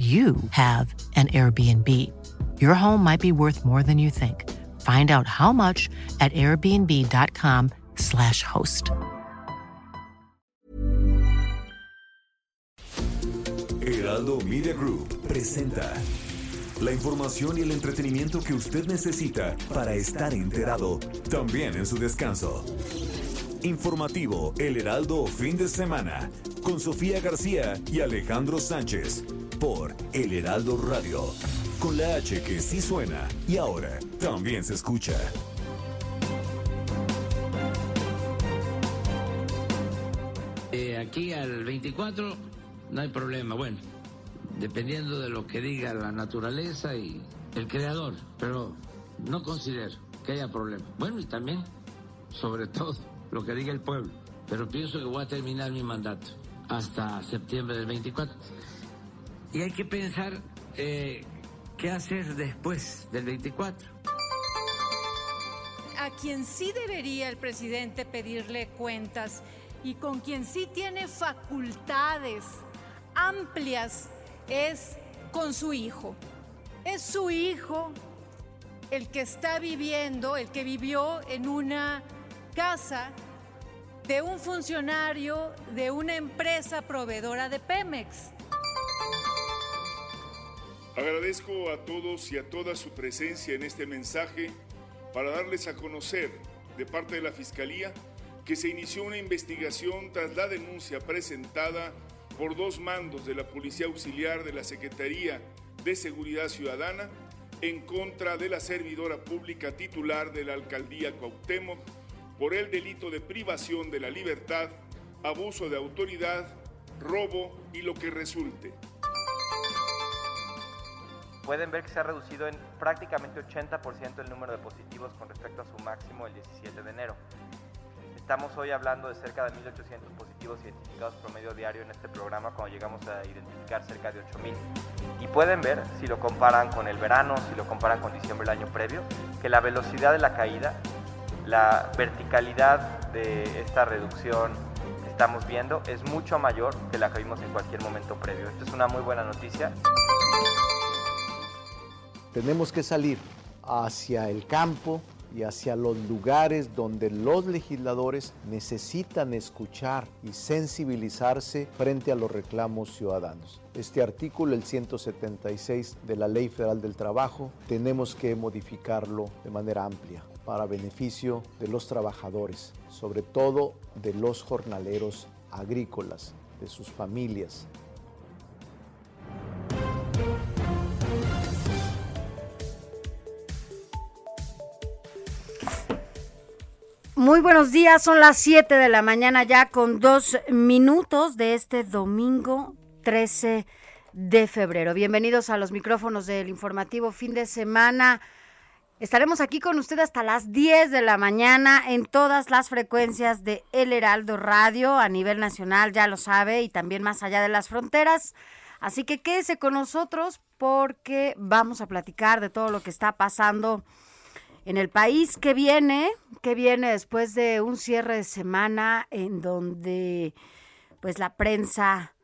you have an Airbnb. Your home might be worth more than you think. Find out how much at airbnb.com/slash host. Heraldo Media Group presenta la información y el entretenimiento que usted necesita para estar enterado, también en su descanso. Informativo El Heraldo Fin de Semana con Sofía García y Alejandro Sánchez por El Heraldo Radio. Con la H que sí suena y ahora también se escucha. Eh, aquí al 24 no hay problema. Bueno, dependiendo de lo que diga la naturaleza y el creador, pero no considero que haya problema. Bueno, y también, sobre todo, lo que diga el pueblo. Pero pienso que voy a terminar mi mandato hasta septiembre del 24. Y hay que pensar eh, qué hacer después del 24. A quien sí debería el presidente pedirle cuentas y con quien sí tiene facultades amplias es con su hijo. Es su hijo el que está viviendo, el que vivió en una casa de un funcionario de una empresa proveedora de Pemex. Agradezco a todos y a toda su presencia en este mensaje para darles a conocer de parte de la Fiscalía que se inició una investigación tras la denuncia presentada por dos mandos de la Policía Auxiliar de la Secretaría de Seguridad Ciudadana en contra de la servidora pública titular de la Alcaldía Cuauhtémoc por el delito de privación de la libertad, abuso de autoridad, robo y lo que resulte pueden ver que se ha reducido en prácticamente 80% el número de positivos con respecto a su máximo el 17 de enero. Estamos hoy hablando de cerca de 1.800 positivos identificados promedio diario en este programa cuando llegamos a identificar cerca de 8.000. Y pueden ver, si lo comparan con el verano, si lo comparan con diciembre del año previo, que la velocidad de la caída, la verticalidad de esta reducción que estamos viendo es mucho mayor que la que vimos en cualquier momento previo. Esto es una muy buena noticia. Tenemos que salir hacia el campo y hacia los lugares donde los legisladores necesitan escuchar y sensibilizarse frente a los reclamos ciudadanos. Este artículo, el 176 de la Ley Federal del Trabajo, tenemos que modificarlo de manera amplia para beneficio de los trabajadores, sobre todo de los jornaleros agrícolas, de sus familias, Muy buenos días, son las 7 de la mañana ya con dos minutos de este domingo 13 de febrero. Bienvenidos a los micrófonos del informativo fin de semana. Estaremos aquí con usted hasta las 10 de la mañana en todas las frecuencias de El Heraldo Radio a nivel nacional, ya lo sabe, y también más allá de las fronteras. Así que quédese con nosotros porque vamos a platicar de todo lo que está pasando en el país que viene, que viene después de un cierre de semana en donde pues la prensa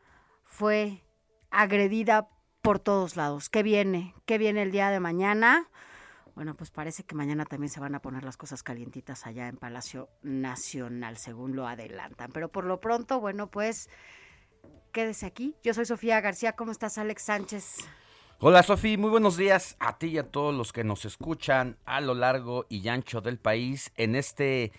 fue agredida por todos lados. ¿Qué viene? ¿Qué viene el día de mañana? Bueno, pues parece que mañana también se van a poner las cosas calientitas allá en Palacio Nacional, según lo adelantan. Pero por lo pronto, bueno, pues quédese aquí. Yo soy Sofía García. ¿Cómo estás, Alex Sánchez? Hola Sofi, muy buenos días a ti y a todos los que nos escuchan a lo largo y ancho del país en este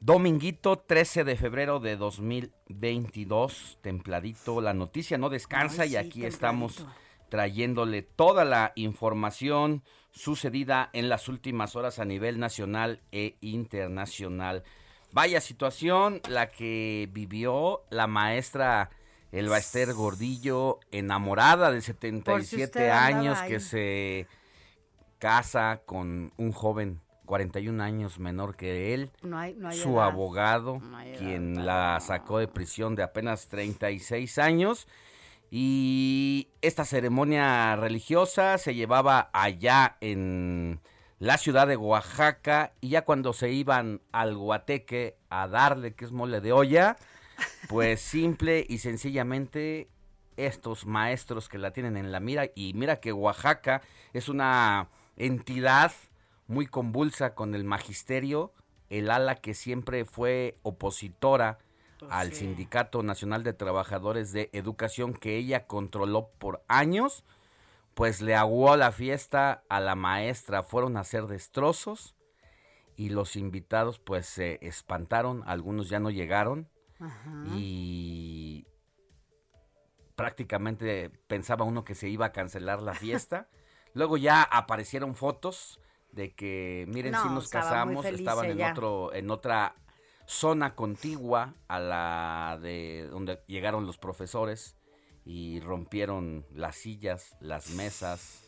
dominguito 13 de febrero de 2022, templadito, la noticia no descansa y aquí estamos trayéndole toda la información sucedida en las últimas horas a nivel nacional e internacional. Vaya situación la que vivió la maestra Elba Ester Gordillo, enamorada de 77 usted andaba años, que se casa con un joven 41 años menor que él, No hay, no hay su edad. abogado, No hay edad, quien la sacó de prisión de apenas 36 años. Y esta ceremonia religiosa se llevaba allá en la ciudad de Oaxaca y ya cuando se iban al Guateque a darle, que es mole de olla, pues simple y sencillamente estos maestros que la tienen en la mira y mira que Oaxaca es una entidad muy convulsa con el magisterio, el ala que siempre fue opositora al sí. Sindicato Nacional de Trabajadores de Educación que ella controló por años, pues le aguó la fiesta a la maestra, fueron a hacer destrozos y los invitados pues se espantaron, algunos ya no llegaron Ajá. y prácticamente pensaba uno que se iba a cancelar la fiesta. Luego ya aparecieron fotos de que miren si No, nos casamos, estaban en otro en otra zona contigua a la de donde llegaron los profesores y rompieron las sillas, las mesas,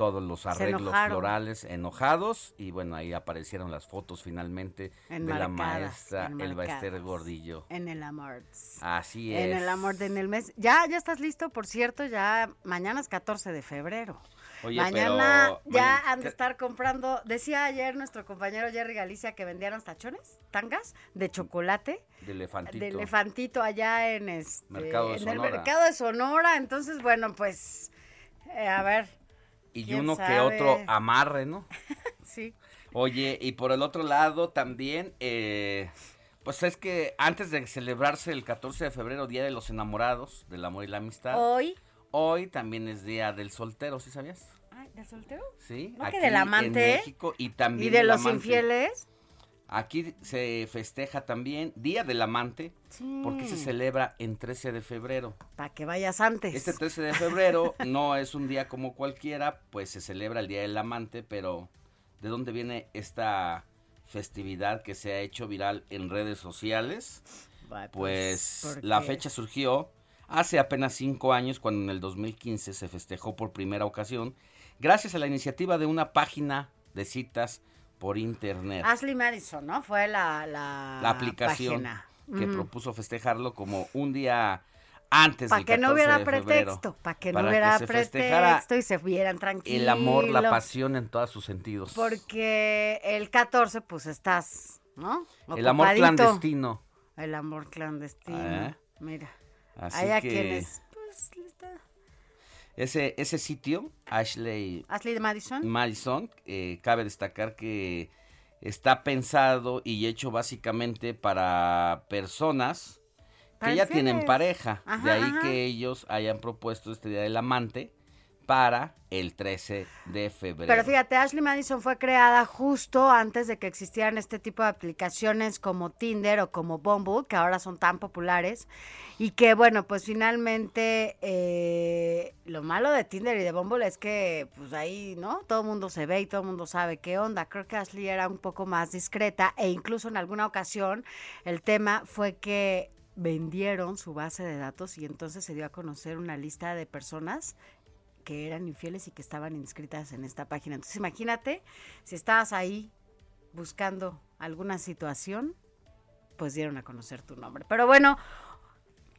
todos los arreglos enojaron. florales enojados y bueno, ahí aparecieron las fotos finalmente de la Enmarcadas, maestra Elba Ester enmarcadas. Gordillo. En el amor. Así es. En el amor de en el mes. Ya, ya estás listo, por cierto, ya mañana es 14 de febrero. Oye, mañana pero, ya mañana- han de ¿qué- estar comprando, decía ayer nuestro compañero Jerry Galicia que vendían los tachones, tangas de chocolate, de elefantito. de elefantito allá en este Mercado de en el mercado de Sonora, entonces bueno, pues eh, a ver, y uno que otro amarre, ¿no? sí. Oye, y por el otro lado también, eh, pues es que antes de celebrarse el 14 de febrero, Día de los Enamorados, del Amor y la Amistad, Hoy, hoy también es Día del Soltero, ¿sí sabías? ay, ¿del soltero? Sí. ¿No que aquí del amante? En México y también ¿Y de los amante. infieles? Aquí se festeja también Día del Amante, Sí. porque se celebra en 13 de febrero. Para que vayas antes. Este 13 de febrero no es un día como cualquiera, pues se celebra el Día del Amante, pero ¿de dónde viene esta festividad que se ha hecho viral en redes sociales? Pues ¿por la fecha surgió hace apenas cinco años, cuando en el 2015 se festejó por primera ocasión, gracias a la iniciativa de una página de citas por internet. Ashley Madison, ¿no? Fue la, la, la aplicación página. que propuso festejarlo como un día antes Para que no 14 hubiera pretexto, para que no hubiera pretexto y se vieran tranquilos. El amor, la pasión en todos sus sentidos. Porque el 14, pues estás, ¿no? el amor clandestino. El amor clandestino. Ah, Mira. Así Hay a que quienes. Ese, ese sitio, Ashley Ashley de Madison. Madison, eh, cabe destacar que está pensado y hecho básicamente para personas que ya tienen pareja. de ahí ajá. que ellos hayan propuesto este Día del Amante para el 13 de febrero. Pero fíjate, Ashley Madison fue creada justo antes de que existieran este tipo de aplicaciones como Tinder o como Bumble, que ahora son tan populares. Y que, bueno, pues finalmente eh, lo malo de Tinder y de Bumble es que, pues ahí, ¿no? Todo el mundo se ve y todo el mundo sabe qué onda. Creo que Ashley era un poco más discreta e incluso en alguna ocasión el tema fue que vendieron su base de datos y entonces se dio a conocer una lista de personas que eran infieles y que estaban inscritas en esta página. Entonces imagínate, si estabas ahí buscando alguna situación, pues dieron a conocer tu nombre. Pero bueno,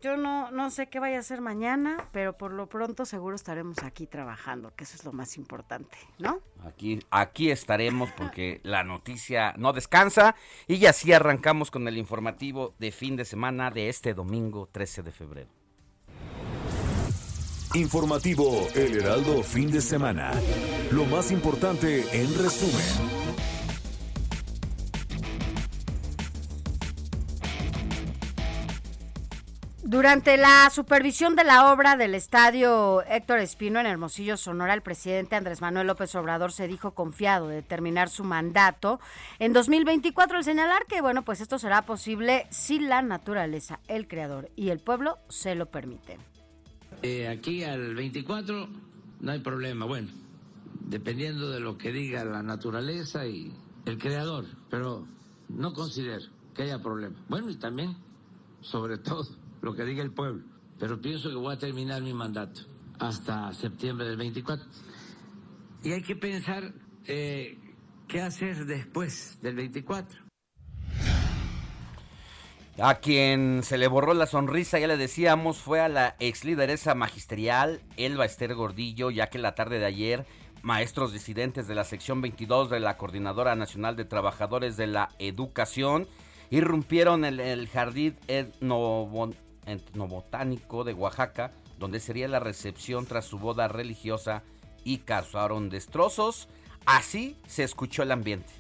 yo no, no sé qué vaya a hacer mañana, pero por lo pronto seguro estaremos aquí trabajando, que eso es lo más importante, ¿no? Aquí, aquí estaremos porque la noticia no descansa y así arrancamos con el informativo de fin de semana de este domingo 13 de febrero. Informativo El Heraldo fin de semana. Lo más importante en resumen. Durante la supervisión de la obra del estadio Héctor Espino en Hermosillo, Sonora, el presidente Andrés Manuel López Obrador se dijo confiado de terminar su mandato en 2024 al señalar que, bueno, pues esto será posible si la naturaleza, el creador y el pueblo se lo permiten. Eh, aquí al 24 no hay problema, bueno, dependiendo de lo que diga la naturaleza y el creador, pero no considero que haya problema. Bueno, y también, sobre todo, lo que diga el pueblo. pero pienso que voy a terminar mi mandato hasta septiembre del 24. Y hay que pensar eh, qué hacer después del 24. A quien se le borró la sonrisa, ya le decíamos, fue a la ex lideresa magisterial, Elba Esther Gordillo, ya que la tarde de ayer, maestros disidentes de la sección 22 de la Coordinadora Nacional de Trabajadores de la Educación irrumpieron en el jardín etnobotánico de Oaxaca, donde sería la recepción tras su boda religiosa y causaron destrozos. Así se escuchó el ambiente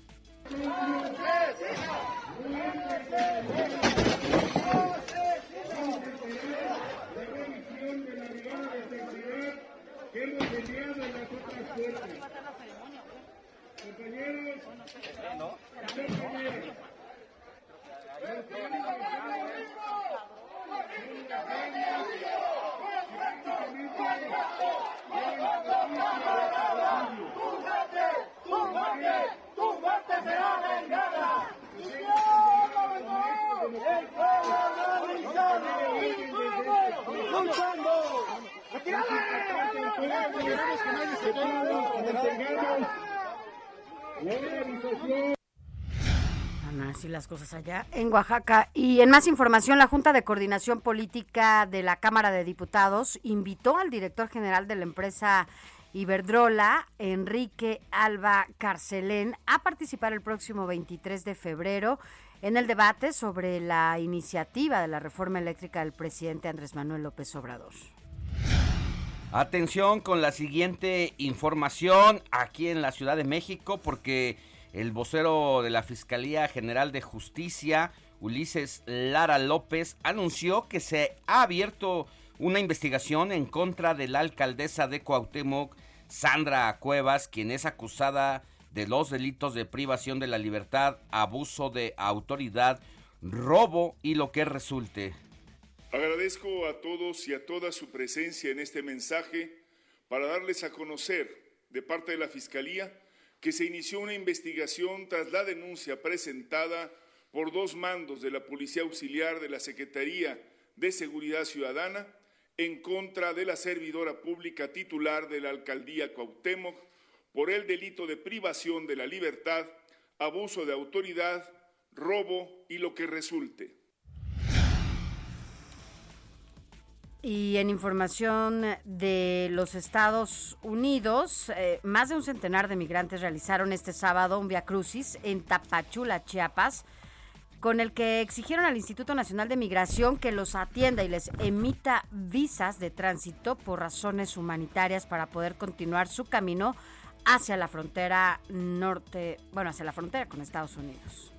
que hemos en las otras fuerzas. Compañeros, compañeros, Así las cosas allá en Oaxaca. Y en más información, la Junta de Coordinación Política de la Cámara de Diputados invitó al director general de la empresa Iberdrola, Enrique Alba Carcelén, a participar el próximo 23 de febrero en el debate sobre la iniciativa de la reforma eléctrica del presidente Andrés Manuel López Obrador. Atención con la siguiente información aquí en la Ciudad de México porque el vocero de la Fiscalía General de Justicia, Ulises Lara López, anunció que se ha abierto una investigación en contra de la alcaldesa de Cuauhtémoc, Sandra Cuevas, quien es acusada de los delitos de privación de la libertad, abuso de autoridad, robo y lo que resulte. Agradezco a todos y a toda su presencia en este mensaje para darles a conocer de parte de la Fiscalía que se inició una investigación tras la denuncia presentada por dos mandos de la Policía Auxiliar de la Secretaría de Seguridad Ciudadana en contra de la servidora pública titular de la Alcaldía Cuauhtémoc por el delito de privación de la libertad, abuso de autoridad, robo y lo que resulte. Y en información de los Estados Unidos, eh, más de un centenar de migrantes realizaron este sábado un via crucis en Tapachula, Chiapas, con el que exigieron al Instituto Nacional de Migración que los atienda y les emita visas de tránsito por razones humanitarias para poder continuar su camino hacia la frontera norte, bueno, hacia la frontera con Estados Unidos.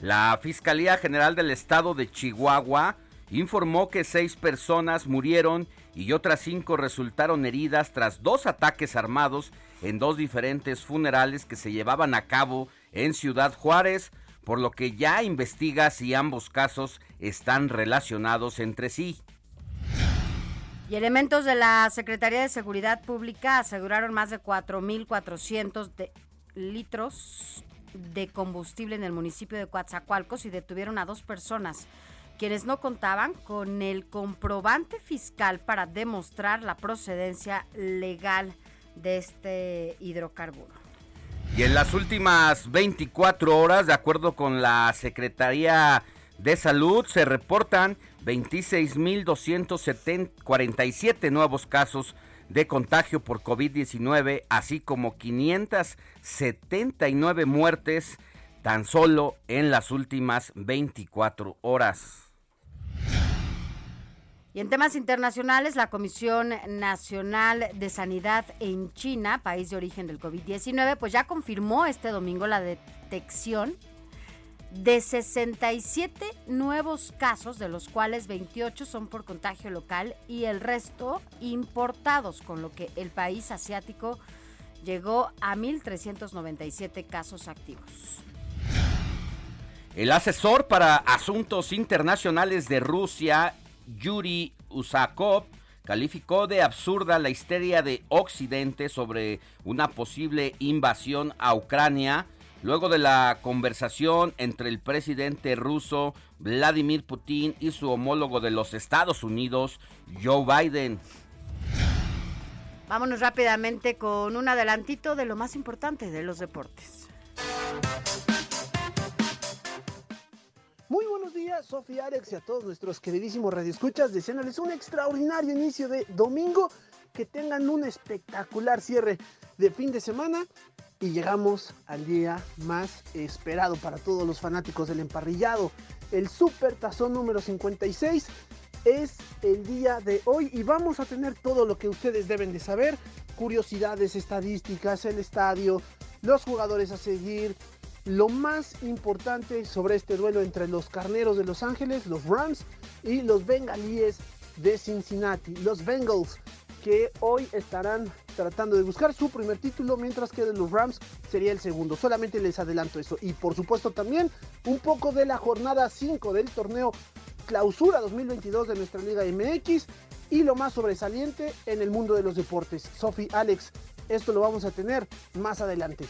La Fiscalía General del Estado de Chihuahua informó que seis personas murieron y otras cinco resultaron heridas tras dos ataques armados en dos diferentes funerales que se llevaban a cabo en Ciudad Juárez, por lo que ya investiga si ambos casos están relacionados entre sí. Y elementos de la Secretaría de Seguridad Pública aseguraron más de 4.400 litros de combustible en el municipio de Coatzacoalcos y detuvieron a dos personas quienes no contaban con el comprobante fiscal para demostrar la procedencia legal de este hidrocarburo. Y en las últimas 24 horas, de acuerdo con la Secretaría de Salud, se reportan 26.247 nuevos casos de contagio por COVID-19, así como 579 muertes tan solo en las últimas 24 horas. Y en temas internacionales, la Comisión Nacional de Sanidad en China, país de origen del COVID-19, pues ya confirmó este domingo la detección de 67 nuevos casos, de los cuales 28 son por contagio local y el resto importados, con lo que el país asiático llegó a 1.397 casos activos. El asesor para asuntos internacionales de Rusia Yuri Usakov calificó de absurda la histeria de Occidente sobre una posible invasión a Ucrania, luego de la conversación entre el presidente ruso Vladimir Putin y su homólogo de los Estados Unidos, Joe Biden. Vámonos rápidamente con un adelantito de lo más importante de los deportes. Muy buenos días, Sofía Alex y a todos nuestros queridísimos radioescuchas, deseándoles un extraordinario inicio de domingo, que tengan un espectacular cierre de fin de semana. Y llegamos al día más esperado para todos los fanáticos del emparrillado, el Super Tazón número 56 es el día de hoy. Y vamos a tener todo lo que ustedes deben de saber, curiosidades, estadísticas, el estadio, los jugadores a seguir, lo más importante sobre este duelo entre los carneros de Los Ángeles, los Rams y los bengalíes de Cincinnati, los Bengals que hoy estarán tratando de buscar su primer título, mientras que de los Rams sería el segundo. Solamente les adelanto eso. Y por supuesto también un poco de la jornada 5 del torneo clausura 2022 de nuestra Liga MX y lo más sobresaliente en el mundo de los deportes. Sofi, Alex, esto lo vamos a tener más adelante.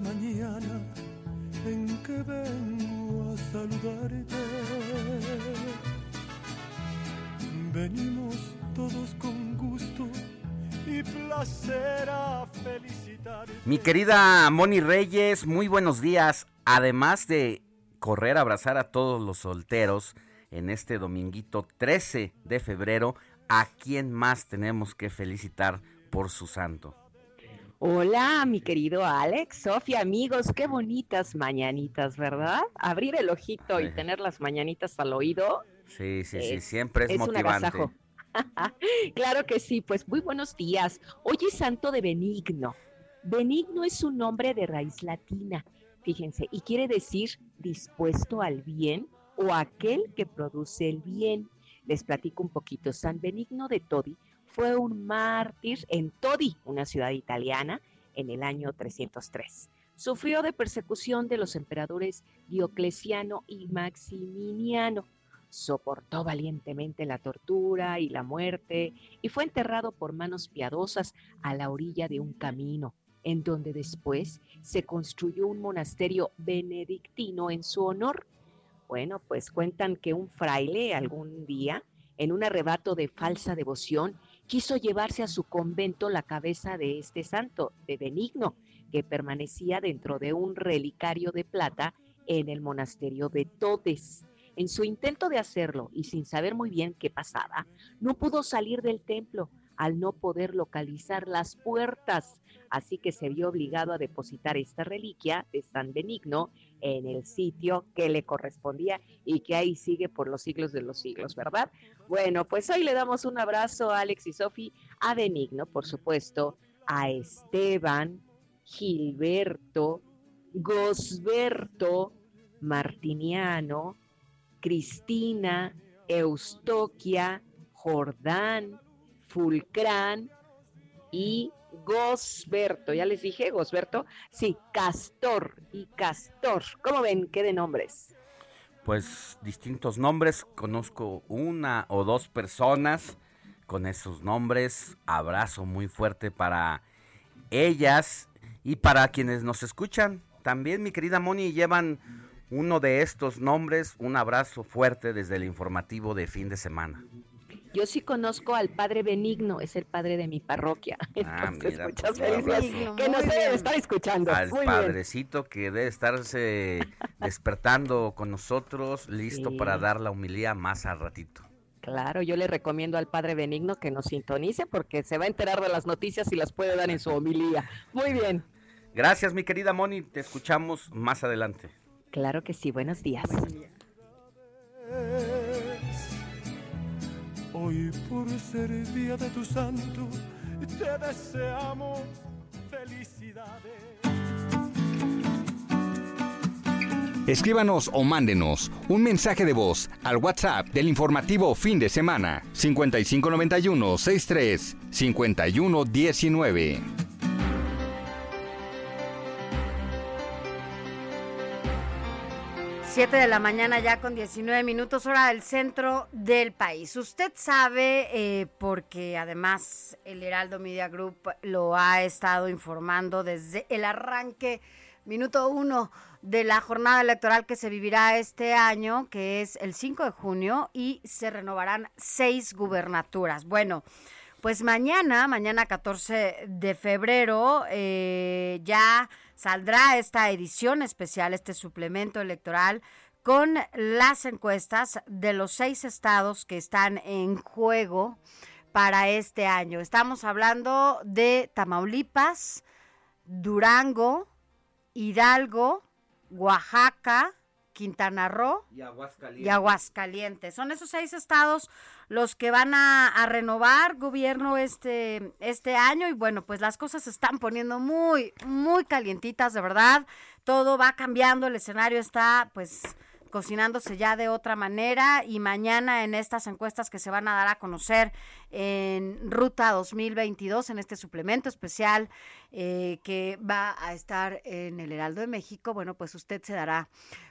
Mañana en que vengo a saludarte. Venimos todos con gusto y placer a felicitarte. Mi querida Moni Reyes, muy buenos días. Además de correr a abrazar a todos los solteros en este dominguito 13 de febrero, ¿a quién más tenemos que felicitar por su santo? Hola, mi querido Alex, Sofía, amigos, qué bonitas mañanitas, ¿verdad? Abrir el ojito y tener las mañanitas al oído. Sí, sí, sí, Es- siempre es, es un motivante. agasajo. claro que sí, pues muy buenos días. Hoy es santo de Benigno. Benigno es un nombre de raíz latina, fíjense, y quiere decir dispuesto al bien o aquel que produce el bien. Les platico un poquito. San Benigno de Todi fue un mártir en Todi, una ciudad italiana, en el año 303. Sufrió de persecución de los emperadores Diocleciano y Maximiniano. Soportó valientemente la tortura y la muerte y fue enterrado por manos piadosas a la orilla de un camino, en donde después se construyó un monasterio benedictino en su honor. Bueno, pues cuentan que un fraile algún día, en un arrebato de falsa devoción, quiso llevarse a su convento la cabeza de este santo, de Benigno, que permanecía dentro de un relicario de plata en el monasterio de Todes. En su intento de hacerlo y sin saber muy bien qué pasaba, no pudo salir del templo al no poder localizar las puertas, así que se vio obligado a depositar esta reliquia de San Benigno en el sitio que le correspondía y que ahí sigue por los siglos de los siglos, ¿verdad? Bueno, pues hoy le damos un abrazo a Alex y Sofi, a Benigno, por supuesto, a Esteban, Gilberto, Gosberto, Martiniano, Cristina, Eustoquia, Jordán, Fulcrán y Gosberto. Ya les dije, Gosberto. Sí, Castor y Castor. ¿Cómo ven? ¿Qué de nombres? Pues distintos nombres, conozco una o dos personas con esos nombres. Abrazo muy fuerte para ellas y para quienes nos escuchan. También, mi querida Moni, llevan uno de estos nombres. Un abrazo fuerte desde el informativo de fin de semana. Yo sí conozco al padre Benigno, es el padre de mi parroquia. Ah, Entonces, mira, muchas pues, felicidades. Que nos debe estar escuchando. Al Muy bien. padrecito que debe estarse despertando con nosotros, listo Sí. para dar la humildad más al ratito. Claro, yo le recomiendo al padre Benigno que nos sintonice porque se va a enterar de las noticias y las puede dar en su homilía. Muy bien. Gracias, mi querida Moni. Te escuchamos más adelante. Claro que sí, buenos días. Hoy por ser el día de tu santo, te deseamos felicidades. Escríbanos o mándenos un mensaje de voz al WhatsApp del informativo fin de semana 5591 63 5119. Siete de la mañana ya con 19 minutos hora del centro del país. Usted sabe, eh, porque además el Heraldo Media Group lo ha estado informando desde el arranque, minuto uno de la jornada electoral que se vivirá este año, que es el 5 de junio, y se renovarán seis gubernaturas. Bueno, pues mañana, mañana 14 de febrero, eh, ya saldrá esta edición especial, este suplemento electoral con las encuestas de los seis estados que están en juego para este año. Estamos hablando de Tamaulipas, Durango, Hidalgo, Oaxaca, Quintana Roo y Aguascalientes. y Aguascalientes. Son esos seis estados los que van a, renovar gobierno este, este año y bueno, pues las cosas se están poniendo muy, muy calientitas, de verdad. Todo va cambiando, el escenario está pues cocinándose ya de otra manera y mañana en estas encuestas que se van a dar a conocer en Ruta 2022, en este suplemento especial eh, que va a estar en el Heraldo de México, bueno, pues usted se dará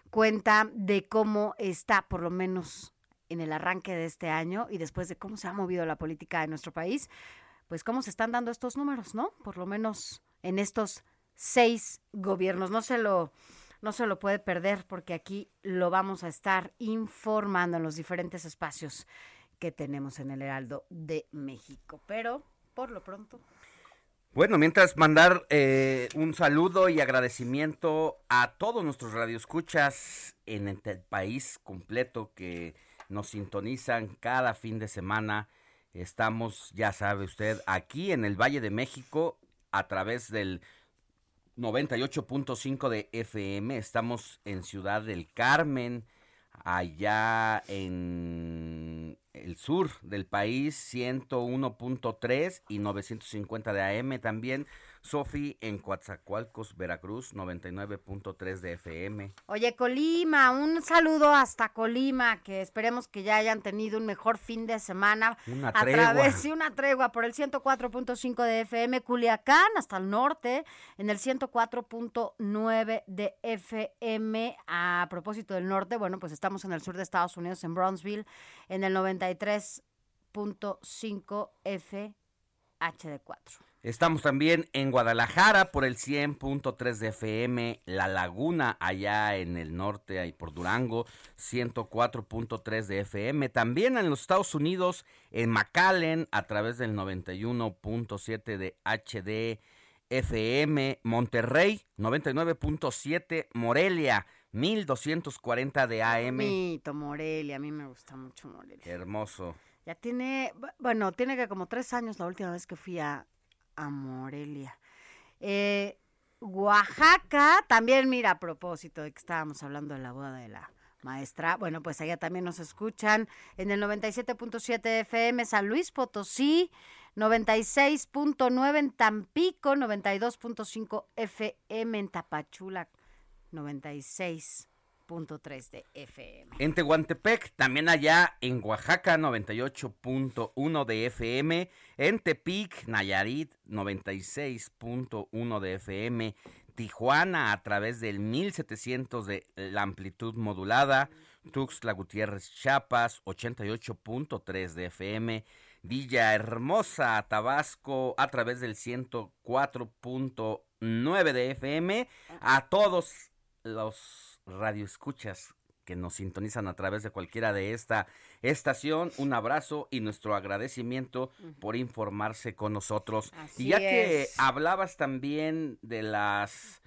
cuenta de cómo está, por lo menos en el arranque de este año y después de cómo se ha movido la política de nuestro país, pues cómo se están dando estos números, ¿no? Por lo menos en estos seis gobiernos. No se lo no se lo puede perder porque aquí lo vamos a estar informando en los diferentes espacios que tenemos en el Heraldo de México. Pero por lo pronto. Bueno, mientras mandar eh, un saludo y agradecimiento a todos nuestros radioescuchas en el país completo que nos sintonizan cada fin de semana. Estamos, ya sabe usted, aquí en el Valle de México a través del 98.5 de FM. Estamos en Ciudad del Carmen, allá en el sur del país, 101.3 y 950 de AM también. Sofi en Coatzacoalcos, Veracruz, 99.3 de FM. Oye, Colima, un saludo hasta Colima, que esperemos que ya hayan tenido un mejor fin de semana. Una a tregua. través de una tregua por el 104.5 de FM, Culiacán hasta el norte, en el 104.9 de FM. A propósito del norte, bueno, pues estamos en el sur de Estados Unidos, en Brownsville, en el 93.5 FHD4. Estamos también en Guadalajara por el 100.3 de FM, La Laguna allá en el norte, ahí por Durango, 104.3 de FM. También en los Estados Unidos, en McAllen, a través del 91.7 de HD FM. Monterrey, 99.7. Morelia, 1240 de AM. Mito, Morelia, a mí me gusta mucho Morelia. Hermoso. Ya tiene, bu- bueno, tiene que como tres años la última vez que fui a, a Morelia. Eh, Oaxaca, también, mira, a propósito de que estábamos hablando de la boda de la maestra, bueno, pues allá también nos escuchan en el 97.7 FM, San Luis Potosí, 96.9 en Tampico, 92.5 FM en Tapachula, 96.3 de FM. En Tehuantepec, también allá en Oaxaca, 98.1 de FM. En Tepic, Nayarit, 96.1 de FM. Tijuana, a través del 1700 de la amplitud modulada. Tuxtla Gutiérrez, Chiapas, 88.3 de FM. Villahermosa, Tabasco, a través del 104.9 de FM. A todos los radioescuchas que nos sintonizan a través de cualquiera de esta estación, un abrazo y nuestro agradecimiento por informarse con nosotros. Así y ya que hablabas también de las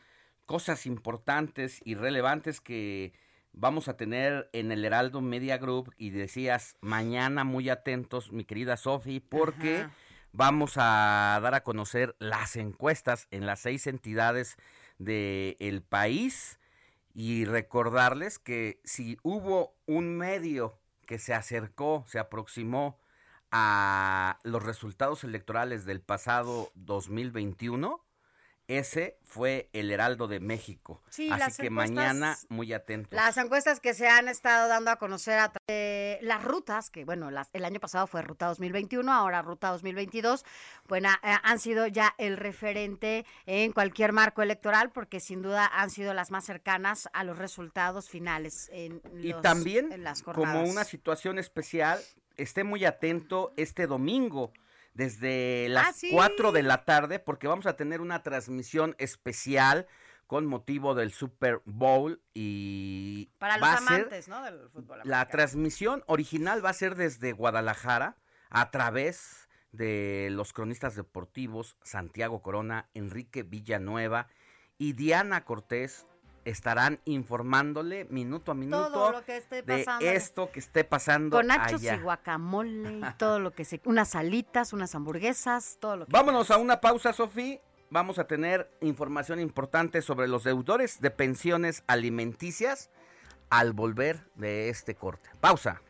cosas importantes y relevantes que vamos a tener en el Heraldo Media Group y decías mañana muy atentos, mi querida Sofi, porque Ajá. vamos a dar a conocer las encuestas en las seis entidades del país y recordarles que si hubo un medio que se acercó, se aproximó a los resultados electorales del pasado 2021, ese fue el Heraldo de México. Sí, Así que encuestas- mañana muy atentos. Las encuestas que se han estado dando a conocer a través de las rutas, que bueno, las- el año pasado fue Ruta 2021, ahora Ruta 2022, bueno, eh, han sido ya el referente en cualquier marco electoral porque sin duda han sido las más cercanas a los resultados finales en, Y los- también, en las como una situación especial, esté muy atento este domingo desde las Ah, sí. 4 de la tarde porque vamos a tener una transmisión especial con motivo del Super Bowl y Para los va amantes, ¿no? Del fútbol la transmisión original va a ser desde Guadalajara a través de los cronistas deportivos Santiago Corona, Enrique Villanueva y Diana Cortés estarán informándole minuto a minuto Todo lo que esté de esto que esté pasando Con nachos allá. y guacamole y todo lo que se... Unas salitas, unas hamburguesas, todo lo que... Vámonos a una pausa, Sofi. Vamos a tener información importante sobre los deudores de pensiones alimenticias al volver de este corte. Pausa.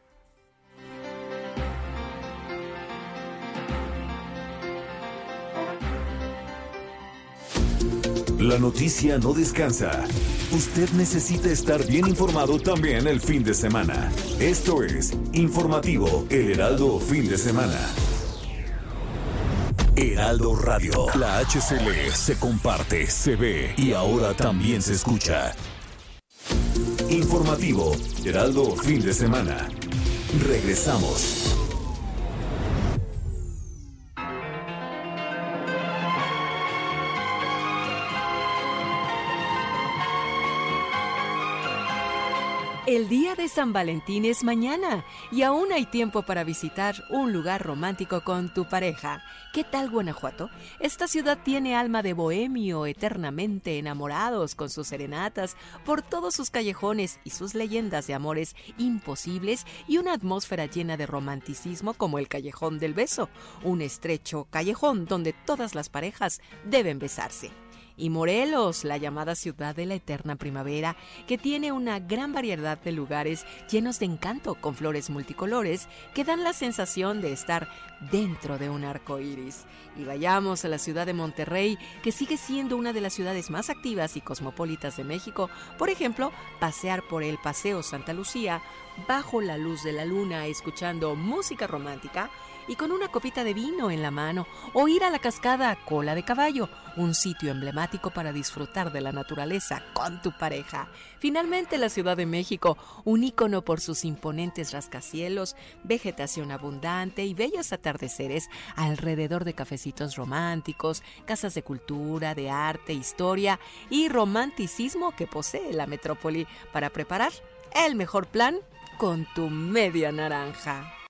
La noticia no descansa. Usted necesita estar bien informado también el fin de semana. Esto es Informativo El Heraldo Fin de Semana. Heraldo Radio. La HCL se comparte, se ve y ahora también se escucha. Informativo Heraldo Fin de Semana. Regresamos. El día de San Valentín es mañana y aún hay tiempo para visitar un lugar romántico con tu pareja. ¿Qué tal Guanajuato? Esta ciudad tiene alma de bohemio, eternamente enamorados con sus serenatas por todos sus callejones y sus leyendas de amores imposibles y una atmósfera llena de romanticismo como el Callejón del Beso, un estrecho callejón donde todas las parejas deben besarse y Morelos, la llamada ciudad de la eterna primavera, que tiene una gran variedad de lugares llenos de encanto con flores multicolores que dan la sensación de estar dentro de un arco iris. Y vayamos a la ciudad de Monterrey, que sigue siendo una de las ciudades más activas y cosmopolitas de México. Por ejemplo, pasear por el Paseo Santa Lucía bajo la luz de la luna, escuchando música romántica y con una copita de vino en la mano, o ir a la cascada Cola de Caballo, un sitio emblemático para disfrutar de la naturaleza con tu pareja. Finalmente, la Ciudad de México, un ícono por sus imponentes rascacielos, vegetación abundante y bellos atardeceres alrededor de cafecitos románticos, casas de cultura, de arte, historia y romanticismo que posee la metrópoli para preparar el mejor plan con tu media naranja.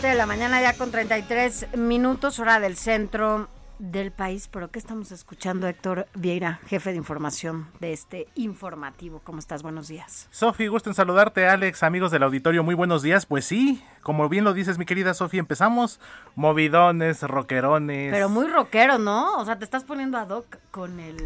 7 de la mañana ya con 33 minutos, hora del centro del país. ¿Pero qué estamos escuchando, Héctor Vieira, jefe de información de este informativo? ¿Cómo estás? Buenos días. Sofi, gusto en saludarte, Alex, amigos del auditorio, muy buenos días. Pues sí, como bien lo dices, mi querida Sofi, empezamos movidones, rockerones. Pero muy rockero, ¿no? O sea, te estás poniendo ad hoc con el...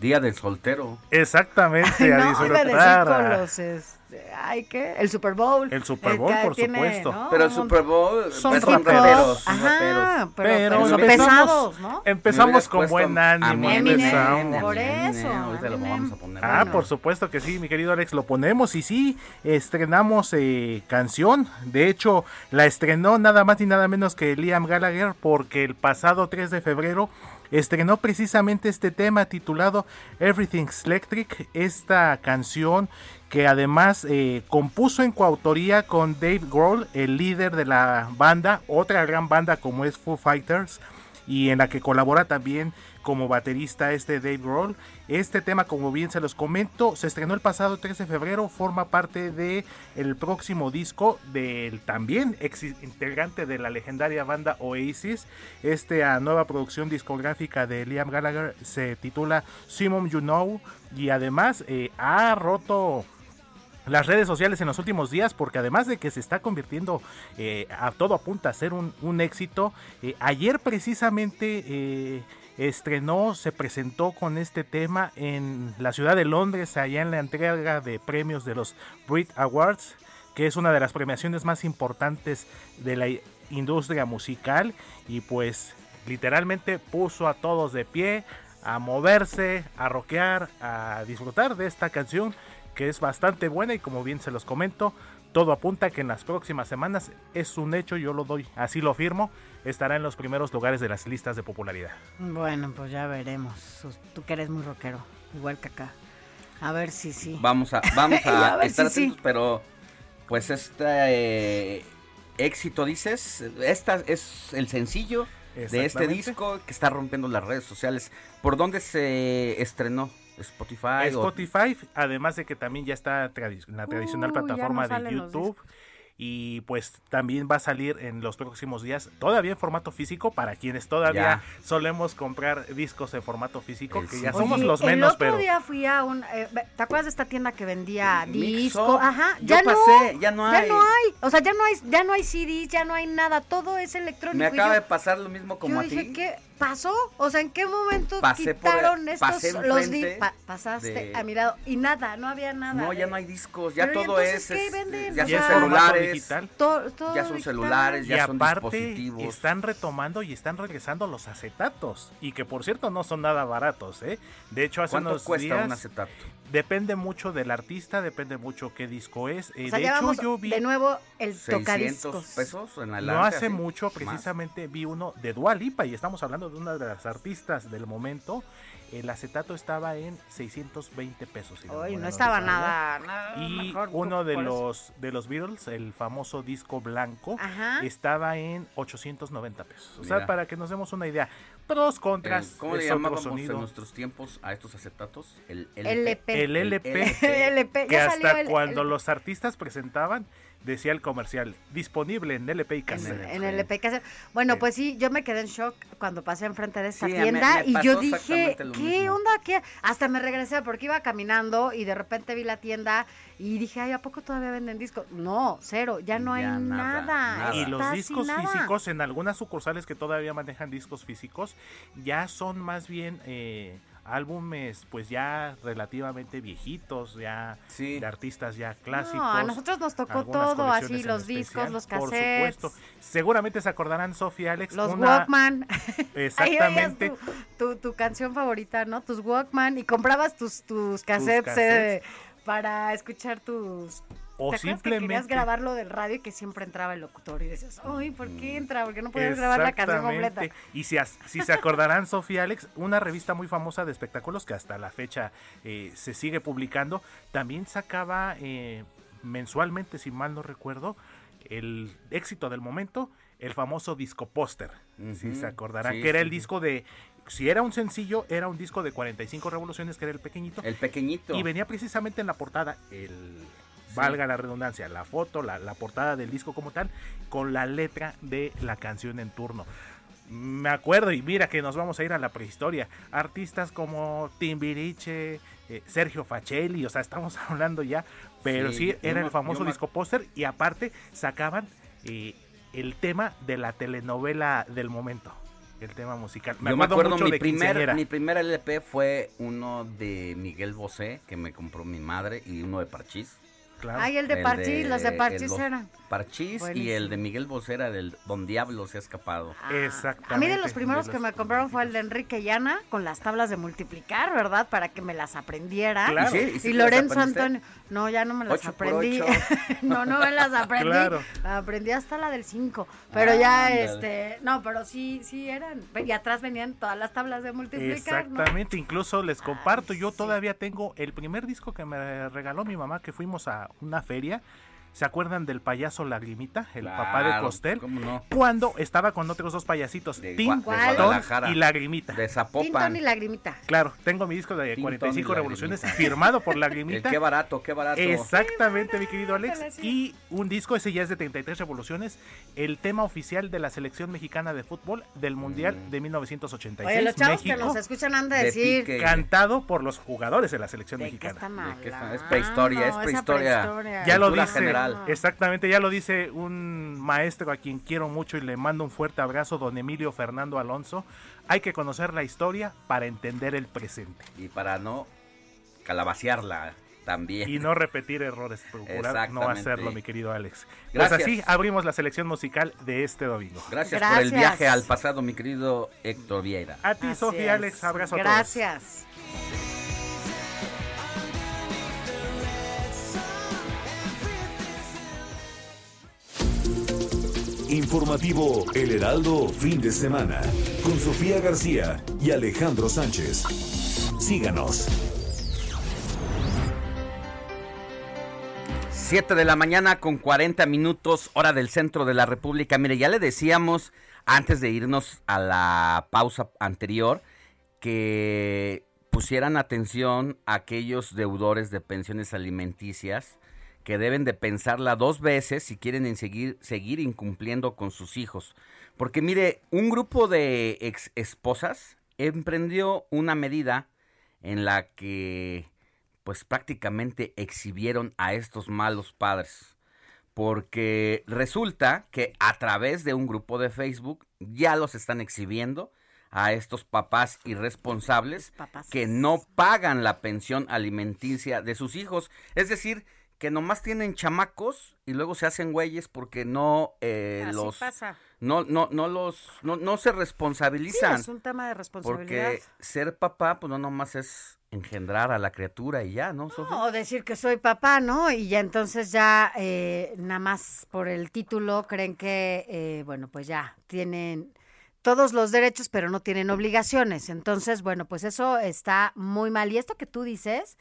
Día del soltero. Exactamente, a no, iba a decir disfrutar. con los... este, ay, ¿qué? El Super Bowl. El Super Bowl, que por tiene, supuesto. ¿no? Pero el Super Bowl Son pues, raperos. son Ajá, raperos. pero, Pero pero son empezamos- pesados, ¿no? Empezamos con buen ánimo. Empezamos. Por eso, Ahorita lo Eminem. vamos a poner. Ah, por supuesto que sí, mi querido Alex, lo ponemos y sí, estrenamos eh, canción. De hecho, la estrenó nada más y nada menos que Liam Gallagher porque el pasado 3 de febrero estrenó precisamente este tema titulado Everything's Electric, esta canción que además eh, compuso en coautoría con Dave Grohl, el líder de la banda, otra gran banda como es Foo Fighters. y en la que colabora también como baterista este Dave Grohl. Este tema, como bien se los comento, se estrenó el pasado 13 de febrero, forma parte de el próximo disco del también ex integrante de la legendaria banda Oasis. Esta nueva producción discográfica de Liam Gallagher se titula Simon You Know y además eh, ha roto las redes sociales en los últimos días porque además de que se está convirtiendo eh, a todo apunta a ser un, éxito, eh, ayer precisamente eh, estrenó, se presentó con este tema en la ciudad de Londres, allá en la entrega de premios de los Brit Awards, que es una de las premiaciones más importantes de la industria musical y pues literalmente puso a todos de pie a moverse, a rockear, a disfrutar de esta canción que es bastante buena y como bien se los comento, todo apunta que en las próximas semanas es un hecho, yo lo doy, así lo firmo, estará en los primeros lugares de las listas de popularidad. Bueno, pues ya veremos. Tú que eres muy rockero, igual que acá. A ver si sí. Vamos a, vamos a, A ver estar si sí. pero pues este eh, éxito dices, esta es el sencillo de este disco que está rompiendo las redes sociales. ¿Por dónde se estrenó? Spotify. o- Spotify, además de que también ya está en la tradicional Uh, ya plataforma no de YouTube. Y pues también va a salir en los próximos días, todavía en formato físico, para quienes todavía solemos comprar discos en formato físico, que ya Oye, somos los el menos, otro pero... día fui a un... eh, ¿Te acuerdas de esta tienda que vendía Mixo. disco? Ajá, Yo ya pasé, no. ya no Ya hay. no hay. O sea, ya no hay, ya no hay CDs, ya no hay nada. Todo es electrónico. Me Y acaba yo- de pasar lo mismo como yo a dije, ti. ¿qué pasó? O sea, ¿en qué momento Pasé por- quitaron estos pasé los di- enfrente pa- pasaste de- a mi lado y nada, no había nada. No, ya no hay discos, ya Pero, ¿y todo entonces es, qué es- venden? ya O son sea, celulares, digital. todo- todo ya son digital. celulares, Y ya son aparte dispositivos. están retomando y están regresando los acetatos y que por cierto no son nada baratos, ¿eh? De hecho hace ¿Cuánto unos cuesta días un acetato? Depende mucho del artista, depende mucho qué disco es. Eh, O sea, de hecho yo vi de nuevo el 600 tocadiscos. pesos en no adelante, hace así, mucho más. precisamente vi uno de Dua Lipa y estamos hablando de una de las artistas del momento. El acetato estaba en 620 pesos. si Ay, mal no no estaba nada, nada Y mejor uno de los de los Beatles, el famoso disco blanco, Ajá. estaba en 890 pesos. O sea, Mira. para que nos demos una idea. Pros, contras, El- ¿Cómo le llamábamos en nuestros tiempos a estos acetatos? El LP. El LP, LP, que ya hasta salió el- cuando el- los artistas presentaban, decía el comercial, disponible en LP y cassette. En el LP que hace- Bueno, pues sí, yo me quedé en shock cuando pasé enfrente de esta Sí, tienda me y yo dije, ¿qué mismo. onda? ¿Qué? Hasta me regresé porque iba caminando y de repente vi la tienda y dije, ay, ¿a poco todavía venden discos? No, cero, ya no hay Ya nada. nada, nada. Y los discos físicos, en algunas sucursales que todavía manejan discos físicos, ya son más bien eh, álbumes pues ya relativamente viejitos, ya de artistas ya clásicos. No, a nosotros nos tocó todo, así, los discos, especial, los Por cassettes. supuesto. Seguramente se acordarán, Sofía Alex. Los una- Walkman. Exactamente. tu, tu, tu canción favorita, ¿no? Tus Walkman y comprabas tus, tus cassettes, cassettes. eh, para escuchar tus... O ¿Te acuerdas que querías simplemente- grabarlo del radio y que siempre entraba el locutor y decías, ay, ¿por qué entra? Porque no podías grabar la canción completa. Y si, si se acordarán, Sofía Alex, una revista muy famosa de espectáculos que hasta la fecha eh, se sigue publicando, también sacaba eh, mensualmente, si mal no recuerdo, el éxito del momento, el famoso disco póster. Si se acordarán, Sí, que era sí, el sí. disco de. Si era un sencillo, era un disco de 45 revoluciones, que era el pequeñito. El pequeñito. Y venía precisamente en la portada el valga la redundancia, la foto, la, la portada del disco como tal, con la letra de la canción en turno. Me acuerdo, y mira que nos vamos a ir a la prehistoria. Artistas como Timbiriche, eh, Sergio Facelli, o sea, estamos hablando ya, pero Sí, era me- el famoso me- disco póster, y aparte sacaban eh, el tema de la telenovela del momento, el tema musical. Yo me acuerdo, mucho mi de primer, mi primer LP fue uno de Miguel Bosé, que me compró mi madre, y uno de Parchís. Claro. Ay, el de Parchís, los de el- Parchís los eran. Parchís y el de Miguel Bosé era del Don Diablo se ha escapado. Exactamente. A mí de los primeros que me compraron fue el de Enrique Llana con las tablas de multiplicar, ¿verdad? Para que me las aprendiera. Claro. Y, ¿Y sí? ¿Y sí Lorenzo? Antonio. No, ya no me las Ocho por aprendí. ocho. no, no me las aprendí. Claro. Aprendí hasta la del 5. Pero Ah, ya, ándale. este. No, pero sí, sí eran. Y atrás venían todas las tablas de multiplicar. ¿no? Exactamente, incluso les comparto, yo todavía tengo el primer disco que me regaló mi mamá, que fuimos a una feria, ¿Se acuerdan del payaso Lagrimita, el papá de Costel? ¿cómo no? Cuando estaba con otros dos payasitos, De y Lagrimita. De Tintón Zapopan. y lagrimita. Claro, tengo mi disco de Tintón y 45 Lagrimita. revoluciones firmado por El Lagrimita. qué barato, qué barato. Exactamente, mi querido Alex. Y un disco, ese ya es de 33 revoluciones, el tema oficial de la selección mexicana de fútbol del Mundial de 1986. Oye, los chavos que nos escuchan han de De decir... Cantado por los jugadores de la selección ¿De qué mexicana. está mal? que es- es prehistoria, es esa prehistoria. prehistoria. Ya lo dice, general. Exactamente, ya lo dice un maestro a quien quiero mucho y le mando un fuerte abrazo, don Emilio Fernando Alonso. Hay que conocer la historia para entender el presente Y para no calabacearla también. y no repetir errores, procurar no hacerlo, mi querido Alex. Gracias. Pues así abrimos la selección musical de este domingo. Gracias, por el Gracias. viaje al pasado, mi querido Héctor Vieira. A ti, Sofía. Alex, abrazo a todos. Gracias. Informativo El Heraldo Fin de Semana con Sofía García y Alejandro Sánchez. Síganos. 7 de la mañana con 40 minutos, hora del centro de la República. Mire, ya le decíamos antes de irnos a la pausa anterior que pusieran atención a aquellos deudores de pensiones alimenticias que deben de pensarla dos veces si quieren en seguir, seguir incumpliendo con sus hijos. Porque mire, un grupo de ex esposas emprendió una medida en la que pues prácticamente exhibieron a estos malos padres. Porque resulta que a través de un grupo de Facebook ya los están exhibiendo a estos papás irresponsables Papás. que no pagan la pensión alimenticia de sus hijos. Es decir, que nomás tienen chamacos y luego se hacen güeyes porque no eh, Así los pasa. no no no los no, no se Sí, responsabilizan es un tema de responsabilidad. porque ser papá pues no nomás es engendrar a la criatura y ya. No, o decir que soy papá, ¿no? Y ya entonces ya eh, nada más por el título creen que, eh, bueno, pues ya tienen todos los derechos, pero no tienen obligaciones. Entonces, bueno, pues eso está muy mal. Y esto que tú dices,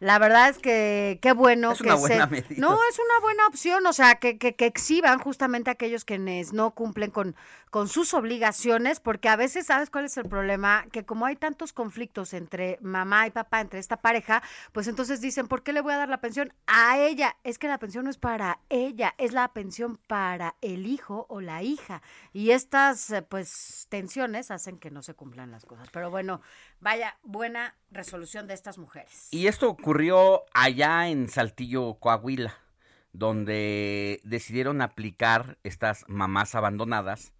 la verdad es que qué bueno Es que una se... buena medida. No, es una buena opción, o sea, que, que, que exhiban justamente a aquellos quienes no cumplen con, con sus obligaciones, porque a veces, ¿sabes cuál es el problema? Que como hay tantos conflictos entre mamá y papá, entre esta pareja, pues entonces dicen, ¿por qué le voy a dar la pensión a ella? Es que la pensión no es para ella, es la pensión para el hijo o la hija. Y estas, eh, pues, tensiones hacen que no se cumplan las cosas. Pero bueno, vaya, buena resolución de estas mujeres. Y esto ocurrió allá en Saltillo, Coahuila, donde decidieron aplicar estas mamás abandonadas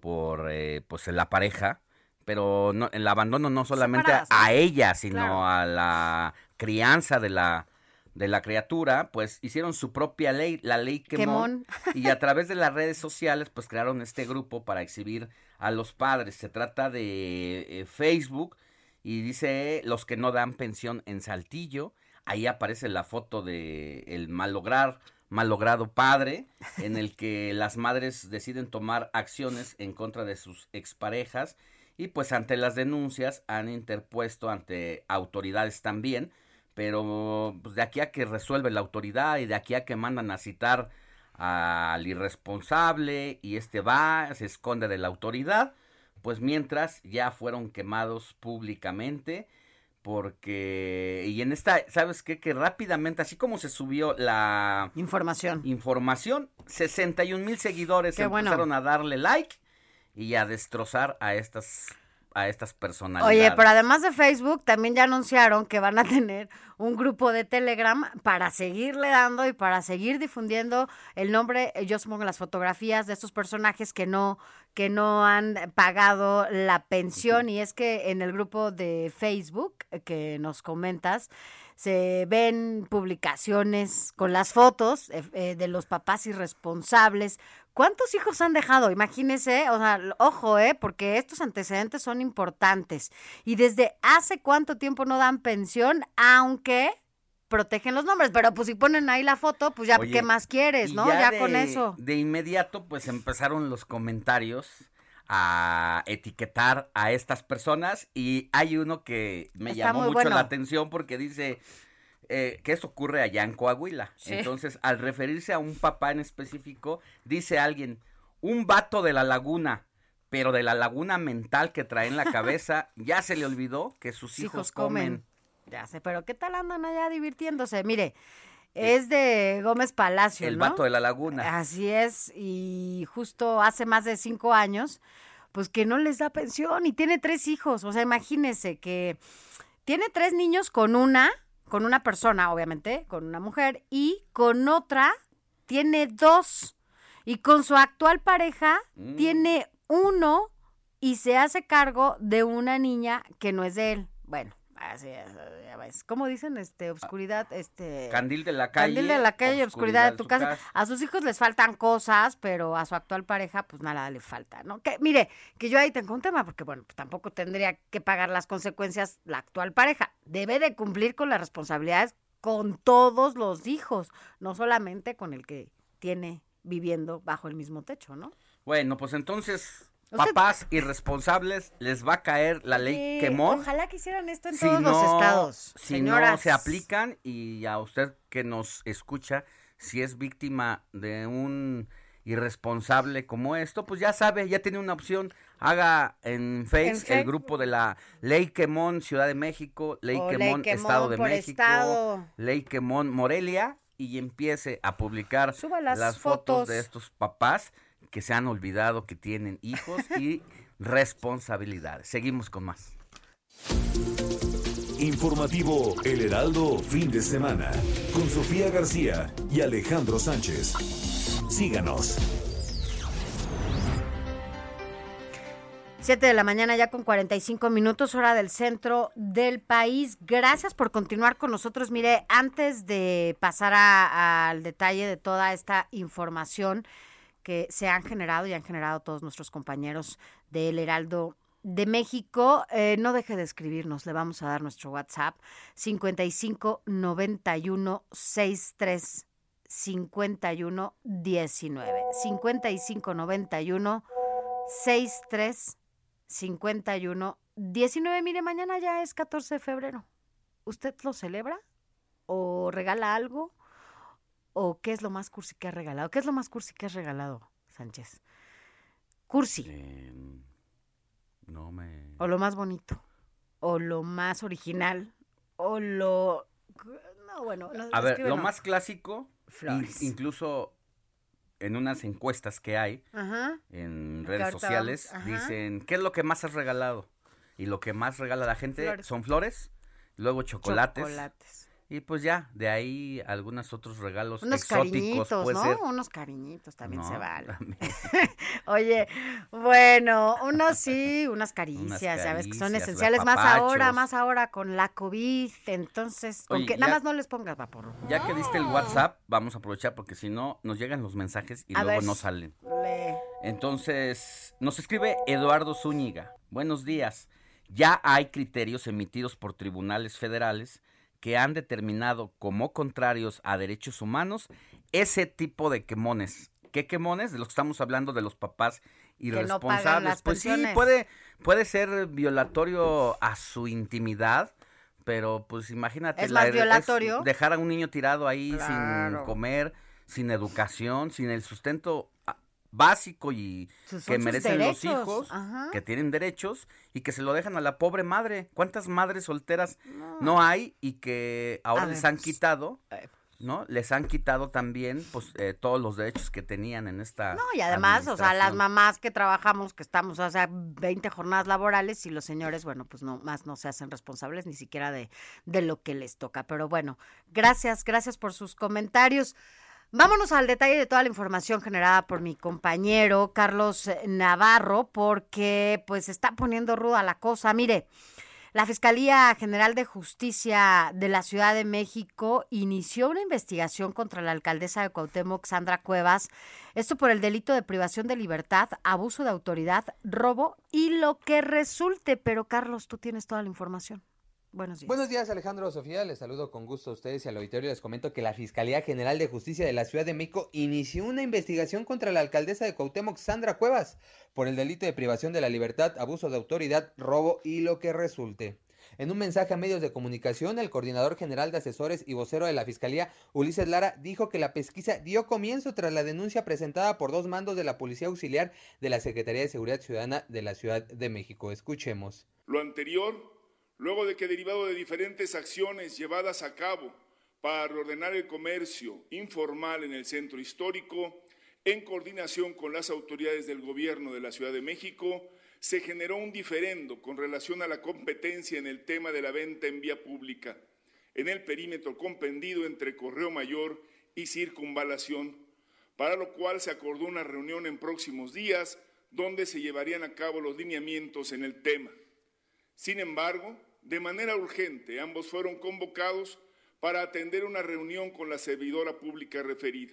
por eh, pues la pareja, pero no, el abandono no solamente a ella, sino Claro. a la crianza de la de la criatura, pues hicieron su propia ley, la ley Quemón, Quemón. y a través de las redes sociales pues crearon este grupo para exhibir a los padres. Se trata de eh, Facebook y dice los que no dan pensión en Saltillo. Ahí aparece la foto de el malograr malogrado padre en el que las madres deciden tomar acciones en contra de sus exparejas y pues ante las denuncias han interpuesto ante autoridades también pero pues, de aquí a que resuelve la autoridad y de aquí a que mandan a citar al irresponsable y este va, se esconde de la autoridad, pues mientras ya fueron quemados públicamente porque y en esta, ¿sabes qué? Que rápidamente, así como se subió la Información. información, 61 mil seguidores Qué bueno. empezaron a darle like y a destrozar a estas a estas personalidades. Oye, pero además de Facebook, también ya anunciaron que van a tener un grupo de Telegram para seguirle dando y para seguir difundiendo el nombre. Yo supongo las fotografías de estos personajes que no que no han pagado la pensión y es que en el grupo de Facebook que nos comentas se ven publicaciones con las fotos eh, eh, de los papás irresponsables. ¿Cuántos hijos han dejado? Imagínese, o sea, ojo, ¿eh? Porque estos antecedentes son importantes. ¿Y desde hace cuánto tiempo no dan pensión? Aunque protegen los nombres, pero pues si ponen ahí la foto, pues ya, Oye, ¿qué más quieres, no? Ya, de- con eso. De inmediato, pues empezaron los comentarios a etiquetar a estas personas y hay uno que me Está llamó mucho bueno. la atención porque dice, eh, que esto ocurre allá en Coahuila. Sí. Entonces, al referirse a un papá en específico, dice alguien, un vato de la laguna, pero de la laguna mental que trae en la cabeza, ya se le olvidó que sus hijos, comen. Ya sé, pero ¿qué tal andan allá divirtiéndose? Mire, es de Gómez Palacio, El ¿no? vato de la laguna. Así es, y justo hace más de cinco años, pues que no les da pensión y tiene tres hijos. O sea, imagínese que tiene tres niños con una, con una persona, obviamente, con una mujer, y con otra tiene dos. Y con su actual pareja Mm. tiene uno y se hace cargo de una niña que no es de él. Bueno, así es, ya ves. ¿Cómo dicen? Este, obscuridad, este... Candil de la calle. Candil de la calle, obscuridad de tu su casa. A sus hijos les faltan cosas, pero a su actual pareja, pues nada le falta, ¿no? Que, mire, que yo ahí tengo un tema, porque bueno, pues, tampoco tendría que pagar las consecuencias la actual pareja. Debe de cumplir con las responsabilidades con todos los hijos, no solamente con el que tiene viviendo bajo el mismo techo, ¿no? Bueno, pues entonces, papás irresponsables, les va a caer la ley quemón. Ojalá que hicieran esto en si todos no, los estados. Si señoras. no se aplican y a usted que nos escucha, si es víctima de un irresponsable como esto, pues ya sabe, ya tiene una opción. Haga en Face el grupo de la Ley Quemón Ciudad de México, Ley Quemón Estado de México, estado. Ley Quemón Morelia y empiece a publicar Suba las fotos fotos. de estos papás que se han olvidado que tienen hijos y responsabilidades. Seguimos con más. Informativo El Heraldo fin de semana con Sofía García y Alejandro Sánchez. Síganos. 7 de la mañana ya con 45 minutos, hora del centro del país. Gracias por continuar con nosotros. Mire, antes de pasar a- al detalle de toda esta información que se han generado y han generado todos nuestros compañeros del Heraldo de México, eh, no deje de escribirnos. Le vamos a dar nuestro WhatsApp 55 91 63 51 19. 55 91 63 51 19. Mire, mañana ya es 14 de febrero. ¿Usted lo celebra? ¿O regala algo? ¿O qué es lo más cursi que ha regalado? ¿Qué es lo más cursi que has regalado, Sánchez? Cursi. No me... O lo más bonito. O lo más original. O lo... No, bueno. no, A ver, lo no. más clásico, Flores. in- incluso en unas encuestas que hay Ajá. en redes sociales, ajá. dicen, ¿qué es lo que más has regalado? Y lo que más regala la gente Flores. son flores, luego chocolates. Chocolates. Y pues ya, de ahí algunos otros regalos Unos exóticos cariñitos, puede ¿no? ser. Unos cariñitos también se vale. también. Oye, bueno, unos sí, unas caricias, Unas ya ves que son caricias, esenciales, más ahora, más ahora con la COVID, entonces, con que ya- nada más no les pongas vapor. Ya que diste el WhatsApp, vamos a aprovechar porque si no, nos llegan los mensajes y A luego ver. no salen. Le- Entonces, nos escribe Eduardo Zúñiga. Buenos días. Ya hay criterios emitidos por tribunales federales que han determinado como contrarios a derechos humanos ese tipo de quemones. ¿Qué quemones? De los que estamos hablando de los papás no irresponsables. las pues sí, puede, puede ser violatorio a su intimidad, pero pues imagínate. ¿Es más violatorio? dejar a un niño tirado ahí sin comer, sin educación, sin el sustento básico y Sus- que merecen los hijos, ajá. que tienen derechos y que se lo dejan a la pobre madre. ¿Cuántas madres solteras no, hay y que ahora A les ver, han quitado, ¿no? Les han quitado también pues eh, todos los derechos que tenían en esta No, y además, o sea, las mamás que trabajamos, que estamos, o sea, 20 jornadas laborales y los señores, bueno, pues no, más no se hacen responsables ni siquiera de, de lo que les toca. Pero bueno, gracias, gracias por sus comentarios. Vámonos al detalle de toda la información generada por mi compañero Carlos eh, Navarro, porque pues está poniendo ruda la cosa. Mire, la Fiscalía General de Justicia de la Ciudad de México inició una investigación contra la alcaldesa de Cuauhtémoc, Sandra Cuevas, esto por el delito de privación de libertad, abuso de autoridad, robo y lo que resulte. Pero Carlos, tú tienes toda la información. Buenos días. Buenos días, Alejandro Sofía. Les saludo con gusto a ustedes y al auditorio. Les comento que la Fiscalía General de Justicia de la Ciudad de México inició una investigación contra la alcaldesa de Cuauhtémoc, Sandra Cuevas, por el delito de privación de la libertad, abuso de autoridad, robo y lo que resulte. En un mensaje a medios de comunicación, el coordinador general de asesores y vocero de la Fiscalía, Ulises Lara, dijo que la pesquisa dio comienzo tras la denuncia presentada por dos mandos de la Policía Auxiliar de la Secretaría de Seguridad Ciudadana de la Ciudad de México. Escuchemos. Lo anterior, luego de que derivado de diferentes acciones llevadas a cabo para reordenar el comercio informal en el centro histórico, en coordinación con las autoridades del gobierno de la Ciudad de México, se generó un diferendo con relación a la competencia en el tema de la venta en vía pública, en el perímetro comprendido entre Correo Mayor y Circunvalación, para lo cual se acordó una reunión en próximos días donde se llevarían a cabo los lineamientos en el tema. Sin embargo, de manera urgente, ambos fueron convocados para atender una reunión con la servidora pública referida.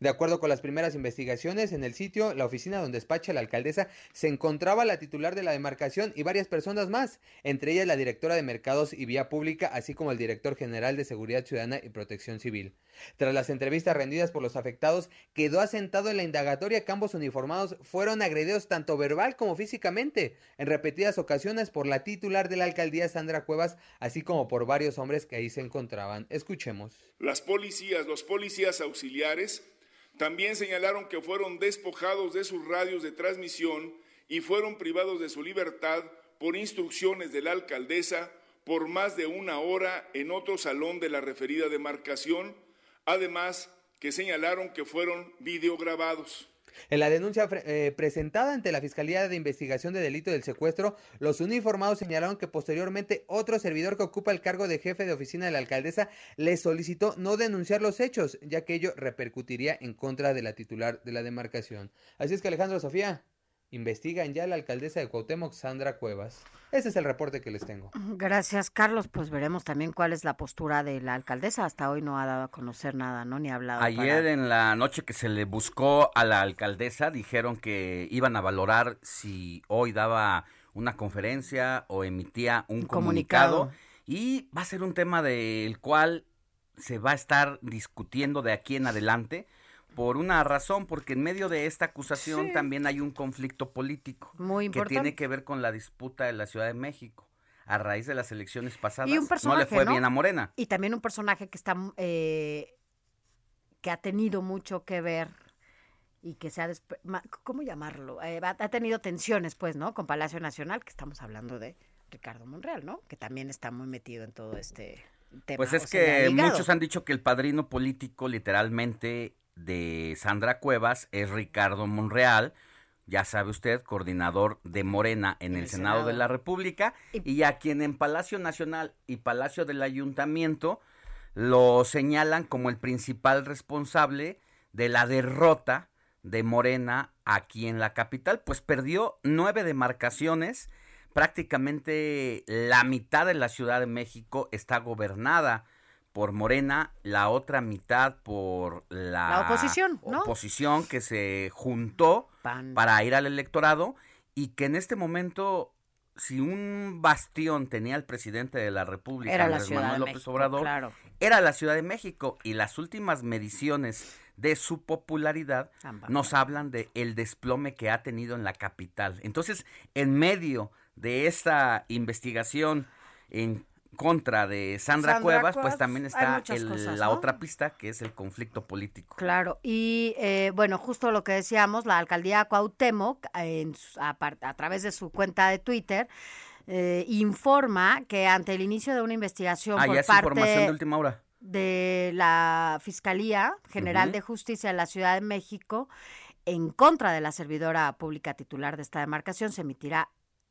De acuerdo con las primeras investigaciones, en el sitio, la oficina donde despacha la alcaldesa, se encontraba la titular de la demarcación y varias personas más, entre ellas la directora de Mercados y Vía Pública, así como el director general de Seguridad Ciudadana y Protección Civil. Tras las entrevistas rendidas por los afectados, quedó asentado en la indagatoria que ambos uniformados fueron agredidos tanto verbal como físicamente, en repetidas ocasiones por la titular de la alcaldía Sandra Cuevas, así como por varios hombres que ahí se encontraban. Escuchemos. Las policías, los policías auxiliares, también señalaron que fueron despojados de sus radios de transmisión y fueron privados de su libertad por instrucciones de la alcaldesa por más de una hora en otro salón de la referida demarcación, además que señalaron que fueron videograbados. En la denuncia eh, presentada ante la Fiscalía de Investigación de Delito del Secuestro, los uniformados señalaron que posteriormente otro servidor que ocupa el cargo de jefe de oficina de la alcaldesa le solicitó no denunciar los hechos, ya que ello repercutiría en contra de la titular de la demarcación. Así es que Alejandro Sofía, investigan ya la alcaldesa de Cuauhtémoc, Sandra Cuevas. Ese es el reporte que les tengo. Gracias, Carlos. Pues veremos también cuál es la postura de la alcaldesa. Hasta hoy no ha dado a conocer nada, ¿no? Ni ha hablado. Ayer en la noche que se le buscó a la alcaldesa, dijeron que iban a valorar si hoy daba una conferencia o emitía un, comunicado. Y va a ser un tema del cual se va a estar discutiendo de aquí en adelante por una razón, porque en medio de esta acusación también hay un conflicto político Muy que tiene que ver con la disputa de la Ciudad de México a raíz de las elecciones pasadas. no le fue bien a Morena. Y también un personaje que está eh, que ha tenido mucho que ver y que se ha ¿cómo llamarlo? Eh, ha tenido tensiones, pues, ¿no? Con Palacio Nacional, que estamos hablando de Ricardo Monreal, ¿no? Que también está muy metido en todo este tema. Pues es que muchos han dicho que el padrino político literalmente de Sandra Cuevas es Ricardo Monreal, ya sabe usted, coordinador de Morena en, el, Senado, de la República, y, a quien en Palacio Nacional y Palacio del Ayuntamiento lo señalan como el principal responsable de la derrota de Morena aquí en la capital, pues perdió nueve demarcaciones, prácticamente la mitad de la Ciudad de México está gobernada por Morena, la otra mitad por la, oposición, oposición que se juntó para ir al electorado y que en este momento si un bastión tenía el presidente de la República, era la Ciudad de López México, Obrador, era la Ciudad de México y las últimas mediciones de su popularidad nos hablan de el desplome que ha tenido en la capital. Entonces, en medio de esta investigación en contra de Sandra, Cuevas, pues también está la otra pista, que es el conflicto político. Claro, y eh, bueno, justo lo que decíamos, la alcaldía Cuauhtémoc, a, través de su cuenta de Twitter, eh, informa que ante el inicio de una investigación ah, por parte de última hora. de la Fiscalía General de Justicia de la Ciudad de México, en contra de la servidora pública titular de esta demarcación, se emitirá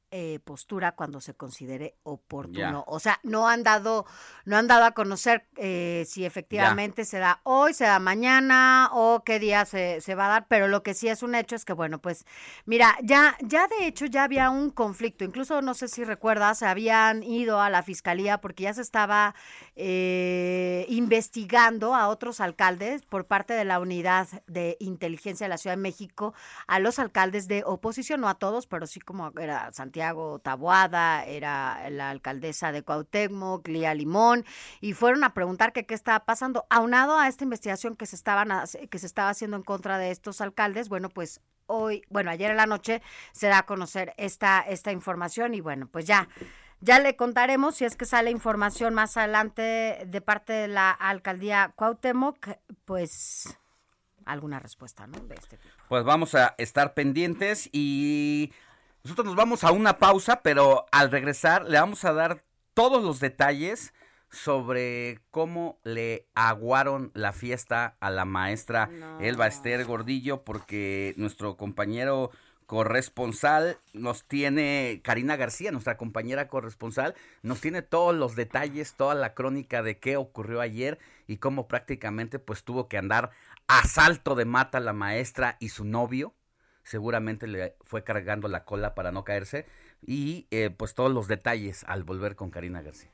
eh, postura cuando se considere oportuno. O sea, no han dado, no han dado a conocer eh, si efectivamente se da hoy, se da mañana o qué día se, se, va a dar, pero lo que sí es un hecho es que, bueno, pues, mira, ya, ya de hecho ya había un conflicto, incluso no sé si recuerdas, se habían ido a la fiscalía porque ya se estaba eh, investigando a otros alcaldes por parte de la unidad de inteligencia de la Ciudad de México, a los alcaldes de oposición, no a todos, pero sí como era Santiago Santiago Taboada, era la alcaldesa de Cuauhtémoc, Lía Limón, y fueron a preguntar que qué estaba pasando. Aunado a esta investigación que se, estaban, que se estaba haciendo en contra de estos alcaldes, bueno, pues hoy, bueno, ayer en la noche se da a conocer esta, esta información y bueno, pues ya Ya le contaremos si es que sale información más adelante de parte de la alcaldía Cuauhtémoc, pues alguna respuesta, ¿no? De este tipo. Pues vamos a estar pendientes y nosotros nos vamos a una pausa, pero al regresar le vamos a dar todos los detalles sobre cómo le aguaron la fiesta a la maestra Elba Esther Gordillo, porque nuestro compañero corresponsal nos tiene, Karina García, nuestra compañera corresponsal, nos tiene todos los detalles, toda la crónica de qué ocurrió ayer y cómo prácticamente pues tuvo que andar a salto de mata la maestra y su novio. Seguramente le fue cargando la cola para no caerse. Y eh, pues todos los detalles al volver con Karina García.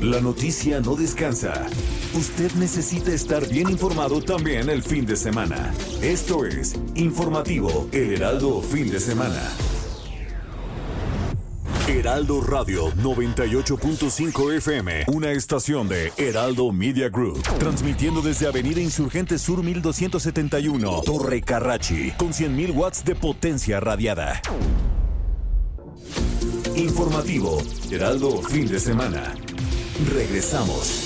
La noticia no descansa. Usted necesita estar bien informado también el fin de semana. Esto es Informativo El Heraldo Fin de Semana. Heraldo Radio 98.5 FM, una estación de Heraldo Media Group, transmitiendo desde Avenida Insurgente Sur 1271, Torre Carrachi, con 100.000 watts de potencia radiada. Informativo, Heraldo Fin de Semana. Regresamos.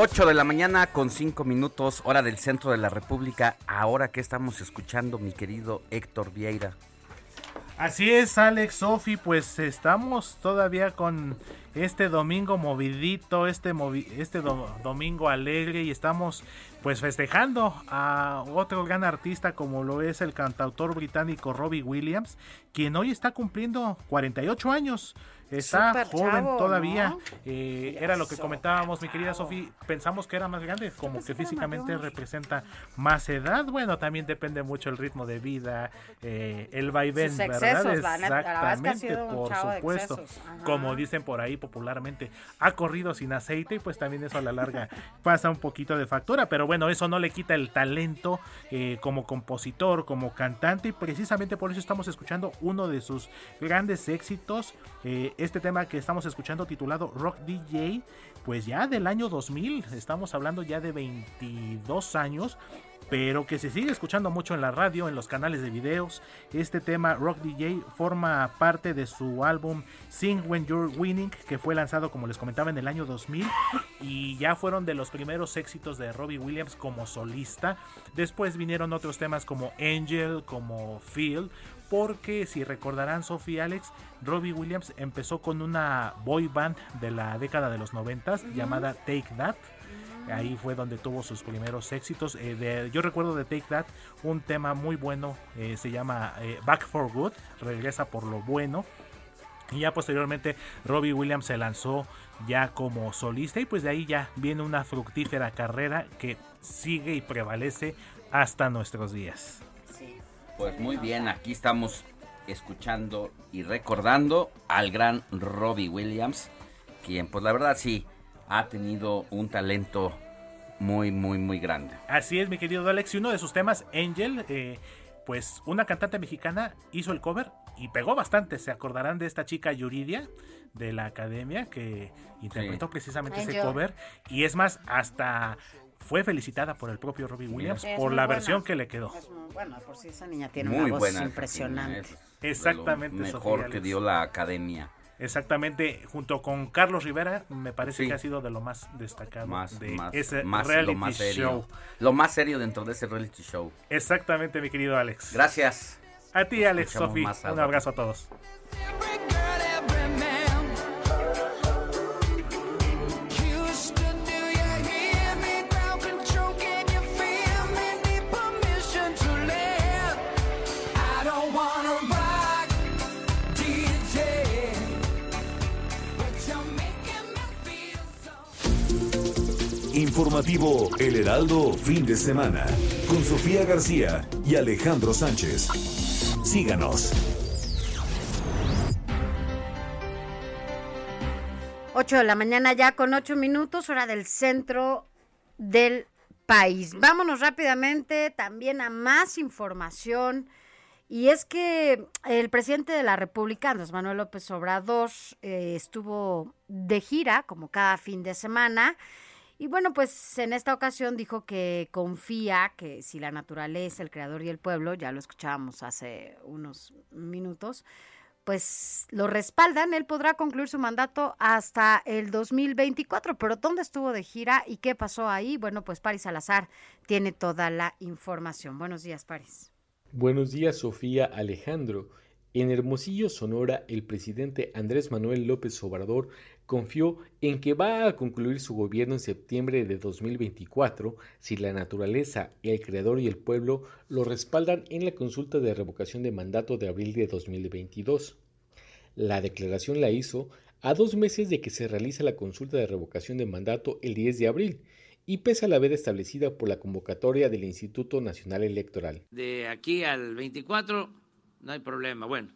8 de la mañana con 5 minutos, hora del centro de la República. Ahora que estamos escuchando, mi querido Héctor Vieira. Así es, Alex, Sofi, pues estamos todavía con este domingo movidito, este, este do- domingo alegre y estamos pues festejando a otro gran artista como lo es el cantautor británico Robbie Williams, quien hoy está cumpliendo 48 años. Está joven chavo, todavía. ¿no? Eh, era lo que comentábamos, mi querida Sofi. Pensamos que era más grande, como que físicamente representa más edad. Bueno, también depende mucho el ritmo de vida, eh, el vaivén, Sus ¿verdad? excesos, la Exactamente, por supuesto. Como dicen por ahí popularmente, ha corrido sin aceite y pues también eso a la larga pasa un poquito de factura. Pero bueno, eso no le quita el talento eh, como compositor, como cantante y precisamente por eso estamos escuchando uno de sus grandes éxitos. eh, este tema que estamos escuchando titulado Rock DJ, pues ya del año 2000, estamos hablando ya de 22 años pero que se sigue escuchando mucho en la radio, en los canales de videos. Este tema Rock DJ forma parte de su álbum Sing When You're Winning, que fue lanzado, como les comentaba, en el año 2000 y ya fueron de los primeros éxitos de Robbie Williams como solista. Después vinieron otros temas como Angel, como Feel, porque si recordarán Sophie y Alex, Robbie Williams empezó con una boy band de la década de los 90 llamada Take That. Ahí fue donde tuvo sus primeros éxitos. Eh, de- yo recuerdo de Take That un tema muy bueno, eh, se llama eh, Back for Good, regresa por lo bueno. Y ya posteriormente Robbie Williams se lanzó ya como solista y pues de ahí ya viene una fructífera carrera que sigue y prevalece hasta nuestros días. Pues muy bien, aquí estamos escuchando y recordando al gran Robbie Williams, quien pues la verdad sí ha tenido un talento muy, muy, muy grande. Así es, mi querido Alex. Y uno de sus temas, Angel, eh, pues una cantante mexicana hizo el cover y pegó bastante. Se acordarán de esta chica Yuridia de la academia que interpretó Sí. precisamente ese cover. Y es más, hasta fue felicitada por el propio Robbie Williams por la buena. versión que le quedó. Es muy bueno, por si esa niña tiene muy una voz buena. impresionante. es Exactamente, Sofía mejor que dio la academia. Exactamente, junto con Carlos Rivera, me parece Sí. que ha sido de lo más destacado Más, de más, ese más, reality lo más serio. show. Lo más serio dentro de ese reality show. Exactamente, mi querido Alex. Gracias. A ti, Alex, Sofi. Un abrazo a todos. Informativo El Heraldo fin de semana con Sofía García y Alejandro Sánchez. Síganos. 8 de la mañana ya con 8 minutos, hora del centro del país. Vámonos rápidamente también a más información. Y es que el presidente de la República, Andrés Manuel López Obrador, eh, estuvo de gira como cada fin de semana. Y bueno, pues en esta ocasión dijo que confía que si la naturaleza, el creador y el pueblo, ya lo escuchábamos hace unos minutos, pues lo respaldan, él podrá concluir su mandato hasta el 2024. Pero ¿dónde estuvo de gira y qué pasó ahí? Bueno, pues Paris Salazar tiene toda la información. Buenos días, Paris. Buenos días, Sofía Alejandro. En Hermosillo, Sonora, el presidente Andrés Manuel López Obrador confió en que va a concluir su gobierno en septiembre de 2024 si la naturaleza, el creador y el pueblo lo respaldan en la consulta de revocación de mandato de abril de 2022. La declaración la hizo a dos meses de que se realiza la consulta de revocación de mandato el 10 de abril y pese a la veda establecida por la convocatoria del Instituto Nacional Electoral. De aquí al 24 no hay problema. Bueno,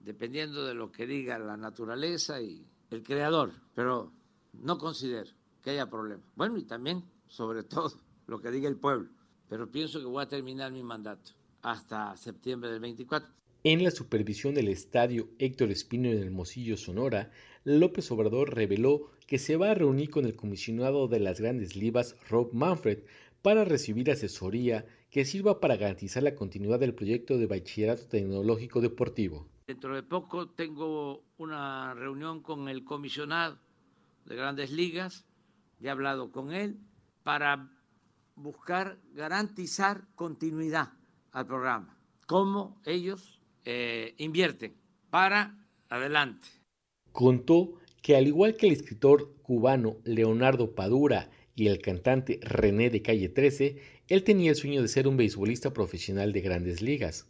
dependiendo de lo que diga la naturaleza y el creador, pero no considero que haya problema. Bueno, y también, sobre todo, lo que diga el pueblo. Pero pienso que voy a terminar mi mandato hasta septiembre del 24. En la supervisión del estadio Héctor Espino en Hermosillo, Sonora, López Obrador reveló que se va a reunir con el comisionado de las grandes ligas, Rob Manfred, para recibir asesoría que sirva para garantizar la continuidad del proyecto de bachillerato tecnológico deportivo. Dentro de poco tengo una reunión con el comisionado de grandes ligas, ya he hablado con él, para buscar garantizar continuidad al programa, cómo ellos eh, invierten para adelante. Contó que al igual que el escritor cubano Leonardo Padura y el cantante René de Calle 13, él tenía el sueño de ser un beisbolista profesional de grandes ligas.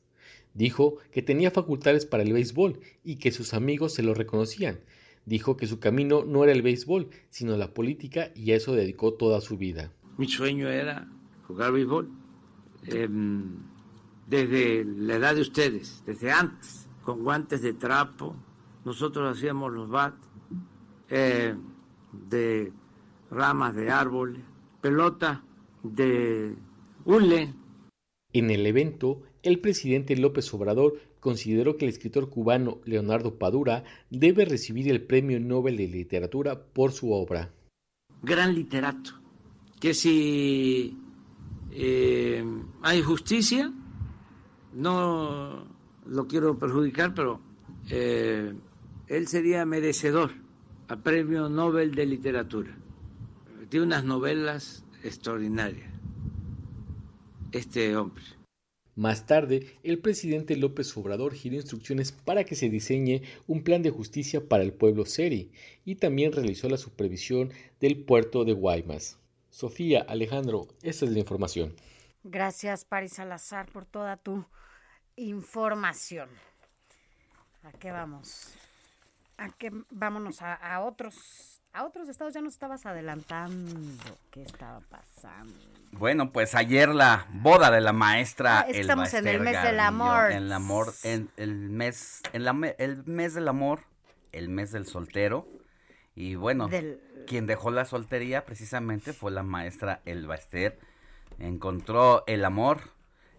Dijo que tenía facultades para el béisbol y que sus amigos se lo reconocían. Dijo que su camino no era el béisbol, sino la política y a eso dedicó toda su vida. Mi sueño era jugar béisbol eh, desde la edad de ustedes, desde antes, con guantes de trapo. Nosotros hacíamos los bats eh, de ramas de árboles, pelota de hule. En el evento, el presidente López Obrador consideró que el escritor cubano Leonardo Padura debe recibir el Premio Nobel de Literatura por su obra. Gran literato, que si eh, hay justicia, no lo quiero perjudicar, pero eh, él sería merecedor al Premio Nobel de Literatura. Tiene unas novelas extraordinarias, este hombre. Más tarde, el presidente López Obrador giró instrucciones para que se diseñe un plan de justicia para el pueblo seri y también realizó la supervisión del puerto de Guaymas. Sofía, Alejandro, esta es la información. Gracias, Paris Salazar, por toda tu información. ¿A qué vamos? ¿A qué? Vámonos a, a otros a otros estados ya nos estabas adelantando qué estaba pasando. Bueno, pues ayer la boda de la maestra ah, Estamos en el mes del amor. En el amor, en el mes, en la, el mes del amor, el mes del soltero. Y bueno, del... quien dejó la soltería precisamente fue la maestra Elba Ester. Encontró el amor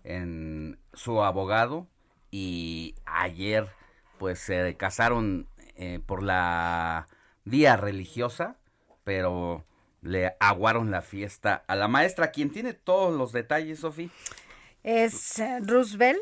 en su abogado y ayer pues se casaron eh, por la vía religiosa, pero le aguaron la fiesta a la maestra, quien tiene todos los detalles, Sofi. Es uh, Roosevelt,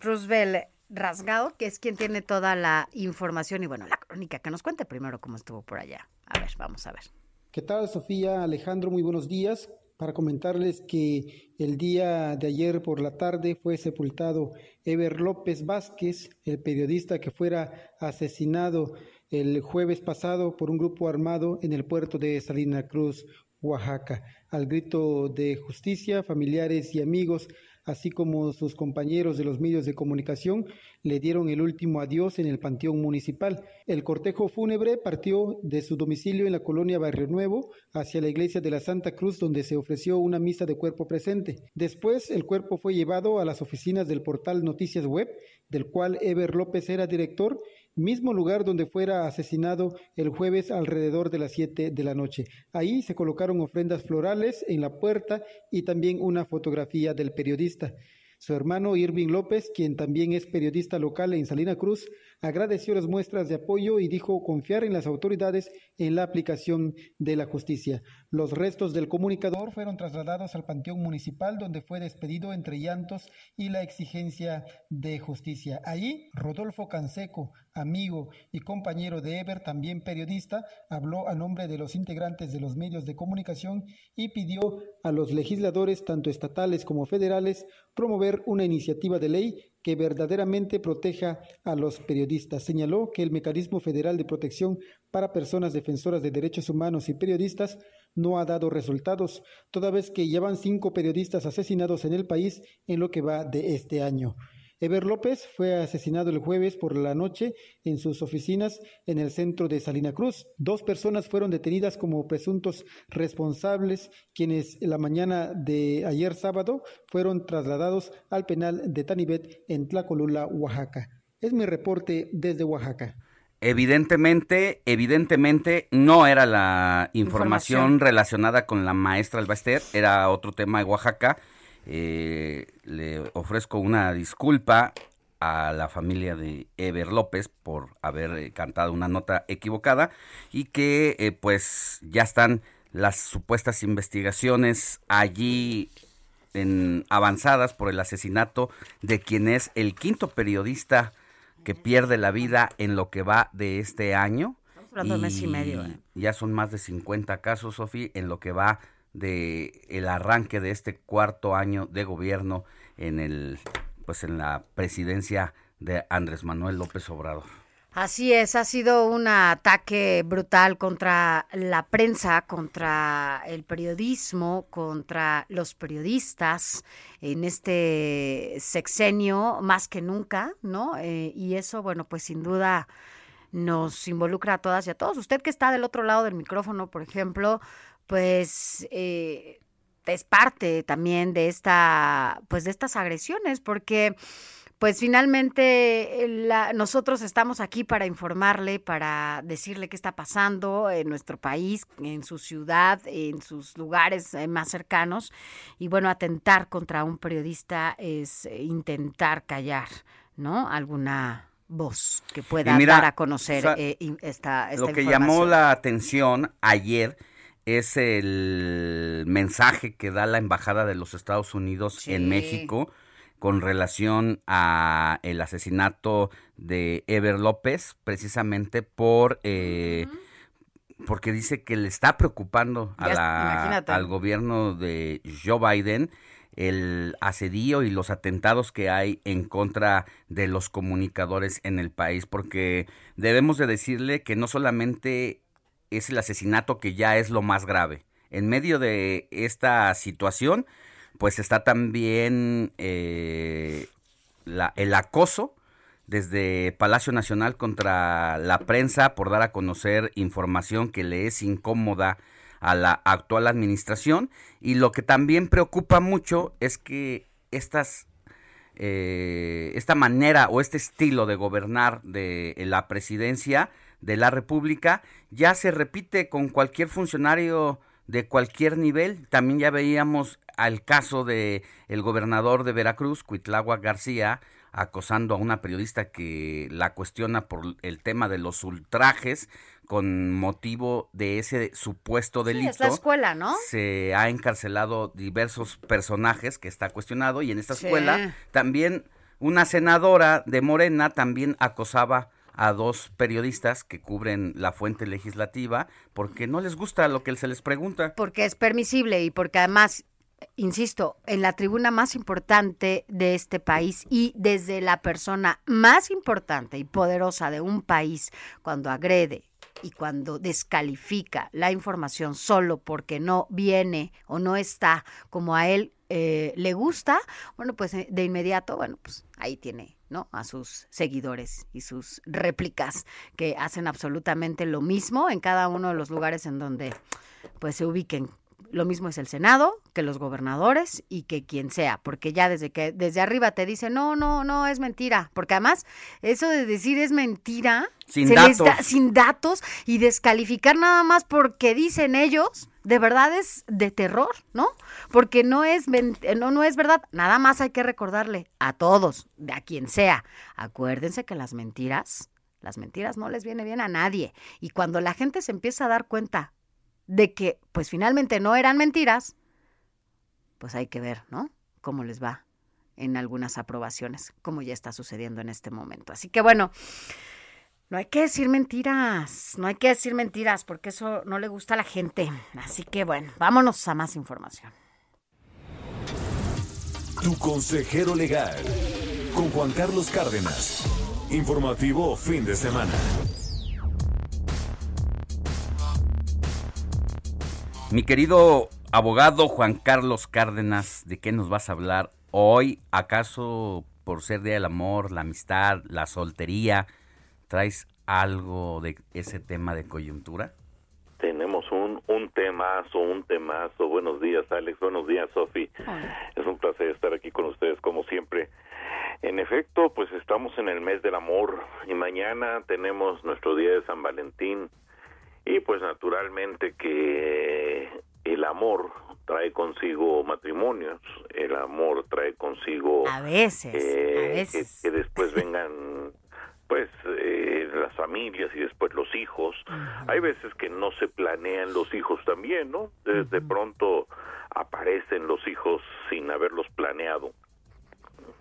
Roosevelt Rasgado, que es quien tiene toda la información y bueno, la crónica, que nos cuente primero cómo estuvo por allá. A ver, vamos a ver. ¿Qué tal, Sofía? Alejandro, muy buenos días. para comentarles que el día de ayer por la tarde fue sepultado Ever López Vázquez, el periodista que fuera asesinado el jueves pasado por un grupo armado en el puerto de Salina Cruz, Oaxaca. Al grito de justicia, familiares y amigos así como sus compañeros de los medios de comunicación, le dieron el último adiós en el Panteón Municipal. El cortejo fúnebre partió de su domicilio en la colonia Barrio Nuevo hacia la iglesia de la Santa Cruz, donde se ofreció una misa de cuerpo presente. Después, el cuerpo fue llevado a las oficinas del portal Noticias Web, del cual Eber López era director, mismo lugar donde fuera asesinado el jueves alrededor de las 7 de la noche. Ahí se colocaron ofrendas florales en la puerta y también una fotografía del periodista. Su hermano Irving López, quien también es periodista local en Salina Cruz, agradeció las muestras de apoyo y dijo confiar en las autoridades en la aplicación de la justicia. Los restos del comunicador fueron trasladados al Panteón Municipal, donde fue despedido entre llantos y la exigencia de justicia. Allí, Rodolfo Canseco, amigo y compañero de Eber, también periodista, habló a nombre de los integrantes de los medios de comunicación y pidió a los legisladores, tanto estatales como federales, promover una iniciativa de ley que verdaderamente proteja a los periodistas. Señaló que el Mecanismo Federal de Protección para Personas Defensoras de Derechos Humanos y Periodistas no ha dado resultados, toda vez que llevan cinco periodistas asesinados en el país en lo que va de este año. Eber López fue asesinado el jueves por la noche en sus oficinas en el centro de Salina Cruz. Dos personas fueron detenidas como presuntos responsables, quienes la mañana de ayer sábado fueron trasladados al penal de Tanibet en Tlacolula, Oaxaca. Es mi reporte desde Oaxaca. Evidentemente, evidentemente no era la información, Información. relacionada con la maestra Albaster, era otro tema de Oaxaca. Eh, le ofrezco una disculpa a la familia de Ever López por haber eh, cantado una nota equivocada y que eh, pues ya están las supuestas investigaciones allí en, avanzadas por el asesinato de quien es el quinto periodista que pierde la vida en lo que va de este año. Estamos hablando de mes y medio, ¿eh? Ya son más de 50 casos, Sofi, en lo que va de el arranque de este cuarto año de gobierno en el pues en la presidencia de Andrés Manuel López Obrador. Así es, ha sido un ataque brutal contra la prensa, contra el periodismo, contra los periodistas en este sexenio más que nunca, ¿no? Eh, y eso, bueno, pues sin duda nos involucra a todas y a todos. Usted que está del otro lado del micrófono, por ejemplo, pues eh, es parte también de esta, pues de estas agresiones, porque pues finalmente eh, la- nosotros estamos aquí para informarle, para decirle qué está pasando en nuestro país, en su ciudad, en sus lugares eh, más cercanos. Y bueno, atentar contra un periodista es eh, intentar callar, ¿no? Alguna voz que pueda mira, dar a conocer o sea, eh, in- esta, esta Lo que información. llamó la atención ayer es el mensaje que da la embajada de los Estados Unidos en. México con relación a el asesinato de Ever López, precisamente por eh, porque dice que le está preocupando a la- al gobierno de Joe Biden el asedio y los atentados que hay en contra de los comunicadores en el país, porque debemos de decirle que no solamente es el asesinato que ya es lo más grave. En medio de esta situación, pues está también eh, la- el acoso desde Palacio Nacional contra la prensa por dar a conocer información que le es incómoda a la actual administración y lo que también preocupa mucho es que estas eh, esta manera o este estilo de gobernar de la presidencia de la República ya se repite con cualquier funcionario de cualquier nivel. También ya veíamos al caso de el gobernador de Veracruz, Cuitlagua García, acosando a una periodista que la cuestiona por el tema de los ultrajes con motivo de ese supuesto Sí, delito es la escuela, ¿no? se ha encarcelado diversos personajes que está cuestionado y en esta Sí. escuela también una senadora de Morena también acosaba a dos periodistas que cubren la fuente legislativa porque no les gusta lo que se les pregunta. Porque es permisible y porque además insisto, en la tribuna más importante de este país y desde la persona más importante y poderosa de un país, cuando agrede y cuando descalifica la información solo porque no viene o no está como a él eh, le gusta, bueno, pues eh, de inmediato, bueno, pues ahí tiene ¿no? A sus seguidores y sus réplicas que hacen absolutamente lo mismo en cada uno de los lugares en donde pues se ubiquen lo mismo es el Senado que los gobernadores y que quien sea, porque ya desde que desde arriba te dice no, no, no es mentira, porque además eso de decir es mentira sin datos, sin datos y descalificar nada más porque dicen ellos, de verdad es de terror, ¿no? Porque no es no no es verdad, nada más hay que recordarle a todos, de a quien sea, acuérdense que las mentiras las mentiras no les viene bien a nadie. Y cuando la gente se empieza a dar cuenta de que pues finalmente no eran mentiras, pues hay que ver, ¿no? Cómo les va en algunas aprobaciones, como ya está sucediendo en este momento. Así que bueno, no hay que decir mentiras, no hay que decir mentiras porque eso no le gusta a la gente. Así que bueno, vámonos a más información. Tu consejero legal, con Juan Carlos Cárdenas. Informativo fin de semana. Mi querido abogado Juan Carlos Cárdenas, ¿de qué nos vas a hablar hoy? ¿Acaso por ser Día del Amor, la amistad, la soltería, traes algo de ese tema de coyuntura? Tenemos un, un temazo, un temazo. Buenos días, Alex. Buenos días, Sofi. Es un placer estar aquí con ustedes, como siempre. En efecto, pues estamos en el mes del amor y mañana tenemos nuestro día de San Valentín. Y pues naturalmente que el amor trae consigo matrimonios, el amor trae consigo a veces, eh, Que, después vengan pues eh, las familias y después los hijos. Hay veces que no se planean los hijos también, ¿no? De, pronto aparecen los hijos sin haberlos planeado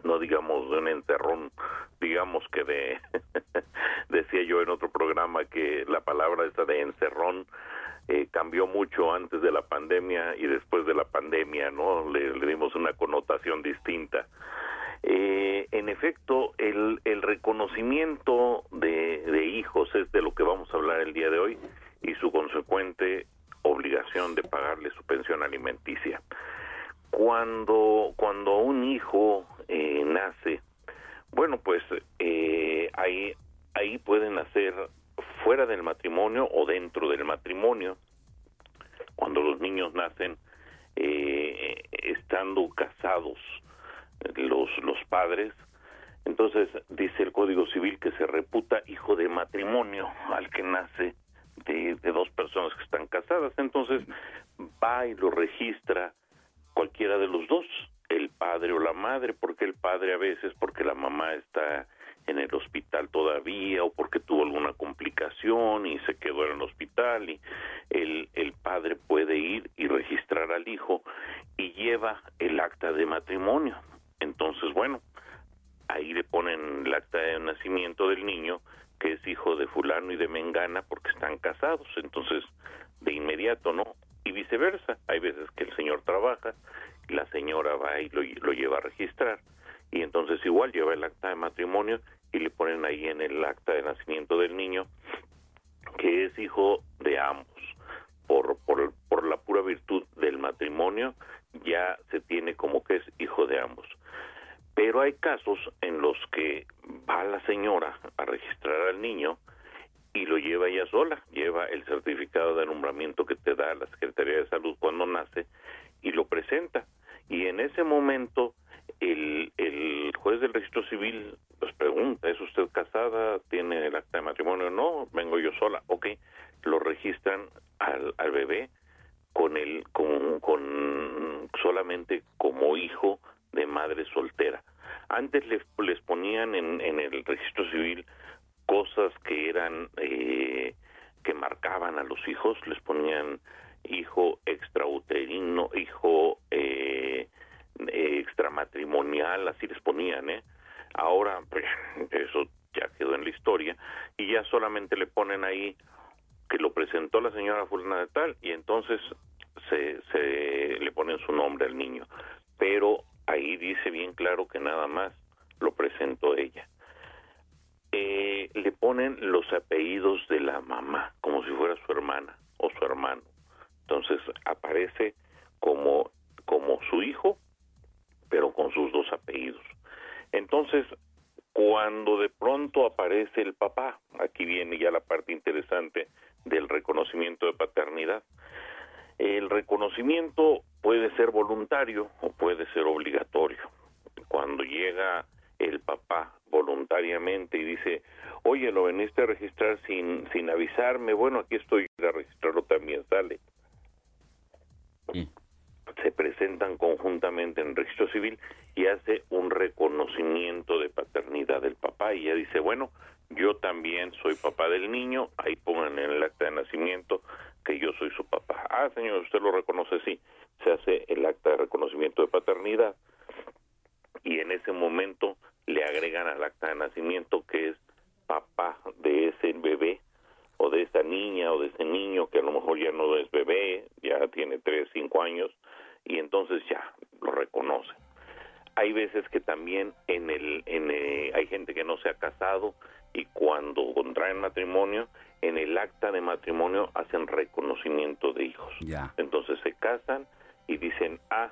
no digamos de un enterrón, digamos que de, decía yo en otro programa que la palabra esta de encerrón eh, cambió mucho antes de la pandemia y después de la pandemia, ¿no? Le, dimos una connotación distinta. Eh, en efecto, el, el reconocimiento de, de hijos es de lo que vamos a hablar el día de hoy y su consecuente obligación de pagarle su pensión alimenticia. Cuando, cuando un hijo eh, nace, bueno, pues eh, ahí, ahí pueden nacer fuera del matrimonio o dentro del matrimonio. Cuando los niños nacen eh, estando casados los, los padres, entonces dice el Código Civil que se reputa hijo de matrimonio al que nace de, de dos personas que están casadas. Entonces va y lo registra cualquiera de los dos, el padre o la madre, porque el padre a veces, porque la mamá está en el hospital todavía o porque tuvo alguna complicación y se quedó en el hospital y el, el padre puede ir y registrar al hijo y lleva el acta de matrimonio. Entonces, bueno, ahí le ponen el acta de nacimiento del niño que es hijo de fulano y de mengana porque están casados. Entonces, de inmediato, ¿no? y viceversa. Hay veces que el señor trabaja, y la señora va y lo, lo lleva a registrar y entonces igual lleva el acta de matrimonio y le ponen ahí en el acta de nacimiento del niño que es hijo de ambos. Por, por, por la pura virtud del matrimonio ya se tiene como que es hijo de ambos. Pero hay casos en los que va la señora a registrar al niño y lo lleva ella sola, lleva el certificado de nombramiento que te da la Secretaría de Salud cuando nace y lo presenta. Y en ese momento el, el juez del registro civil pues pregunta, ¿es usted casada? ¿Tiene el acta de matrimonio? No, vengo yo sola. Ok, lo registran al, al bebé con el con, con solamente como hijo de madre soltera. Antes les, les ponían en, en el registro civil cosas que eran eh, que marcaban a los hijos, les ponían hijo extrauterino, hijo eh, extramatrimonial, así les ponían, ¿eh? Ahora, pues, eso ya quedó en la historia, y ya solamente le ponen ahí que lo presentó la señora fulana de tal, y entonces se, se le ponen su nombre al niño. Pero ahí dice bien claro que nada más lo presentó ella. Eh, le ponen los apellidos de la mamá, como si fuera su hermana o su hermano. Entonces aparece como, como su hijo, pero con sus dos apellidos. Entonces, cuando de pronto aparece el papá, aquí viene ya la parte interesante del reconocimiento de paternidad. El reconocimiento puede ser voluntario o puede ser obligatorio. Cuando llega el papá voluntariamente y dice, oye, lo veniste a registrar sin, sin avisarme, bueno, aquí estoy a registrarlo también, sale. Se presentan conjuntamente en registro civil y hace un reconocimiento de paternidad del papá y ya dice, bueno, yo también soy papá del niño, ahí pongan en el acta de nacimiento que yo soy su papá. Ah, señor, usted lo reconoce, sí. Se hace el acta de reconocimiento de paternidad y en ese momento le agregan al acta de nacimiento que es papá de ese bebé o de esa niña o de ese niño que a lo mejor ya no es bebé, ya tiene tres, cinco años y entonces ya lo reconoce. Hay veces que también en el, en eh, hay gente que no se ha casado y cuando contraen matrimonio, en el acta de matrimonio hacen reconocimiento de hijos. Ya. Entonces se casan y dicen, ah,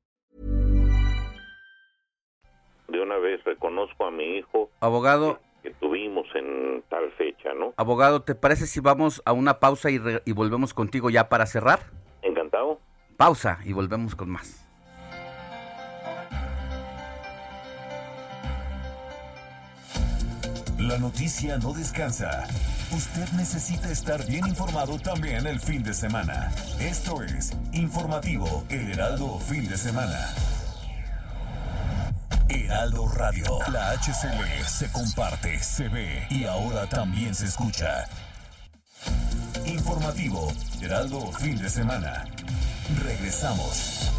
Vez reconozco a mi hijo Abogado, que tuvimos en tal fecha, ¿no? abogado, ¿te parece si vamos a una pausa y, re- y volvemos contigo ya para cerrar? Encantado. Pausa y volvemos con más. La noticia no descansa. Usted necesita estar bien informado también el fin de semana. Esto es Informativo El Heraldo Fin de Semana. Heraldo Radio. La HCL se comparte, se ve y ahora también se escucha. Informativo Heraldo Fin de Semana. Regresamos.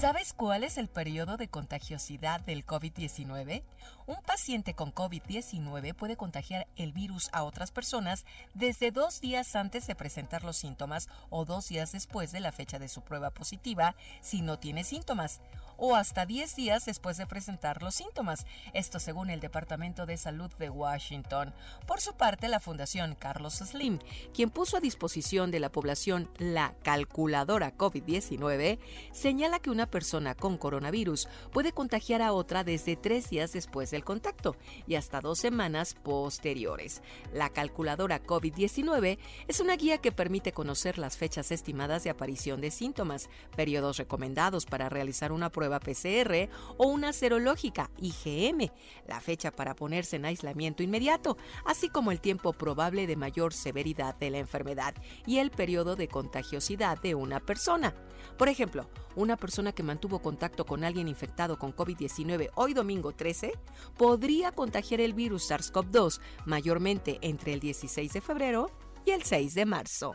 ¿Sabes cuál es el periodo de contagiosidad del COVID-19? Un paciente con COVID-19 puede contagiar el virus a otras personas desde dos días antes de presentar los síntomas o dos días después de la fecha de su prueba positiva si no tiene síntomas o hasta 10 días después de presentar los síntomas, esto según el Departamento de Salud de Washington. Por su parte, la Fundación Carlos Slim, quien puso a disposición de la población la calculadora COVID-19, señala que una persona con coronavirus puede contagiar a otra desde tres días después del contacto y hasta dos semanas posteriores. La calculadora COVID-19 es una guía que permite conocer las fechas estimadas de aparición de síntomas, periodos recomendados para realizar una prueba PCR o una serológica IgM, la fecha para ponerse en aislamiento inmediato, así como el tiempo probable de mayor severidad de la enfermedad y el periodo de contagiosidad de una persona. Por ejemplo, una persona que mantuvo contacto con alguien infectado con COVID-19 hoy domingo 13 podría contagiar el virus SARS-CoV-2 mayormente entre el 16 de febrero y el 6 de marzo.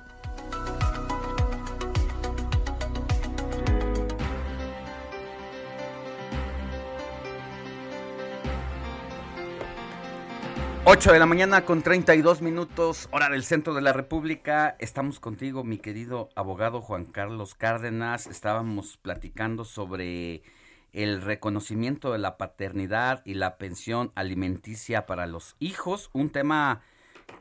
8 de la mañana con 32 minutos, hora del centro de la República. Estamos contigo, mi querido abogado Juan Carlos Cárdenas. Estábamos platicando sobre el reconocimiento de la paternidad y la pensión alimenticia para los hijos, un tema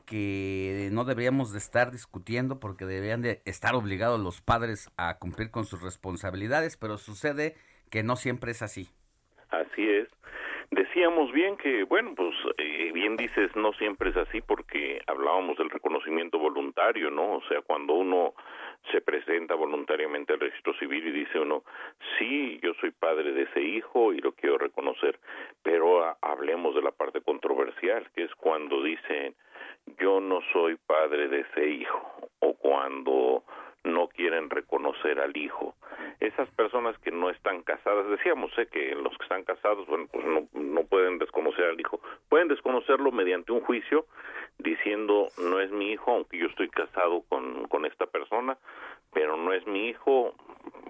que no deberíamos de estar discutiendo porque deberían de estar obligados los padres a cumplir con sus responsabilidades, pero sucede que no siempre es así. Así es. Decíamos bien que, bueno, pues eh, bien dices, no siempre es así porque hablábamos del reconocimiento voluntario, ¿no? O sea, cuando uno se presenta voluntariamente al registro civil y dice uno, sí, yo soy padre de ese hijo y lo quiero reconocer, pero hablemos de la parte controversial, que es cuando dicen, yo no soy padre de ese hijo, o cuando no quieren reconocer al hijo. Esas personas que no están casadas, decíamos sé que los que están casados, bueno, pues no, no pueden desconocer al hijo. Pueden desconocerlo mediante un juicio diciendo no es mi hijo, aunque yo estoy casado con, con esta persona, pero no es mi hijo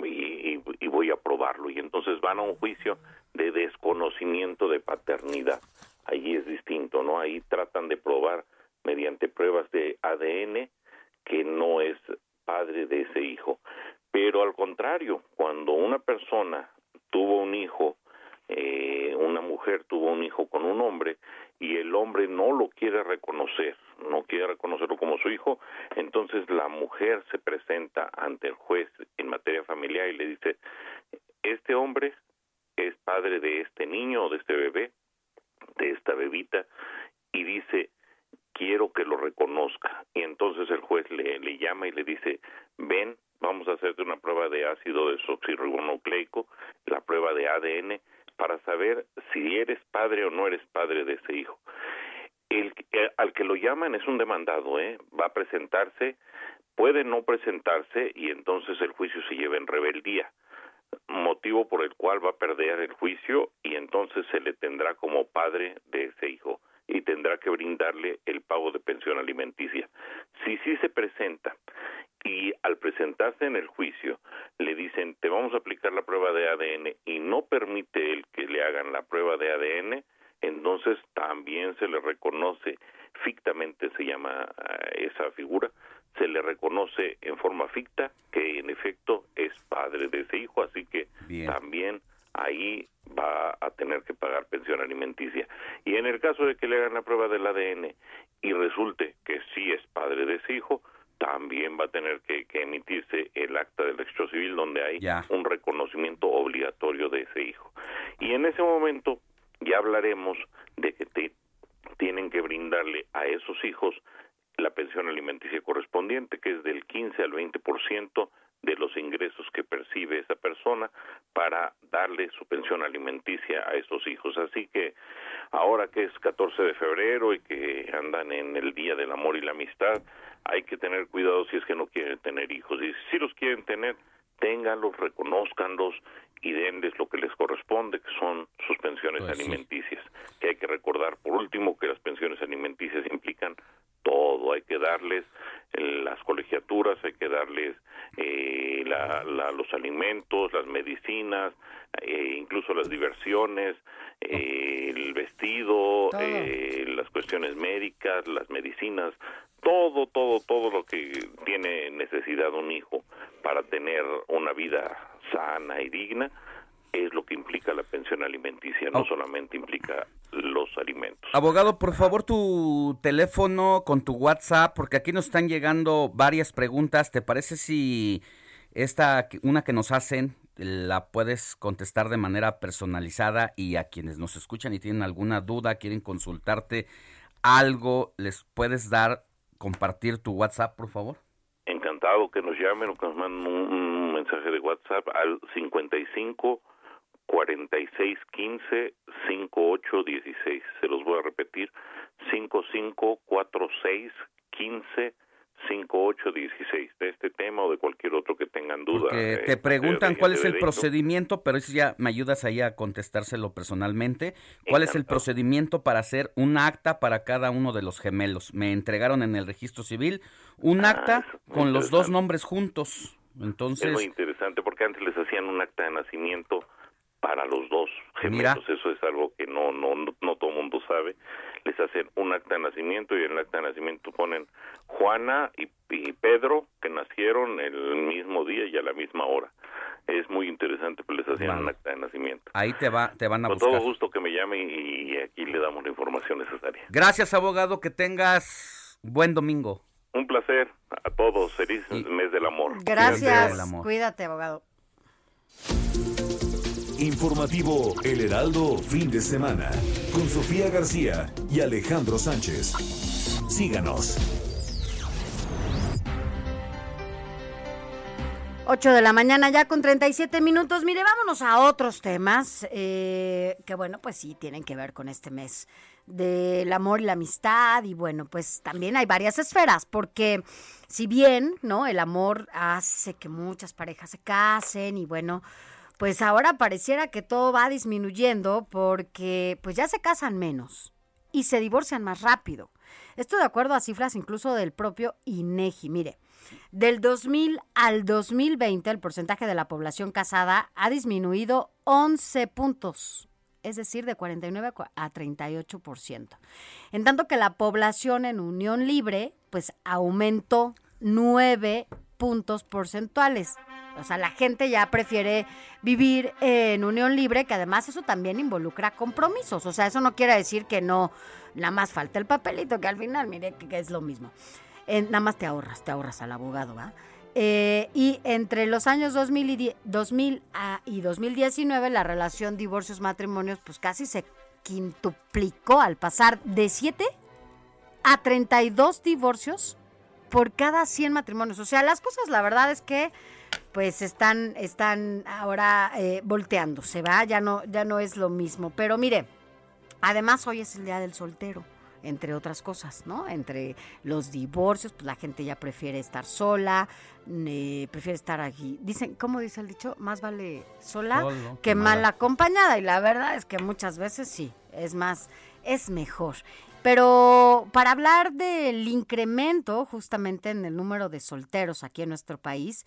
y, y voy a probarlo. Y entonces van a un juicio de desconocimiento de paternidad. Ahí es distinto, ¿no? Ahí tratan de probar mediante pruebas de ADN que no es padre de ese hijo. Pero al contrario, cuando una persona tuvo un hijo, eh, una mujer tuvo un hijo con un hombre y el hombre no lo quiere reconocer, no quiere reconocerlo como su hijo, entonces la mujer se presenta ante el juez en materia familiar y le dice, este hombre es padre de este niño o de este bebé, de esta bebita, y dice, quiero que lo reconozca. Y entonces el juez le, le llama y le dice, ven, vamos a hacerte una prueba de ácido desoxirribonucleico, la prueba de ADN, para saber si eres padre o no eres padre de ese hijo. El, eh, al que lo llaman es un demandado, ¿eh? va a presentarse, puede no presentarse y entonces el juicio se lleva en rebeldía, motivo por el cual va a perder el juicio y entonces se le tendrá como padre de ese hijo y tendrá que brindarle el pago de pensión alimenticia. Si sí se presenta y al presentarse en el juicio le dicen te vamos a aplicar la prueba de ADN y no permite el que le hagan la prueba de ADN, entonces también se le reconoce, fictamente se llama eh, esa figura, se le reconoce en forma ficta que en efecto es padre de ese hijo, así que también ahí va a tener que pagar pensión alimenticia. Y en el caso de que le hagan la prueba del ADN y resulte que sí es padre de ese hijo, también va a tener que, emitirse el acta del registro civil donde hay un reconocimiento obligatorio de ese hijo. Y en ese momento ya hablaremos de que tienen que brindarle a esos hijos la pensión alimenticia correspondiente, que es del 15 al 20% de los ingresos que percibe esa persona para darle su pensión alimenticia a esos hijos. Así que ahora que es 14 de febrero y que andan en el Día del Amor y la Amistad, hay que tener cuidado si es que no quieren tener hijos. Y si los quieren tener, ténganlos, reconozcanlos y denles lo que les corresponde, que son sus pensiones pues alimenticias. Que hay que recordar, por último, que las pensiones alimenticias implican todo. Hay que darles eh, las colegiaturas, hay que darles eh, los alimentos, las medicinas, eh, incluso las diversiones, el vestido, las cuestiones médicas, las medicinas, todo, todo, todo lo que tiene necesidad un hijo para tener una vida sana y digna es lo que implica la pensión alimenticia, no oh. solamente implica los alimentos. Abogado, por favor, tu teléfono con tu WhatsApp, porque aquí nos están llegando varias preguntas. ¿Te parece si esta, una que nos hacen, la puedes contestar de manera personalizada y a quienes nos escuchan y tienen alguna duda, quieren consultarte algo, les puedes dar, compartir tu WhatsApp, por favor? Encantado que nos llamen o que nos manden un, un mensaje de WhatsApp al 55 4615 5816. Se los voy a repetir. 5546 15 5816 de este tema o de cualquier otro que tengan duda. Eh, te preguntan cuál es el procedimiento, pero eso ya me ayudas ahí a contestárselo personalmente. ¿Cuál es el procedimiento para hacer un acta para cada uno de los gemelos? Me entregaron en el registro civil un ah, acta con los dos nombres juntos. Entonces, es muy interesante porque antes les hacían un acta de nacimiento para los dos gemelos. Eso es algo que no, no, no, todo el mundo sabe. Les hacen un acta de nacimiento y en el acta de nacimiento ponen Juana y, Pedro que nacieron el mismo día y a la misma hora. Es muy interesante, pues les hacían un acta de nacimiento. Ahí te, va, te van a Con todo gusto que me llame y, aquí le damos la información necesaria. Gracias, abogado. Que tengas buen domingo. Un placer a todos. Feliz mes del amor. Gracias. Cuídate, abogado. Informativo El Heraldo Fin de Semana con Sofía García y Alejandro Sánchez. Síganos. 8 de la mañana ya con 37 minutos. Mire, vámonos a otros temas eh, que bueno, pues sí, tienen que ver con este mes del amor y la amistad y bueno, pues también hay varias esferas porque si bien, ¿no? El amor hace que muchas parejas se casen y bueno, pues ahora pareciera que todo va disminuyendo porque pues ya se casan menos y se divorcian más rápido. Esto de acuerdo a cifras incluso del propio INEGI. Mire, del 2000 al 2020 el porcentaje de la población casada ha disminuido 11 puntos es decir, de 49 a 38%. En tanto que la población en unión libre, pues aumentó 9 puntos porcentuales. O sea, la gente ya prefiere vivir en unión libre, que además eso también involucra compromisos. O sea, eso no quiere decir que no, nada más falta el papelito, que al final, mire, que, es lo mismo. nada más te ahorras, te ahorras al abogado, ¿va? Eh, y entre los años 2000 y, 2000 y 2019 la relación divorcios-matrimonios pues casi se quintuplicó al pasar de 7 a 32 divorcios por cada 100 matrimonios. O sea, las cosas la verdad es que pues están, están ahora eh, volteándose, ¿va? Ya no, ya no es lo mismo. Pero mire, además hoy es el Día del Soltero entre otras cosas, ¿no? Entre los divorcios, pues la gente ya prefiere estar sola, prefiere estar aquí. Dicen, ¿cómo dice el dicho? Más vale sola que mal acompañada. Y la verdad es que muchas veces sí, es más, es mejor. Pero para hablar del incremento justamente en el número de solteros aquí en nuestro país,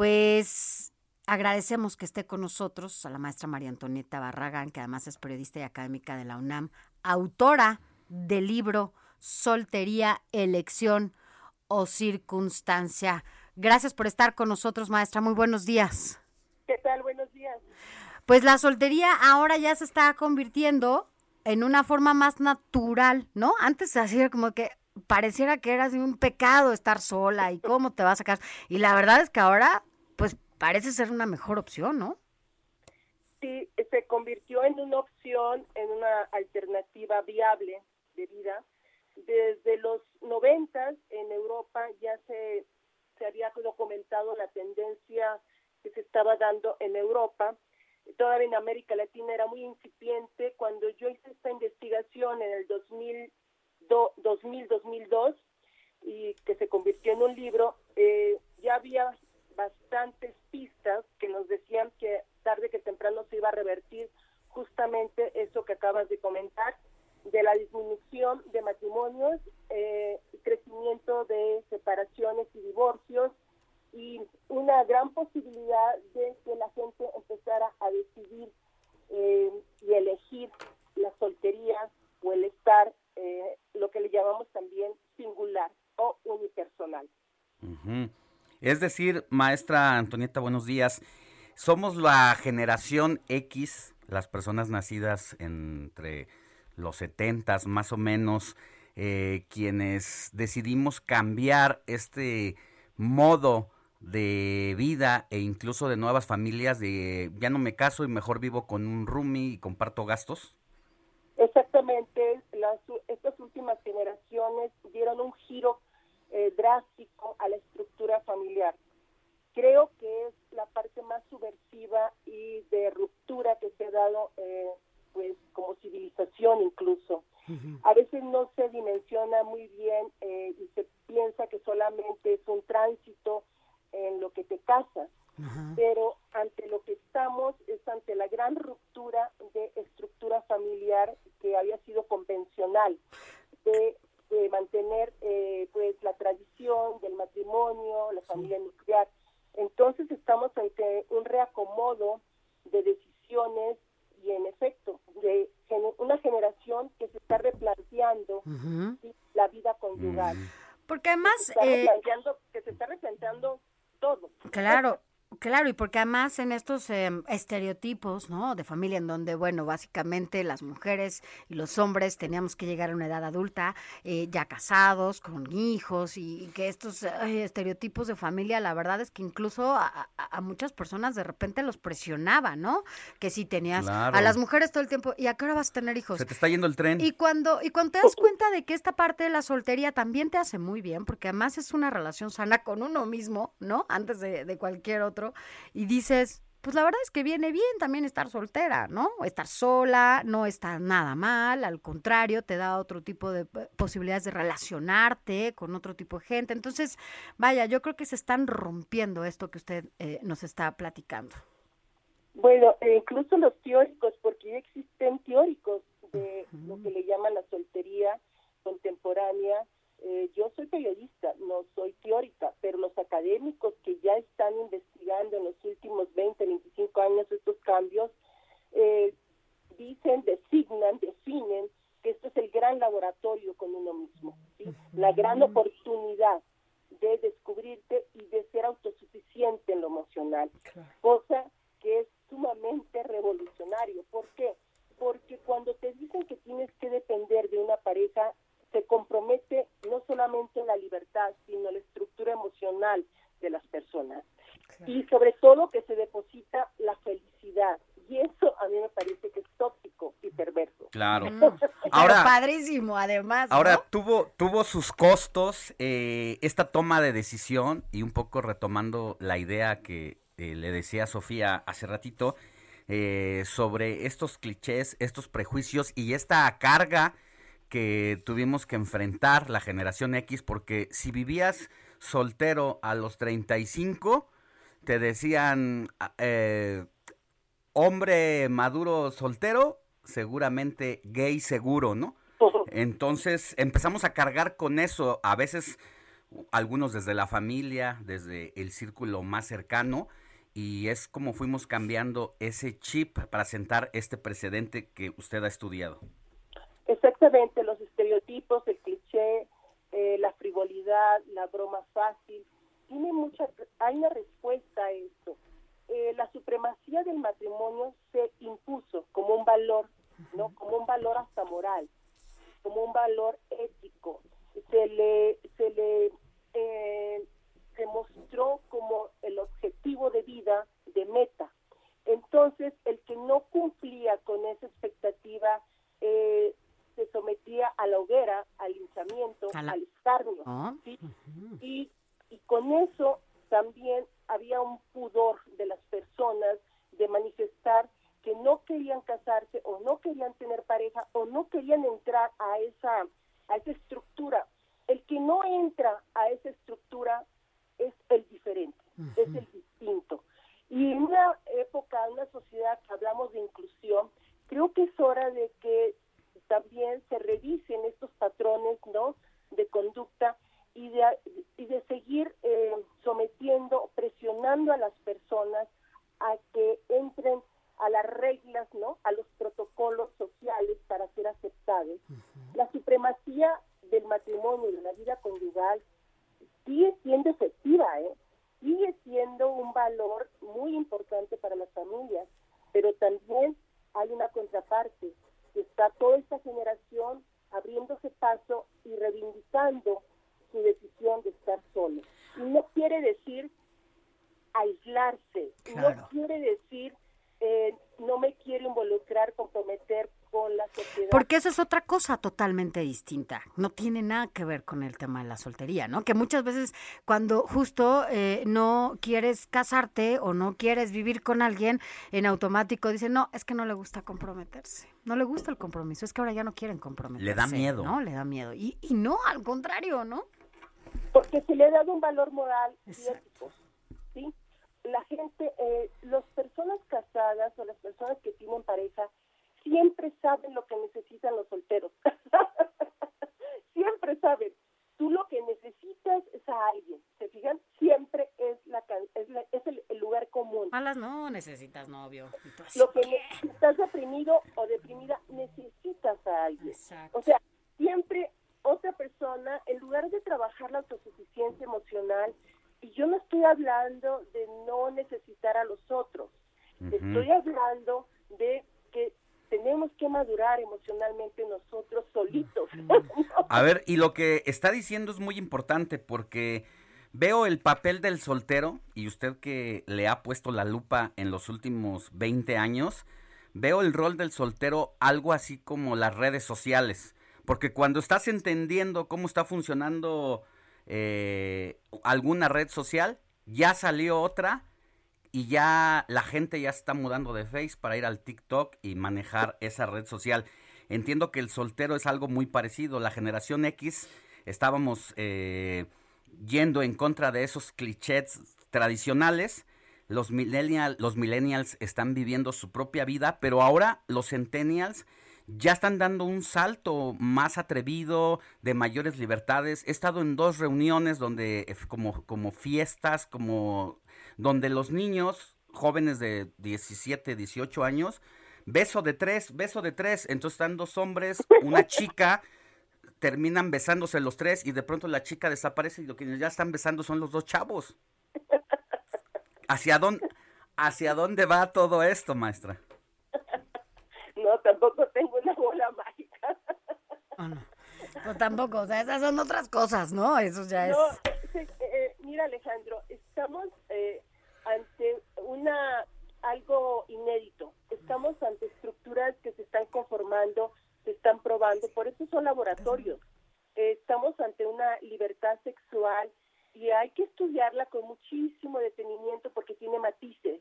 pues agradecemos que esté con nosotros a la maestra María Antonieta Barragán, que además es periodista y académica de la UNAM, autora del libro Soltería, Elección o Circunstancia. Gracias por estar con nosotros, maestra. Muy buenos días. ¿Qué tal? Buenos días. Pues la soltería ahora ya se está convirtiendo en una forma más natural, ¿no? Antes hacía como que pareciera que era un pecado estar sola y cómo te vas a sacar. Y la verdad es que ahora, pues parece ser una mejor opción, ¿no? Sí, se convirtió en una opción, en una alternativa viable de vida. Desde los noventas en Europa ya se, se había documentado la tendencia que se estaba dando en Europa. Todavía en América Latina era muy incipiente. Cuando yo hice esta investigación en el 2000-2002 y que se convirtió en un libro, eh, ya había bastantes pistas que nos decían que tarde que temprano se iba a revertir justamente eso que acabas de comentar, de la disminución de matrimonios, eh, crecimiento de separaciones y divorcios y una gran posibilidad de que la gente empezara a decidir eh, y elegir la soltería o el estar, eh, lo que le llamamos también singular o unipersonal. Es decir, maestra Antonieta, buenos días. Somos la generación X, las personas nacidas entre los setentas más o menos, eh, quienes decidimos cambiar este modo de vida e incluso de nuevas familias de ya no me caso y mejor vivo con un roomie y comparto gastos? Exactamente, las, estas últimas generaciones dieron un giro eh, drástico a la estructura familiar. Creo que es la parte más subversiva y de ruptura que se ha dado eh, pues como civilización incluso. A veces no se dimensiona muy bien eh, y se piensa que solamente es un tránsito en lo que te casas, pero ante lo que estamos es ante la gran ruptura de estructura familiar que había sido convencional, de, mantener eh, pues la tradición del matrimonio, la familia nuclear. Entonces estamos ante un reacomodo de decisiones y en efecto de una generación que se está replanteando la vida conyugal. Mm. Porque además... Eh, que se está replanteando todo. Claro, Claro, y porque además en estos em, estereotipos, ¿no? De familia en donde, bueno, básicamente las mujeres y los hombres teníamos que llegar a una edad adulta, eh, ya casados, con hijos, y, que estos estereotipos de familia, la verdad es que incluso a, muchas personas de repente los presionaba, ¿no? Que si tenías a las mujeres todo el tiempo, ¿y a qué hora vas a tener hijos? Se te está yendo el tren. Y cuando, y cuando te das cuenta de que esta parte de la soltería también te hace muy bien, porque además es una relación sana con uno mismo, ¿no? Antes de, de cualquier otro otro, y dices, pues la verdad es que viene bien también estar soltera, ¿no? Estar sola, no está nada mal, al contrario, te da otro tipo de eh, posibilidades de relacionarte con otro tipo de gente. Entonces, vaya, yo creo que se están rompiendo esto que usted eh, nos está platicando. Bueno, e incluso los teóricos, porque ya existen teóricos de lo que le llaman la soltería contemporánea. Eh, yo soy periodista, no soy teórica, pero los académicos que ya están investigando en los últimos 20, 25 años estos cambios, eh, dicen, designan, definen que esto es el gran laboratorio con uno mismo, la gran oportunidad de descubrirte y de ser autosuficiente en lo emocional, cosa que es sumamente revolucionario. ¿Por qué? Porque cuando te dicen que tienes que depender de una pareja, se compromete no solamente la libertad, sino la estructura emocional de las personas. Y sobre todo que se deposita la felicidad. Y eso a mí me parece que es tóxico y perverso. Claro. Ahora, padrísimo, además. Ahora, tuvo, tuvo sus costos eh, esta toma de decisión y un poco retomando la idea que eh, le decía Sofía hace ratito eh, sobre estos clichés, estos prejuicios y esta carga que tuvimos que enfrentar la generación X, porque si vivías soltero a los 35, te decían eh, hombre maduro soltero, seguramente gay seguro, ¿no? Entonces empezamos a cargar con eso, a veces algunos desde la familia, desde el círculo más cercano, y es como fuimos cambiando ese chip para sentar este precedente que usted ha estudiado. Exactamente, los estereotipos, el cliché, eh, la frivolidad, la broma fácil, tiene mucha, hay una respuesta a esto. Eh, la supremacía del matrimonio se impuso como un valor, no, como un valor hasta moral, como un valor ético. Se le, se le eh, se mostró como el objetivo de vida de meta. Entonces, el que no cumplía con esa expectativa eh, se sometía a la hoguera, al linchamiento, al escarnio. Ah. y, y con eso también había un pudor de las personas de manifestar que no querían casarse o no querían tener pareja o no querían entrar a esa, a esa estructura. El que no entra a esa estructura es el diferente, es el distinto. Y en una época, en una sociedad que hablamos de inclusión, creo que es hora de que también se revisen estos patrones ¿no? de conducta y de, y de seguir eh, sometiendo, presionando a las personas a que entren a las reglas, ¿no? a los protocolos sociales para ser aceptados. La supremacía del matrimonio y de la vida conyugal sigue siendo efectiva, ¿eh? sigue siendo un valor muy importante para las familias, pero también hay una contraparte, que está toda esta generación abriéndose paso y reivindicando su decisión de estar solo. Y no quiere decir aislarse, no quiere decir eh, no me quiero involucrar, comprometer con la sociedad. Porque esa es otra cosa totalmente distinta. No tiene nada que ver con el tema de la soltería, ¿no? Que muchas veces cuando justo eh, no quieres casarte o no quieres vivir con alguien, en automático dicen, no, es que no le gusta comprometerse. No le gusta el compromiso, es que ahora ya no quieren comprometerse. Le da miedo. No, le da miedo. Y, y no, al contrario, ¿no? Porque se le ha dado un valor moral y ético, ¿sí? La gente, eh, las personas casadas o las personas que tienen pareja, siempre saben lo que necesitan los solteros. siempre saben. Tú lo que necesitas es a alguien. ¿Se fijan? Siempre es la es, la, es el, el, lugar común. Malas no necesitas novio. Lo que estás deprimido o deprimida necesitas a alguien. Exacto. O sea, siempre otra persona, en lugar de trabajar la autosuficiencia emocional, y yo no estoy hablando de no necesitar a los otros. Uh -huh. Estoy hablando de que tenemos que madurar emocionalmente nosotros solitos. A ver, y lo que está diciendo es muy importante porque veo el papel del soltero y usted que le ha puesto la lupa en los últimos 20 años, veo el rol del soltero algo así como las redes sociales, porque cuando estás entendiendo cómo está funcionando eh, alguna red social, ya salió otra y ya la gente ya está mudando de Face para ir al TikTok y manejar esa red social. Entiendo que el soltero es algo muy parecido. La generación X estábamos eh, yendo en contra de esos clichés tradicionales. Los, millennial, los millennials están viviendo su propia vida, pero ahora los centennials ya están dando un salto más atrevido, de mayores libertades. He estado en dos reuniones donde, eh, como, como fiestas, como donde los niños jóvenes de 17, 18 años, beso de tres, beso de tres. Entonces están dos hombres, una chica, terminan besándose los tres y de pronto la chica desaparece y lo que ya están besando son los dos chavos. ¿Hacia dónde, hacia dónde va todo esto, maestra? No, tampoco tengo una bola mágica. Oh, no. Pues tampoco, o sea, esas son otras cosas, ¿no? Eso ya es... No, eh, mira Alejandro, estamos eh, ante una algo inédito. Estamos ante estructuras que se están conformando, se están probando, por eso son laboratorios. Estamos ante una libertad sexual y hay que estudiarla con muchísimo detenimiento porque tiene matices.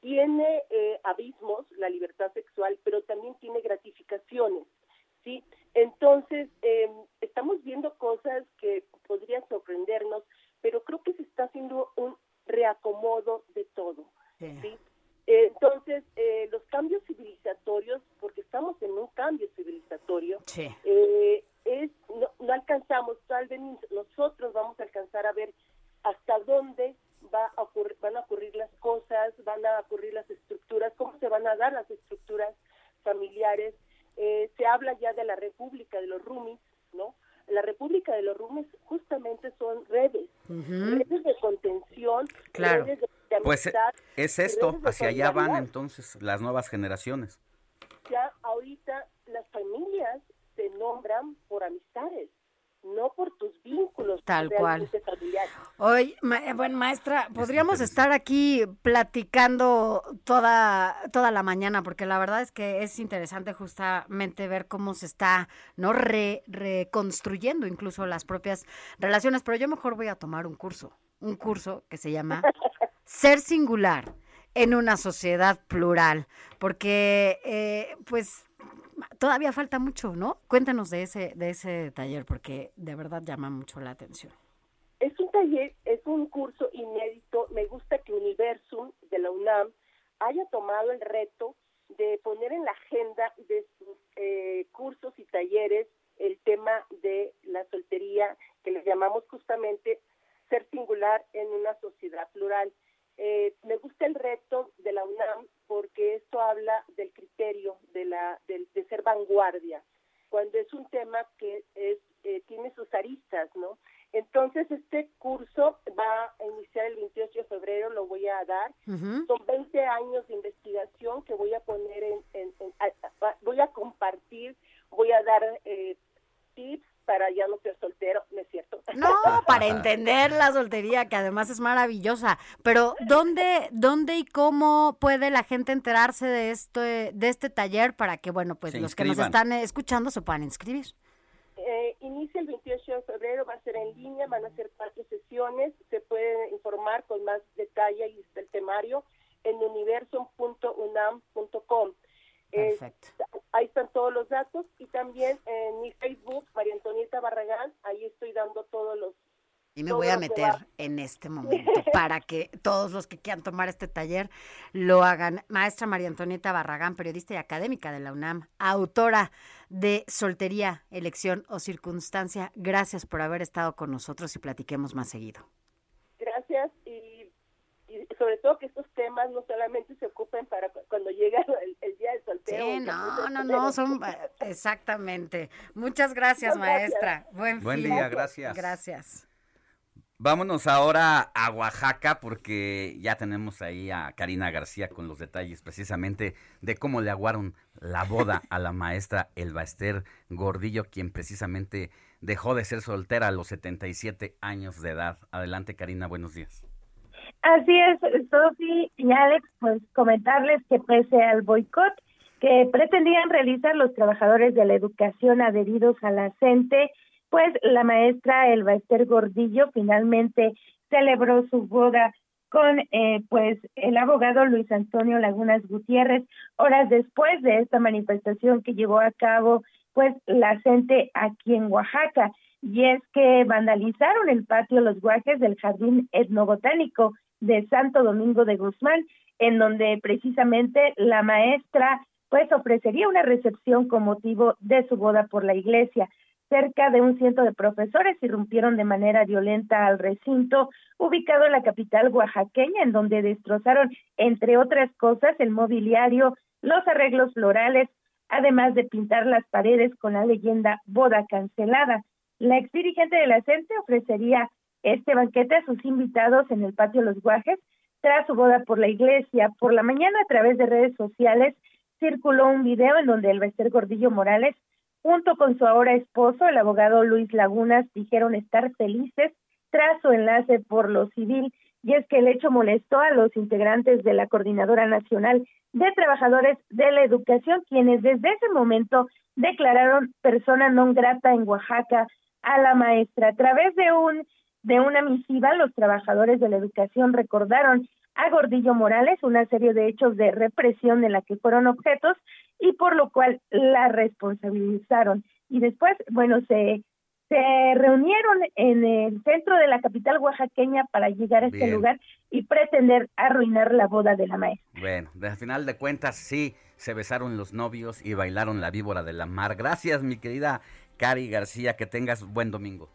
Tiene eh, abismos, la libertad sexual, pero también tiene gratificaciones. ¿sí? Entonces, eh, estamos viendo cosas que podrían sorprendernos, pero creo que se está haciendo un reacomodo de todo. ¿sí? Entonces, eh, los cambios civilizatorios, porque estamos en un cambio civilizatorio, eh, es no, no alcanzamos, tal vez nosotros vamos a alcanzar a ver hasta dónde va a ocurrir, van a ocurrir las cosas, van a ocurrir las estructuras, cómo se van a dar las estructuras familiares. Eh, se habla ya de la República de los Rumis, ¿no? La República de los Rumis justamente son redes, redes de contención, Claro. redes de, de Pues eh, amistad, es esto, hacia allá van entonces las nuevas generaciones. Ya ahorita las familias se nombran por amistades, no por tus vínculos Tal cual. Hoy, ma- eh, bueno, maestra, podríamos estar aquí platicando toda, toda la mañana, porque la verdad es que es interesante justamente ver cómo se está no Re- reconstruyendo incluso las propias relaciones, pero yo mejor voy a tomar un curso, un curso que se llama Ser Singular en una sociedad plural, porque eh, pues todavía falta mucho, ¿no? Cuéntanos de ese, de ese taller, porque de verdad llama mucho la atención. Es un taller, es un curso inédito. Me gusta que Universum de la UNAM haya tomado el reto de poner en la agenda de sus eh, cursos y talleres el tema de la soltería, que le llamamos justamente ser singular en una sociedad plural. Eh, me gusta el reto de la UNAM porque esto habla del criterio de, la, del- de ser vanguardia, cuando es un tema que es, eh, tiene sus aristas, ¿no? Entonces, este curso va a iniciar el 28 de febrero, lo voy a dar. Son 20 años de investigación que voy a poner en, en- en- a- a- voy a compartir, voy a dar eh, tips para ya no ser soltero, ¿no es cierto? No, para entender la soltería, que además es maravillosa. Pero ¿dónde, dónde y cómo puede la gente enterarse de este, de este taller para que, bueno, pues Se los que nos están escuchando se puedan inscribir? Eh, inicia el 28 de febrero, va a ser en línea, van a ser cuatro sesiones, se puede informar con más detalle y el temario en Eh, ahí están todos los datos y también en mi Facebook, María Antonieta Barragán, ahí estoy dando todos los... Y me voy a meter en este momento para que todos los que quieran tomar este taller lo hagan. Maestra María Antonieta Barragán, periodista y académica de la UNAM, autora de Soltería, Elección o Circunstancia. Gracias por haber estado con nosotros y platiquemos más seguido. Sobre todo que estos temas no solamente se ocupen para cu- cuando llega el, el día del soltero. Sí, no, no, no, son eh, exactamente. Muchas gracias, Muchas gracias. maestra. Buen, Buen fin. día, gracias. Gracias. Vámonos ahora a Oaxaca porque ya tenemos ahí a Karina García con los detalles precisamente de cómo le aguaron la boda a la maestra Elba Ester Gordillo, quien precisamente dejó de ser soltera a los 77 años de edad. Adelante Karina, buenos días. Así es, Sofi y Alex, pues comentarles que pese al boicot que pretendían realizar los trabajadores de la educación adheridos a la CENTE, pues la maestra Elba Ester Gordillo finalmente celebró su boda con eh, pues el abogado Luis Antonio Lagunas Gutiérrez. Horas después de esta manifestación que llevó a cabo pues la gente aquí en Oaxaca y es que vandalizaron el patio Los Guajes del Jardín Etnobotánico de Santo Domingo de Guzmán en donde precisamente la maestra pues ofrecería una recepción con motivo de su boda por la iglesia cerca de un ciento de profesores irrumpieron de manera violenta al recinto ubicado en la capital oaxaqueña, en donde destrozaron, entre otras cosas, el mobiliario, los arreglos florales, además de pintar las paredes con la leyenda boda cancelada. La ex dirigente de la CENTE ofrecería este banquete a sus invitados en el patio Los Guajes tras su boda por la iglesia. Por la mañana, a través de redes sociales, circuló un video en donde el Bester Gordillo Morales junto con su ahora esposo, el abogado Luis Lagunas, dijeron estar felices tras su enlace por lo civil, y es que el hecho molestó a los integrantes de la Coordinadora Nacional de Trabajadores de la Educación, quienes desde ese momento declararon persona non grata en Oaxaca a la maestra. A través de un de una misiva, los trabajadores de la educación recordaron a Gordillo Morales una serie de hechos de represión de la que fueron objetos y por lo cual la responsabilizaron. Y después, bueno, se, se reunieron en el centro de la capital oaxaqueña para llegar a este lugar y pretender arruinar la boda de la maestra. Bueno, al final de cuentas sí, se besaron los novios y bailaron la víbora de la mar. Gracias, mi querida Cari García, que tengas buen domingo.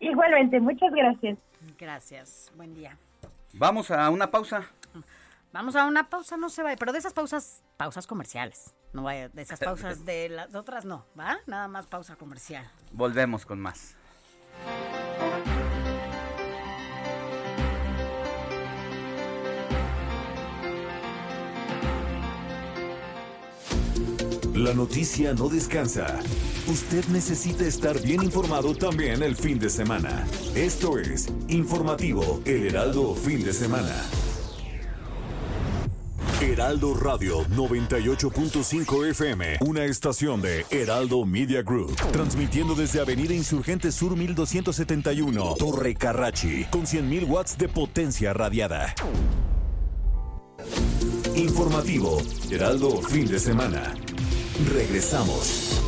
Igualmente, muchas gracias. Gracias, buen día. Vamos a una pausa. Vamos a una pausa, no se va, pero de esas pausas, pausas comerciales. No vaya, de esas pausas de las otras no, ¿va? Nada más pausa comercial. Volvemos con más. La noticia no descansa. Usted necesita estar bien informado también el fin de semana. Esto es Informativo El Heraldo Fin de Semana. Heraldo Radio 98.5 FM, una estación de Heraldo Media Group, transmitiendo desde Avenida Insurgente Sur 1271, Torre Carrachi, con 100.000 watts de potencia radiada. Informativo, Heraldo Fin de Semana. Regresamos.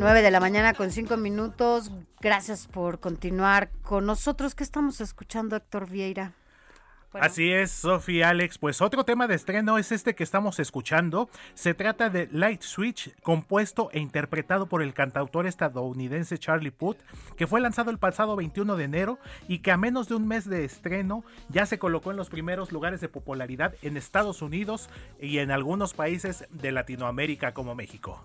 9 de la mañana con 5 minutos. Gracias por continuar con nosotros. ¿Qué estamos escuchando, Héctor Vieira? Así es, Sofía Alex. Pues otro tema de estreno es este que estamos escuchando. Se trata de Light Switch, compuesto e interpretado por el cantautor estadounidense Charlie Puth, que fue lanzado el pasado 21 de enero y que a menos de un mes de estreno ya se colocó en los primeros lugares de popularidad en Estados Unidos y en algunos países de Latinoamérica como México.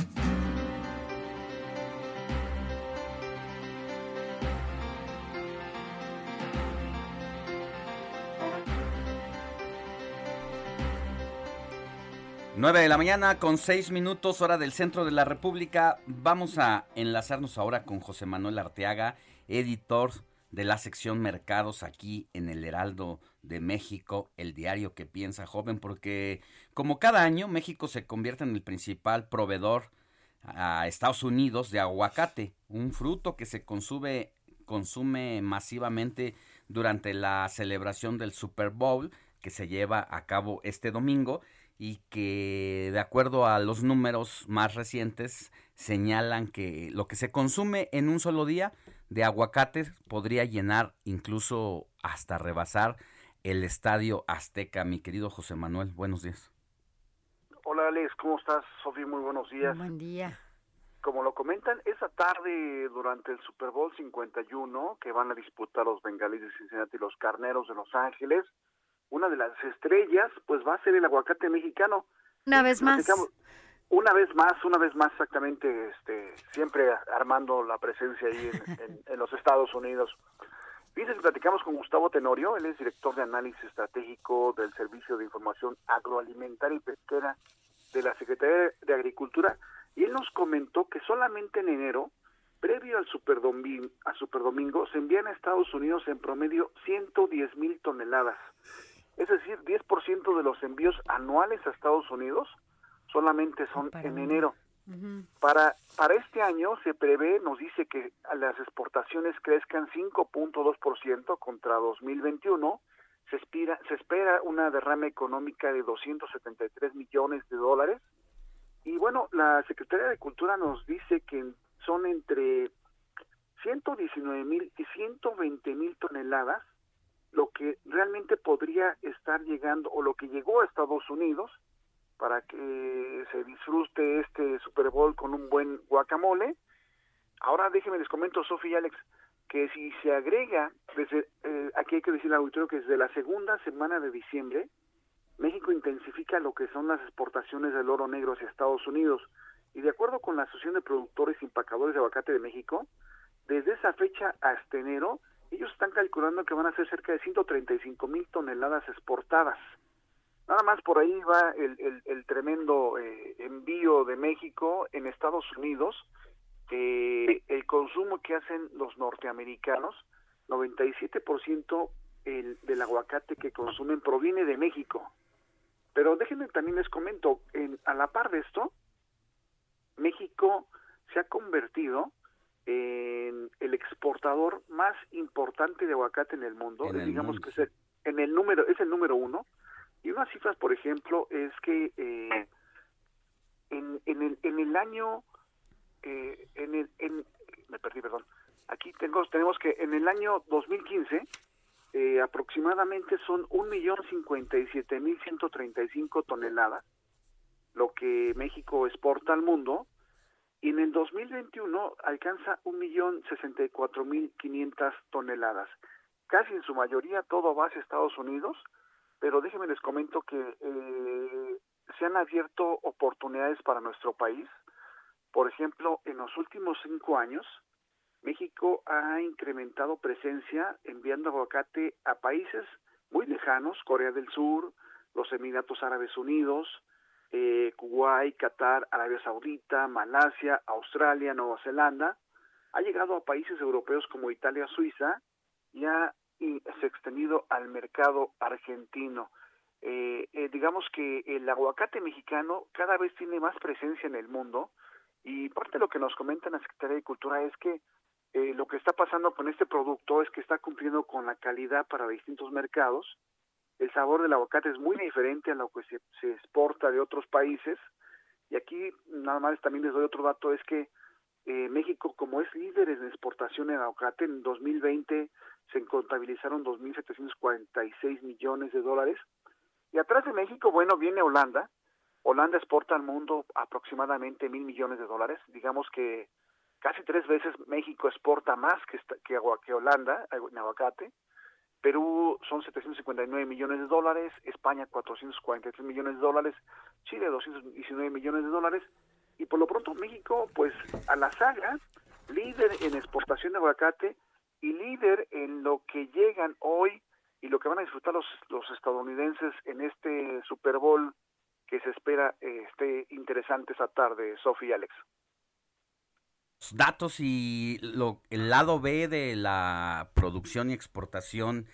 Nueve de la mañana con seis minutos hora del centro de la República. Vamos a enlazarnos ahora con José Manuel Arteaga, editor de la sección Mercados aquí en el Heraldo de México, el diario que piensa joven, porque como cada año México se convierte en el principal proveedor a Estados Unidos de aguacate, un fruto que se consume, consume masivamente durante la celebración del Super Bowl que se lleva a cabo este domingo y que de acuerdo a los números más recientes señalan que lo que se consume en un solo día de aguacates podría llenar incluso hasta rebasar el estadio Azteca. Mi querido José Manuel, buenos días. Hola Alex, ¿cómo estás? Sofía, muy buenos días. Buen día. Como lo comentan, esa tarde durante el Super Bowl 51 que van a disputar los bengalíes de Cincinnati y los carneros de Los Ángeles, una de las estrellas, pues va a ser el aguacate mexicano. Una vez más. Una vez más, una vez más exactamente, este, siempre armando la presencia ahí en, en- en los Estados Unidos. Fíjense que platicamos con Gustavo Tenorio, él es director de análisis estratégico del Servicio de Información Agroalimentaria y Pesquera de la Secretaría de Agricultura, y él nos comentó que solamente en enero, previo al Superdomingo, a Superdomingo, se envían a Estados Unidos en promedio 110 mil toneladas. Es decir, 10% de los envíos anuales a Estados Unidos solamente son en enero. Para, para este año se prevé, nos dice que las exportaciones crezcan 5.2% contra 2021. Se, espera, se espera una derrama económica de 273 millones de dólares. Y bueno, la Secretaría de Cultura nos dice que son entre 119 mil y 120 mil toneladas lo que realmente podría estar llegando o lo que llegó a Estados Unidos para que se disfrute este Super Bowl con un buen guacamole. Ahora déjenme les comento, Sofía y Alex, que si se agrega, desde, eh, aquí hay que decir al auditorio que desde la segunda semana de diciembre, México intensifica lo que son las exportaciones del oro negro hacia Estados Unidos. Y de acuerdo con la Asociación de Productores y Empacadores de Aguacate de México, desde esa fecha hasta enero, ellos están calculando que van a ser cerca de 135 mil toneladas exportadas. Nada más por ahí va el, el- el tremendo eh, envío de México en Estados Unidos. eh, el consumo que hacen los norteamericanos, 97% el, del aguacate que consumen proviene de México. Pero déjenme también les comento, en, a la par de esto, México se ha convertido en el exportador más importante de aguacate en el mundo. En el digamos mundo, que es el, en el número es el número uno. Y unas cifras, por ejemplo, es que eh, en, en, el, en el año, eh, en el, en, me perdí, perdón. Aquí tengo, tenemos que en el año 2015 eh, aproximadamente son 1.057.135 toneladas, lo que México exporta al mundo, y en el 2021 alcanza 1.064.500 toneladas. Casi en su mayoría todo va hacia Estados Unidos, pero déjenme les comento que eh, se han abierto oportunidades para nuestro país. Por ejemplo, en los últimos cinco años, México ha incrementado presencia enviando aguacate a países muy lejanos, Corea del Sur, los Emiratos Árabes Unidos, eh, Kuwait, Qatar, Arabia Saudita, Malasia, Australia, Nueva Zelanda. Ha llegado a países europeos como Italia, Suiza y ha se ha extendido al mercado argentino. Eh, eh, digamos que el aguacate mexicano cada vez tiene más presencia en el mundo y parte de lo que nos comenta la Secretaría de Cultura es que eh, lo que está pasando con este producto es que está cumpliendo con la calidad para distintos mercados. El sabor del aguacate es muy diferente a lo que se, se exporta de otros países. Y aquí nada más también les doy otro dato, es que eh, México, como es líder en exportación en aguacate, en 2020 se contabilizaron 2.746 millones de dólares. Y atrás de México, bueno, viene Holanda. Holanda exporta al mundo aproximadamente mil millones de dólares. Digamos que casi tres veces México exporta más que, que, que Holanda en aguacate. Perú son 759 millones de dólares, España 443 millones de dólares, Chile 219 millones de dólares y por lo pronto México pues a la saga, líder en exportación de aguacate y líder en lo que llegan hoy y lo que van a disfrutar los, los estadounidenses en este Super Bowl que se espera eh, esté interesante esa tarde, Sofía y Alex. Datos y lo, el lado B de la producción y exportación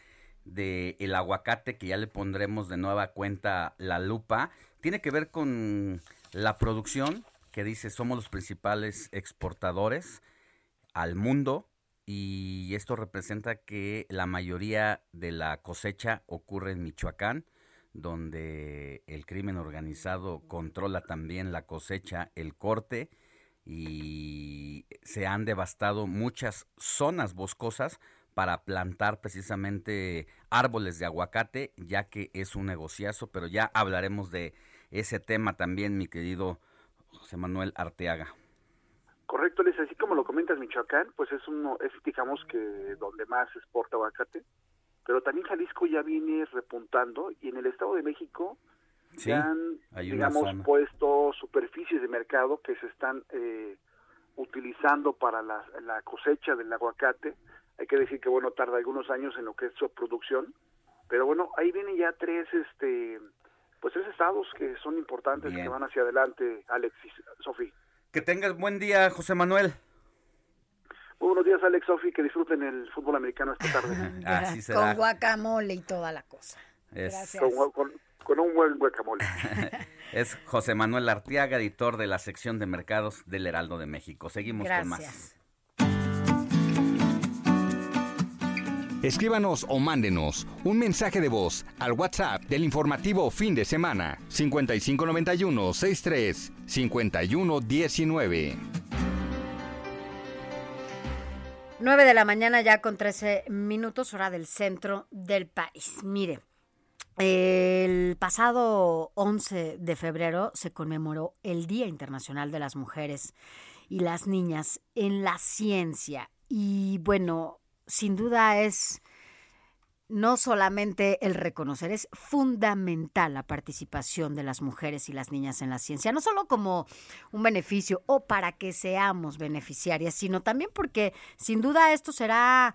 del el aguacate, que ya le pondremos de nueva cuenta la lupa, tiene que ver con la producción, que dice somos los principales exportadores al mundo y esto representa que la mayoría de la cosecha ocurre en Michoacán, donde el crimen organizado controla también la cosecha, el corte y se han devastado muchas zonas boscosas para plantar precisamente árboles de aguacate, ya que es un negociazo, pero ya hablaremos de ese tema también, mi querido José Manuel Arteaga. Correcto, Les, así como lo comentas, Michoacán, pues es uno, es digamos que donde más exporta aguacate. pero también Jalisco ya viene repuntando y en el Estado de México Sí, han, hay digamos, zona. puesto superficies de mercado que se están eh, utilizando para la, la cosecha del aguacate. Hay que decir que, bueno, tarda algunos años en lo que es su producción, pero bueno, ahí vienen ya tres, este, pues tres estados que son importantes, Bien. que van hacia adelante, Alex y Sofi. Que tengas buen día, José Manuel. Muy buenos días, Alex, Sofi, que disfruten el fútbol americano esta tarde. Así Con guacamole y toda la cosa. Es, Gracias. Con, con- con un buen guacamole. es José Manuel Artiaga, editor de la sección de mercados del Heraldo de México. Seguimos con más. Gracias. Escríbanos o mándenos un mensaje de voz al WhatsApp del informativo fin de semana 5591 63 51 19. 9 de la mañana ya con 13 minutos, hora del centro del país. Mire, el pasado 11 de febrero se conmemoró el Día Internacional de las Mujeres y las Niñas en la Ciencia. Y bueno, sin duda es no solamente el reconocer, es fundamental la participación de las mujeres y las niñas en la ciencia, no solo como un beneficio o para que seamos beneficiarias, sino también porque sin duda esto será,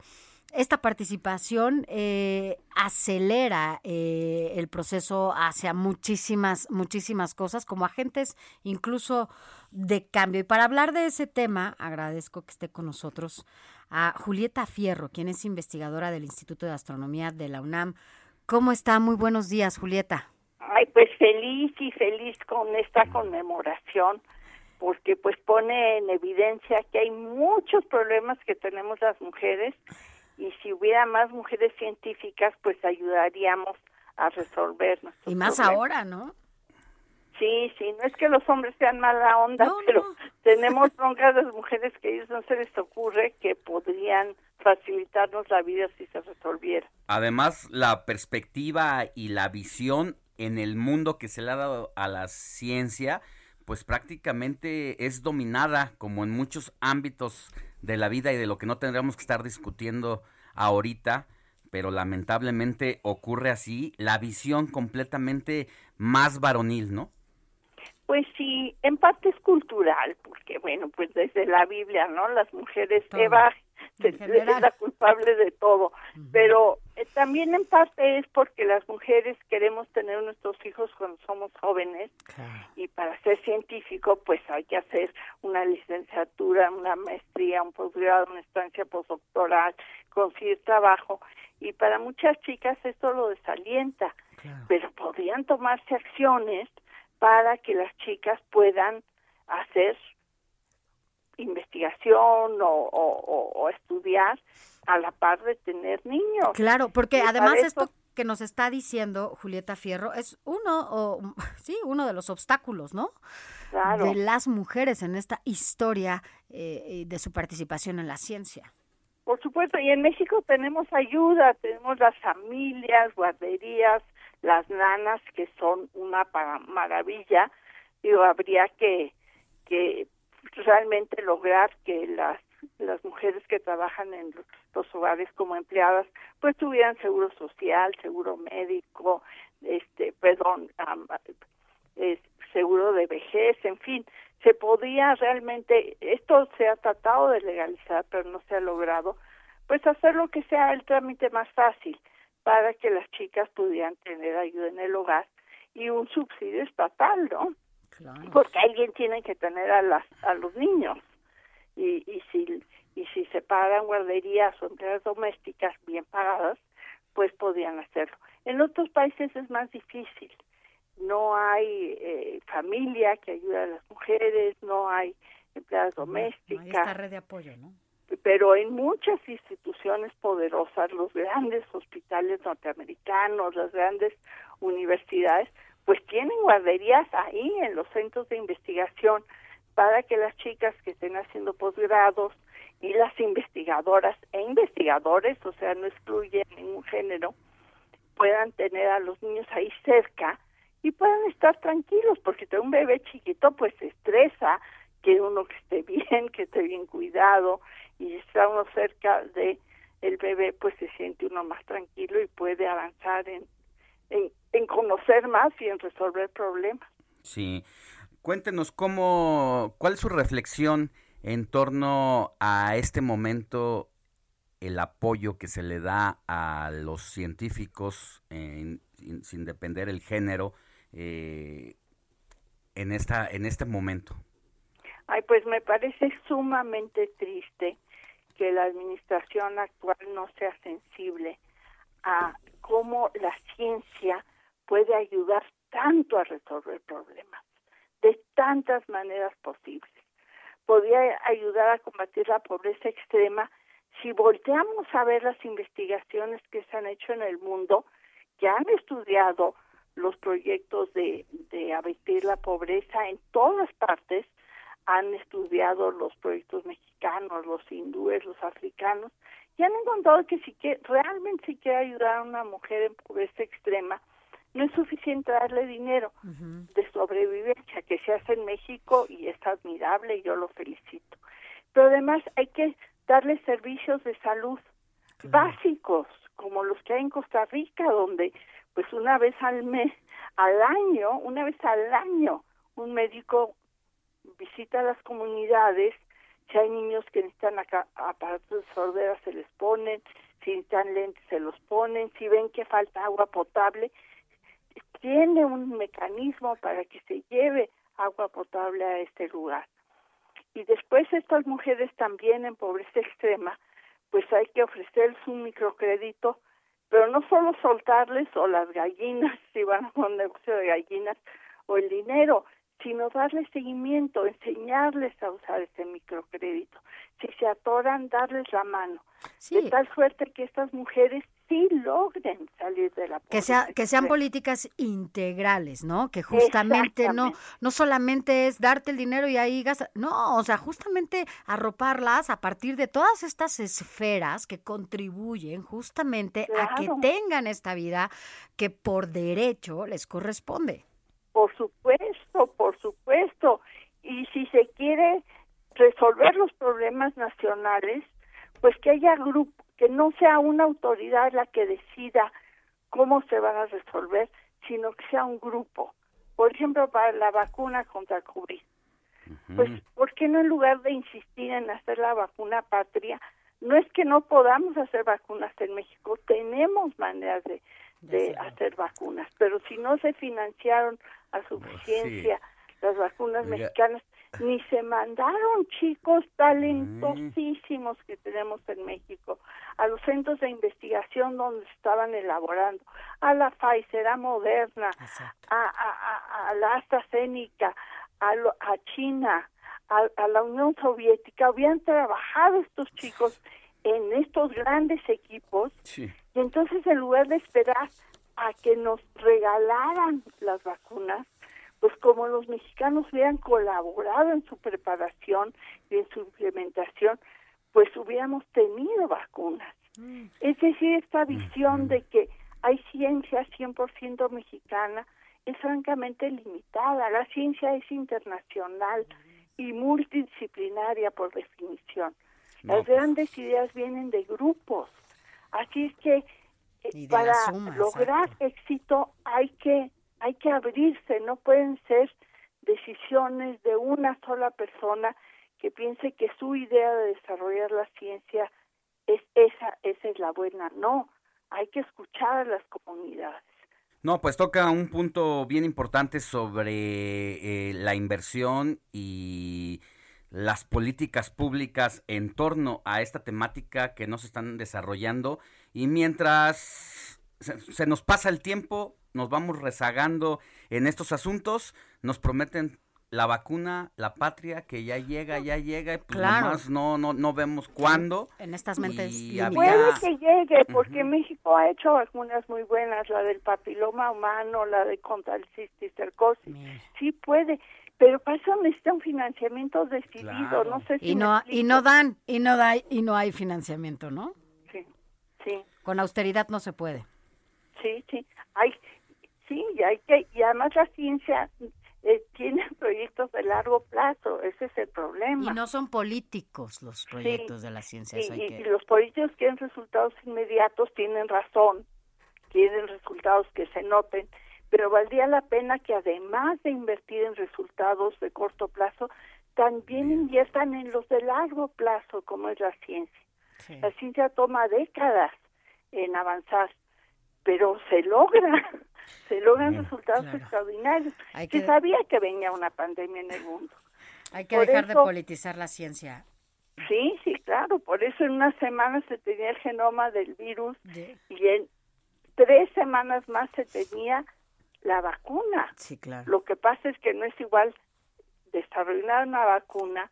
esta participación eh, acelera eh, el proceso hacia muchísimas, muchísimas cosas como agentes incluso de cambio. Y para hablar de ese tema, agradezco que esté con nosotros a Julieta Fierro, quien es investigadora del Instituto de Astronomía de la UNAM. ¿Cómo está? Muy buenos días, Julieta. Ay, pues feliz y feliz con esta conmemoración, porque pues pone en evidencia que hay muchos problemas que tenemos las mujeres y si hubiera más mujeres científicas, pues ayudaríamos a resolver nuestros Y más problemas. ahora, ¿no? Sí, sí, no es que los hombres sean mala onda, pero tenemos broncas de las mujeres que a ellos no se les ocurre que podrían facilitarnos la vida si se resolviera. Además, la perspectiva y la visión en el mundo que se le ha dado a la ciencia, pues prácticamente es dominada, como en muchos ámbitos de la vida y de lo que no tendríamos que estar discutiendo ahorita, pero lamentablemente ocurre así, la visión completamente más varonil, ¿no? Pues sí, en parte es cultural, porque bueno, pues desde la Biblia, ¿no? Las mujeres, Todo. Es la culpable de todo, pero eh, también en parte es porque las mujeres queremos tener nuestros hijos cuando somos jóvenes. Y para ser científico pues hay que hacer una licenciatura, una maestría, un posgrado, una estancia postdoctoral, conseguir trabajo. Y para muchas chicas esto lo desalienta, pero podrían tomarse acciones para que las chicas puedan hacer investigación o, o- estudiar a la par de tener niños. Claro, porque Y además esto que nos está diciendo Julieta Fierro es uno o sí, uno de los obstáculos, ¿no? Claro. De las mujeres en esta historia eh, de su participación en la ciencia. Por supuesto, y en México tenemos ayuda, tenemos las familias, guarderías, las nanas, que son una maravilla. Digo, habría que, que realmente lograr que las, las mujeres que trabajan en los hogares como empleadas, pues tuvieran seguro social, seguro médico, este, perdón, eh, seguro de vejez, en fin, se podía realmente, esto se ha tratado de legalizar, pero no se ha logrado, pues hacer lo que sea el trámite más fácil para que las chicas pudieran tener ayuda en el hogar y un subsidio estatal, ¿no? Porque alguien tiene que tener a las a los niños y, y si y si se pagan guarderías o empleadas domésticas bien pagadas, pues podían hacerlo. En otros países es más difícil. No hay eh, familia que ayude a las mujeres, no hay empleadas domésticas está red de apoyo, ¿no? pero en muchas instituciones poderosas, los grandes hospitales norteamericanos, las grandes universidades, pues tienen guarderías ahí en los centros de investigación para que las chicas que estén haciendo posgrados y las investigadoras e investigadores, o sea, no excluye ningún género, puedan tener a los niños ahí cerca y puedan estar tranquilos, porque un bebé chiquito pues se estresa, quiere uno que esté bien, que esté bien cuidado y está uno cerca de el bebé pues se siente uno más tranquilo y puede avanzar en, en, en conocer más y en resolver problemas. Sí. Cuéntenos cómo, cuál es su reflexión en torno a este momento, el apoyo que se le da a los científicos en- sin, sin depender el género eh, en esta en este momento. Ay, pues me parece sumamente triste que la administración actual no sea sensible a cómo la ciencia puede ayudar tanto a resolver problemas de tantas maneras posibles. Podría ayudar a combatir la pobreza extrema si volteamos a ver las investigaciones que se han hecho en el mundo, que han estudiado los proyectos de, de abatir la pobreza en todas partes, han estudiado los proyectos mexicanos, los hindúes, los africanos, y han encontrado que si que realmente si quiere ayudar a una mujer en pobreza extrema, no es suficiente darle dinero de sobrevivencia que se hace en México y es admirable y yo lo felicito. Pero además hay que darle servicios de salud básicos como los que hay en Costa Rica donde pues una vez al mes, al año, una vez al año un médico visita las comunidades, si hay niños que necesitan aparatos de sordera se les ponen, si necesitan lentes se los ponen, si ven que falta agua potable, tiene un mecanismo para que se lleve agua potable a este lugar. Y después estas mujeres también en pobreza extrema, pues hay que ofrecerles un microcrédito, pero no solo soltarles o las gallinas, si van a un negocio de gallinas, o el dinero, sino darles seguimiento, enseñarles a usar ese microcrédito. Si se atoran, darles la mano. De tal suerte que estas mujeres sí logren salir de la pobreza. Que, sea, que sean políticas integrales, ¿no? Que justamente no, no solamente es darte el dinero y ahí gastar, no, o sea, justamente arroparlas a partir de todas estas esferas que contribuyen justamente a que tengan esta vida que por derecho les corresponde. Por supuesto, por supuesto. Y si se quiere resolver los problemas nacionales, pues que haya grupo, que no sea una autoridad la que decida cómo se van a resolver, sino que sea un grupo. Por ejemplo, para la vacuna contra el COVID. Pues, ¿por qué no en lugar de insistir en hacer la vacuna patria? No es que no podamos hacer vacunas en México, tenemos maneras de, de hacer vacunas, pero si no se financiaron a suficiencia las vacunas mexicanas, ni se mandaron chicos talentosísimos que tenemos en México a los centros de investigación donde estaban elaborando, a la Pfizer, a Moderna, a, a, a- a la AstraZeneca, a, lo- a China, a, a la Unión Soviética, habían trabajado estos chicos en estos grandes equipos y entonces en lugar de esperar a que nos regalaran las vacunas, pues como los mexicanos hubieran colaborado en su preparación y en su implementación, pues hubiéramos tenido vacunas. Es decir, esta visión de que hay ciencia 100% mexicana es francamente limitada. La ciencia es internacional y multidisciplinaria por definición. No, Las grandes ideas vienen de grupos. Así es que Y la para suma, lograr éxito hay que hay que abrirse, no pueden ser decisiones de una sola persona que piense que su idea de desarrollar la ciencia es esa, esa es la buena. No, hay que escuchar a las comunidades. No, pues toca un punto bien importante sobre eh, la inversión y las políticas públicas en torno a esta temática que no se están desarrollando y mientras se, se nos pasa el tiempo, nos vamos rezagando en estos asuntos, nos prometen la vacuna, la patria, que ya llega, ya llega, y pues Claro. nomás no, no, no vemos cuándo. En estas mentes Y. Puede que llegue, porque México ha hecho vacunas muy buenas, la del papiloma humano, la de contra el cisticercosis. Sí puede, pero para eso necesita un financiamiento decidido. No sé si y no y no dan y no da y no hay financiamiento, ¿no? Sí. Con austeridad no se puede. Sí, sí, hay, sí, y hay que, y además la ciencia eh, tienen proyectos de largo plazo, ese es el problema. Y no son políticos los proyectos Sí, de la ciencia. Y, eso hay y- que- y los políticos quieren resultados inmediatos tienen razón, quieren resultados que se noten, pero valdría la pena que además de invertir en resultados de corto plazo, también inviertan en los de largo plazo, como es la ciencia. La ciencia toma décadas en avanzar, pero se logra, se logran resultados extraordinarios. Hay Se que- sabía que venía una pandemia en el mundo. Hay que Por dejar de politizar la ciencia. Sí, sí, claro. Por eso en una semana se tenía el genoma del virus y en tres semanas más se tenía la vacuna. Sí, claro. Lo que pasa es que no es igual desarrollar una vacuna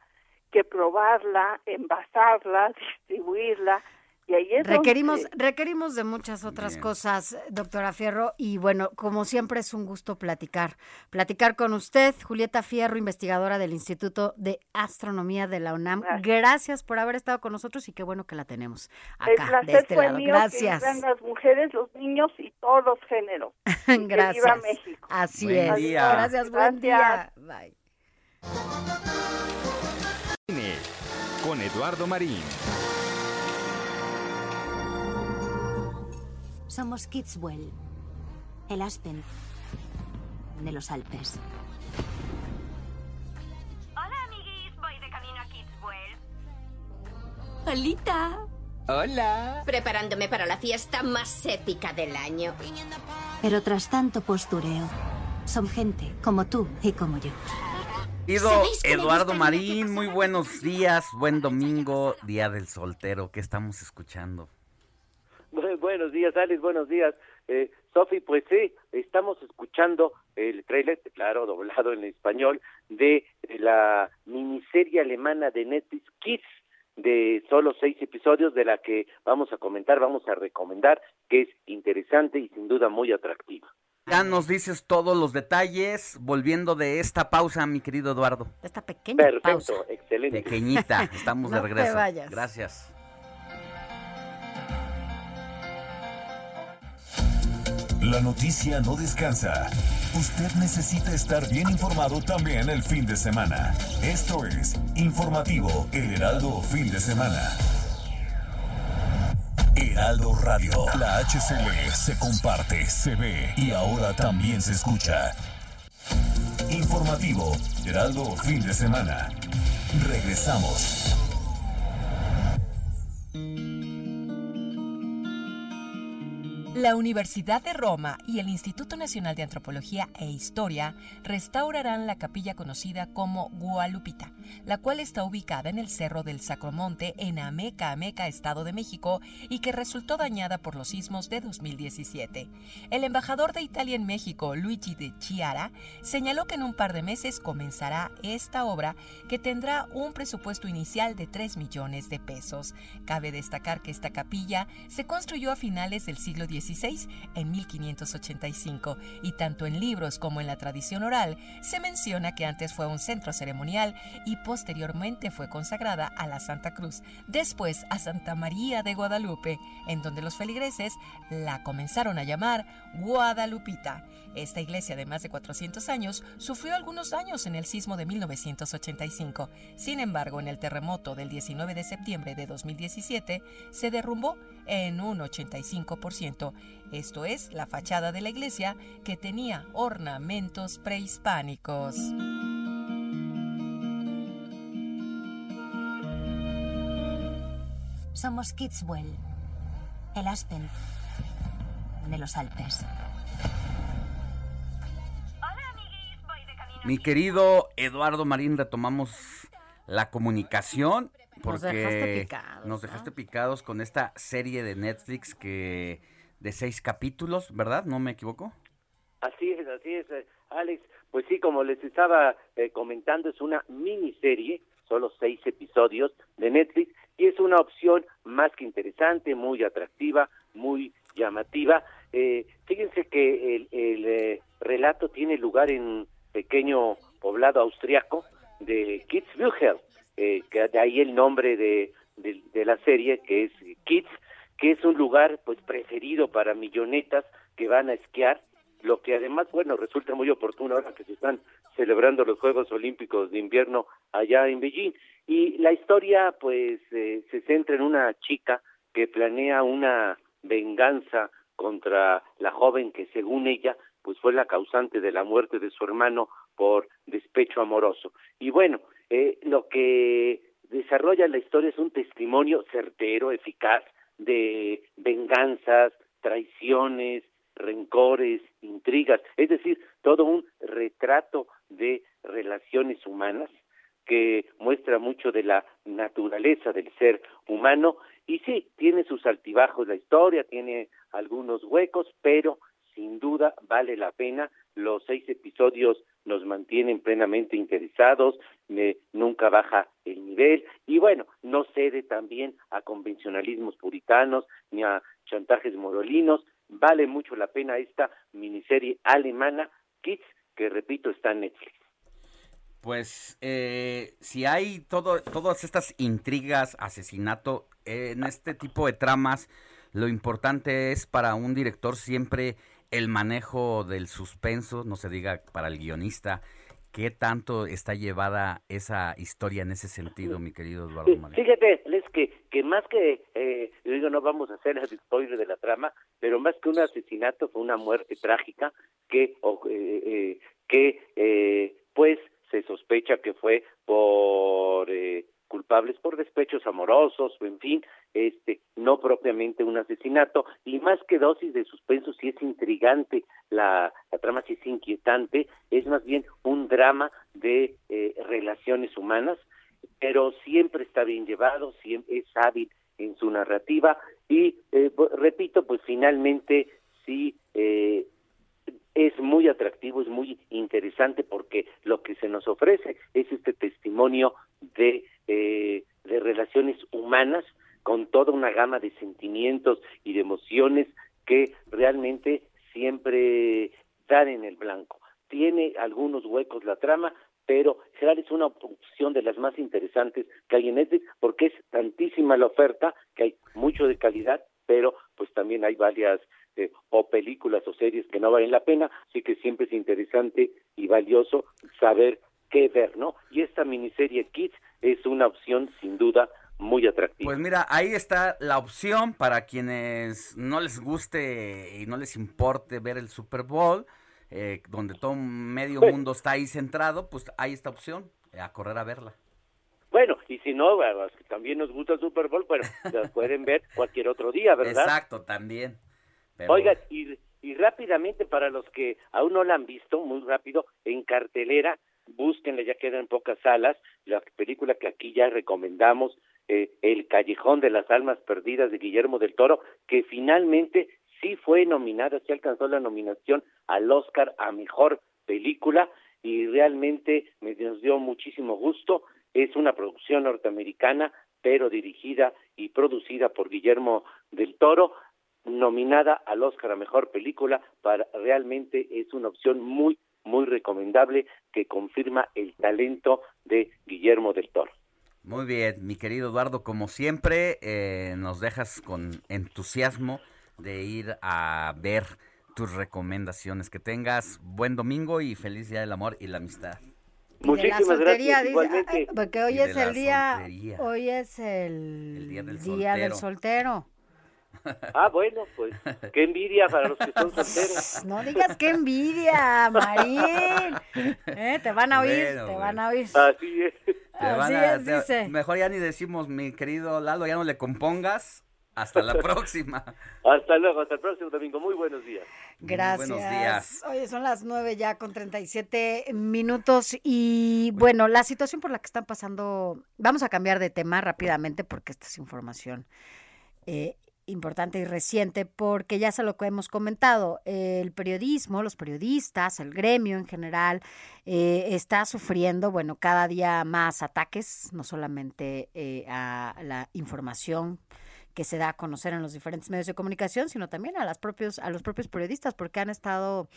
que probarla, envasarla, distribuirla. Y ahí es Requerimos, donde- requerimos de muchas otras cosas, doctora Fierro, y bueno, como siempre es un gusto platicar. Platicar con usted, Julieta Fierro, investigadora del Instituto de Astronomía de la UNAM. Gracias, por haber estado con nosotros y qué bueno que la tenemos el acá, placer de este fue lado. mío Gracias. que las mujeres, los niños y todos los géneros. Que Gracias. viva México. Así Buen es. día. Gracias, buen día. Bye. Cine, con Eduardo Marín. Somos Kidswell, el Aspen de los Alpes. Hola, amiguis. Voy de camino a Kidswell. ¡Alita! Hola. Preparándome para la fiesta más épica del año. Pero tras tanto postureo, son gente como tú y como yo. Querido ¿Sabéis que me Eduardo Marín, muy buenos días, buen domingo, día del soltero, ¿qué estamos escuchando? Bu- Buenos días, Alex, buenos días. Eh, Sofi, pues sí, estamos escuchando el trailer, claro, doblado en español, de la miniserie alemana de Netflix Kids, de solo seis episodios, de la que vamos a comentar, vamos a recomendar, que es interesante y sin duda muy atractiva. Ya nos dices todos los detalles, volviendo de esta pausa, mi querido Eduardo. Esta pequeña Perfecto, excelente. Pequeñita, estamos de te regreso. vayas. Gracias. La noticia no descansa. Usted necesita estar bien informado también el fin de semana. Esto es Informativo El Heraldo Fin de Semana. Heraldo Radio. La HCL se comparte, se ve y ahora también se escucha. Informativo Heraldo Fin de Semana. Regresamos. La Universidad de Roma y el Instituto Nacional de Antropología e Historia restaurarán la capilla conocida como Gualupita, la cual está ubicada en el Cerro del Sacromonte en Ameca, Ameca, Estado de México, y que resultó dañada por los sismos de 2017. El embajador de Italia en México, Luigi de Chiara, señaló que en un par de meses comenzará esta obra que tendrá un presupuesto inicial de 3 millones de pesos. Cabe destacar que esta capilla se construyó a finales del siglo En 1585, y tanto en libros como en la tradición oral se menciona que antes fue un centro ceremonial y posteriormente fue consagrada a la Santa Cruz, después a Santa María de Guadalupe, en donde los feligreses la comenzaron a llamar Guadalupita. Esta iglesia de más de 400 años sufrió algunos daños en el sismo de 1985. Sin embargo, en el terremoto del 19 de septiembre de 2017 se derrumbó en un 85%. Esto es la fachada de la iglesia que tenía ornamentos prehispánicos. Somos Kidswell, el Aspen de los Alpes. Mi querido Eduardo Marín, retomamos la comunicación Nos dejaste picados, nos dejaste picados con esta serie de Netflix que de seis capítulos, ¿verdad? ¿No me equivoco? Así es, así es, eh, Alex. Pues sí, como les estaba eh, comentando, es una miniserie, solo seis episodios de Netflix, y es una opción más que interesante, muy atractiva, muy llamativa. Eh, fíjense que el, el, eh, relato tiene lugar en un pequeño poblado austriaco de Kitzbühel, eh, de ahí el nombre de, de, de la serie, que es Kitz, que es un lugar pues preferido para millonetas que van a esquiar lo que además, bueno, resulta muy oportuno ahora que se están celebrando los Juegos Olímpicos de Invierno allá en Beijing. Y la historia, pues, eh, se centra en una chica que planea una venganza contra la joven que, según ella, pues fue la causante de la muerte de su hermano por despecho amoroso. Y bueno, eh, lo que desarrolla la historia es un testimonio certero, eficaz, de venganzas, traiciones, rencores, intrigas, es decir, todo un retrato de relaciones humanas que muestra mucho de la naturaleza del ser humano y sí, tiene sus altibajos la historia, tiene algunos huecos, pero sin duda vale la pena. Los seis episodios nos mantienen plenamente interesados, nunca baja el nivel y bueno, no cede también a convencionalismos puritanos ni a chantajes morolinos. Vale mucho la pena esta miniserie alemana, Kids, que repito está en Netflix. Pues eh, si hay todo, todas estas intrigas, asesinato, en este tipo de tramas, lo importante es para un director siempre el manejo del suspenso, no se diga para el guionista, ¿qué tanto está llevada esa historia en ese sentido, mi querido Eduardo Marín? Fíjate, es que, que más que, eh, yo digo, no vamos a hacer el spoiler de la trama, pero más que un asesinato fue una muerte trágica que, o, eh, eh, que eh, pues se sospecha que fue por eh, culpables por despechos amorosos o en fin, este, no propiamente un asesinato y más que dosis de suspenso si es intrigante la, trama si es inquietante, es más bien un drama de eh, relaciones humanas, pero siempre está bien llevado, siempre es hábil en su narrativa y eh, repito, pues finalmente sí eh, es muy atractivo, es muy interesante porque lo que se nos ofrece es este testimonio de, eh, de relaciones humanas con toda una gama de sentimientos y de emociones que realmente siempre dan en el blanco. Tiene algunos huecos la trama, pero general es una opción de las más interesantes que hay en Netflix porque es tantísima la oferta que hay mucho de calidad, pero pues también hay varias eh, o películas o series que no valen la pena, así que siempre es interesante y valioso saber qué ver, ¿no? Y esta miniserie Kids es una opción sin duda muy atractiva. Pues mira, ahí está la opción para quienes no les guste y no les importe ver el Super Bowl, eh, donde todo medio mundo está ahí centrado, pues hay esta opción, eh, a correr a verla. Bueno, y si no, también nos gusta el Super Bowl, bueno, la pueden ver cualquier otro día, ¿verdad? Exacto, también. Pero... Oigan, y, y rápidamente para los que aún no la han visto, muy rápido, en cartelera, búsquenla, ya quedan pocas salas, la película que aquí ya recomendamos, eh, El Callejón de las Almas Perdidas de Guillermo del Toro, que finalmente sí fue nominada, sí alcanzó la nominación al Oscar a Mejor Película y realmente me nos dio muchísimo gusto. Es una producción norteamericana, pero dirigida y producida por Guillermo del Toro, nominada al Oscar a Mejor Película, para realmente es una opción muy, muy recomendable que confirma el talento de Guillermo del Toro. Muy bien, mi querido Eduardo, como siempre, eh, nos dejas con entusiasmo de ir a ver tus recomendaciones. Que tengas buen domingo y feliz Día del Amor y la Amistad. Muchísimas soltería, gracias. dice, porque hoy es el día, soltería. hoy es el, día del día del soltero. Ah, bueno, pues qué envidia para los que son solteros. No digas qué envidia, Marín. Eh, Te van a oír, Bueno, te van a oír. Así es. Te van Así a- es, te- dice. Mejor ya ni decimos, mi querido Lalo, ya no le compongas. Hasta la próxima. Hasta luego, hasta el próximo domingo. Muy buenos días. Gracias. buenos días. Oye, son las nueve ya con 37 minutos y bueno, la situación por la que están pasando, vamos a cambiar de tema rápidamente porque esta es información eh, importante y reciente porque ya se lo que hemos comentado, el periodismo, los periodistas, el gremio en general eh, está sufriendo, bueno, cada día más ataques, no solamente eh, a la información que se da a conocer en los diferentes medios de comunicación, sino también a las propios a los propios periodistas porque han estado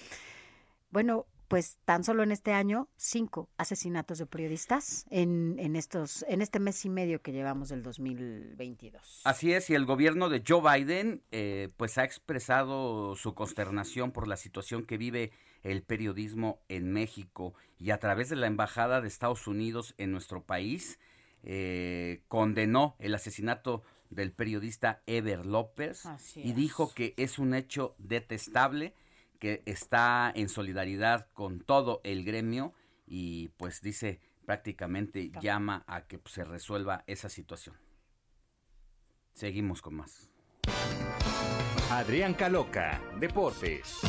bueno, pues tan solo en este año, cinco asesinatos de periodistas en, en, estos, en este mes y medio que llevamos del 2022. Así es, y el gobierno de Joe Biden eh, pues ha expresado su consternación por la situación que vive el periodismo en México y a través de la Embajada de Estados Unidos en nuestro país eh, condenó el asesinato del periodista Ever López y dijo que es un hecho detestable, que está en solidaridad con todo el gremio y pues dice prácticamente llama a que se resuelva esa situación. Seguimos con más. Adrián Caloca, Deportes.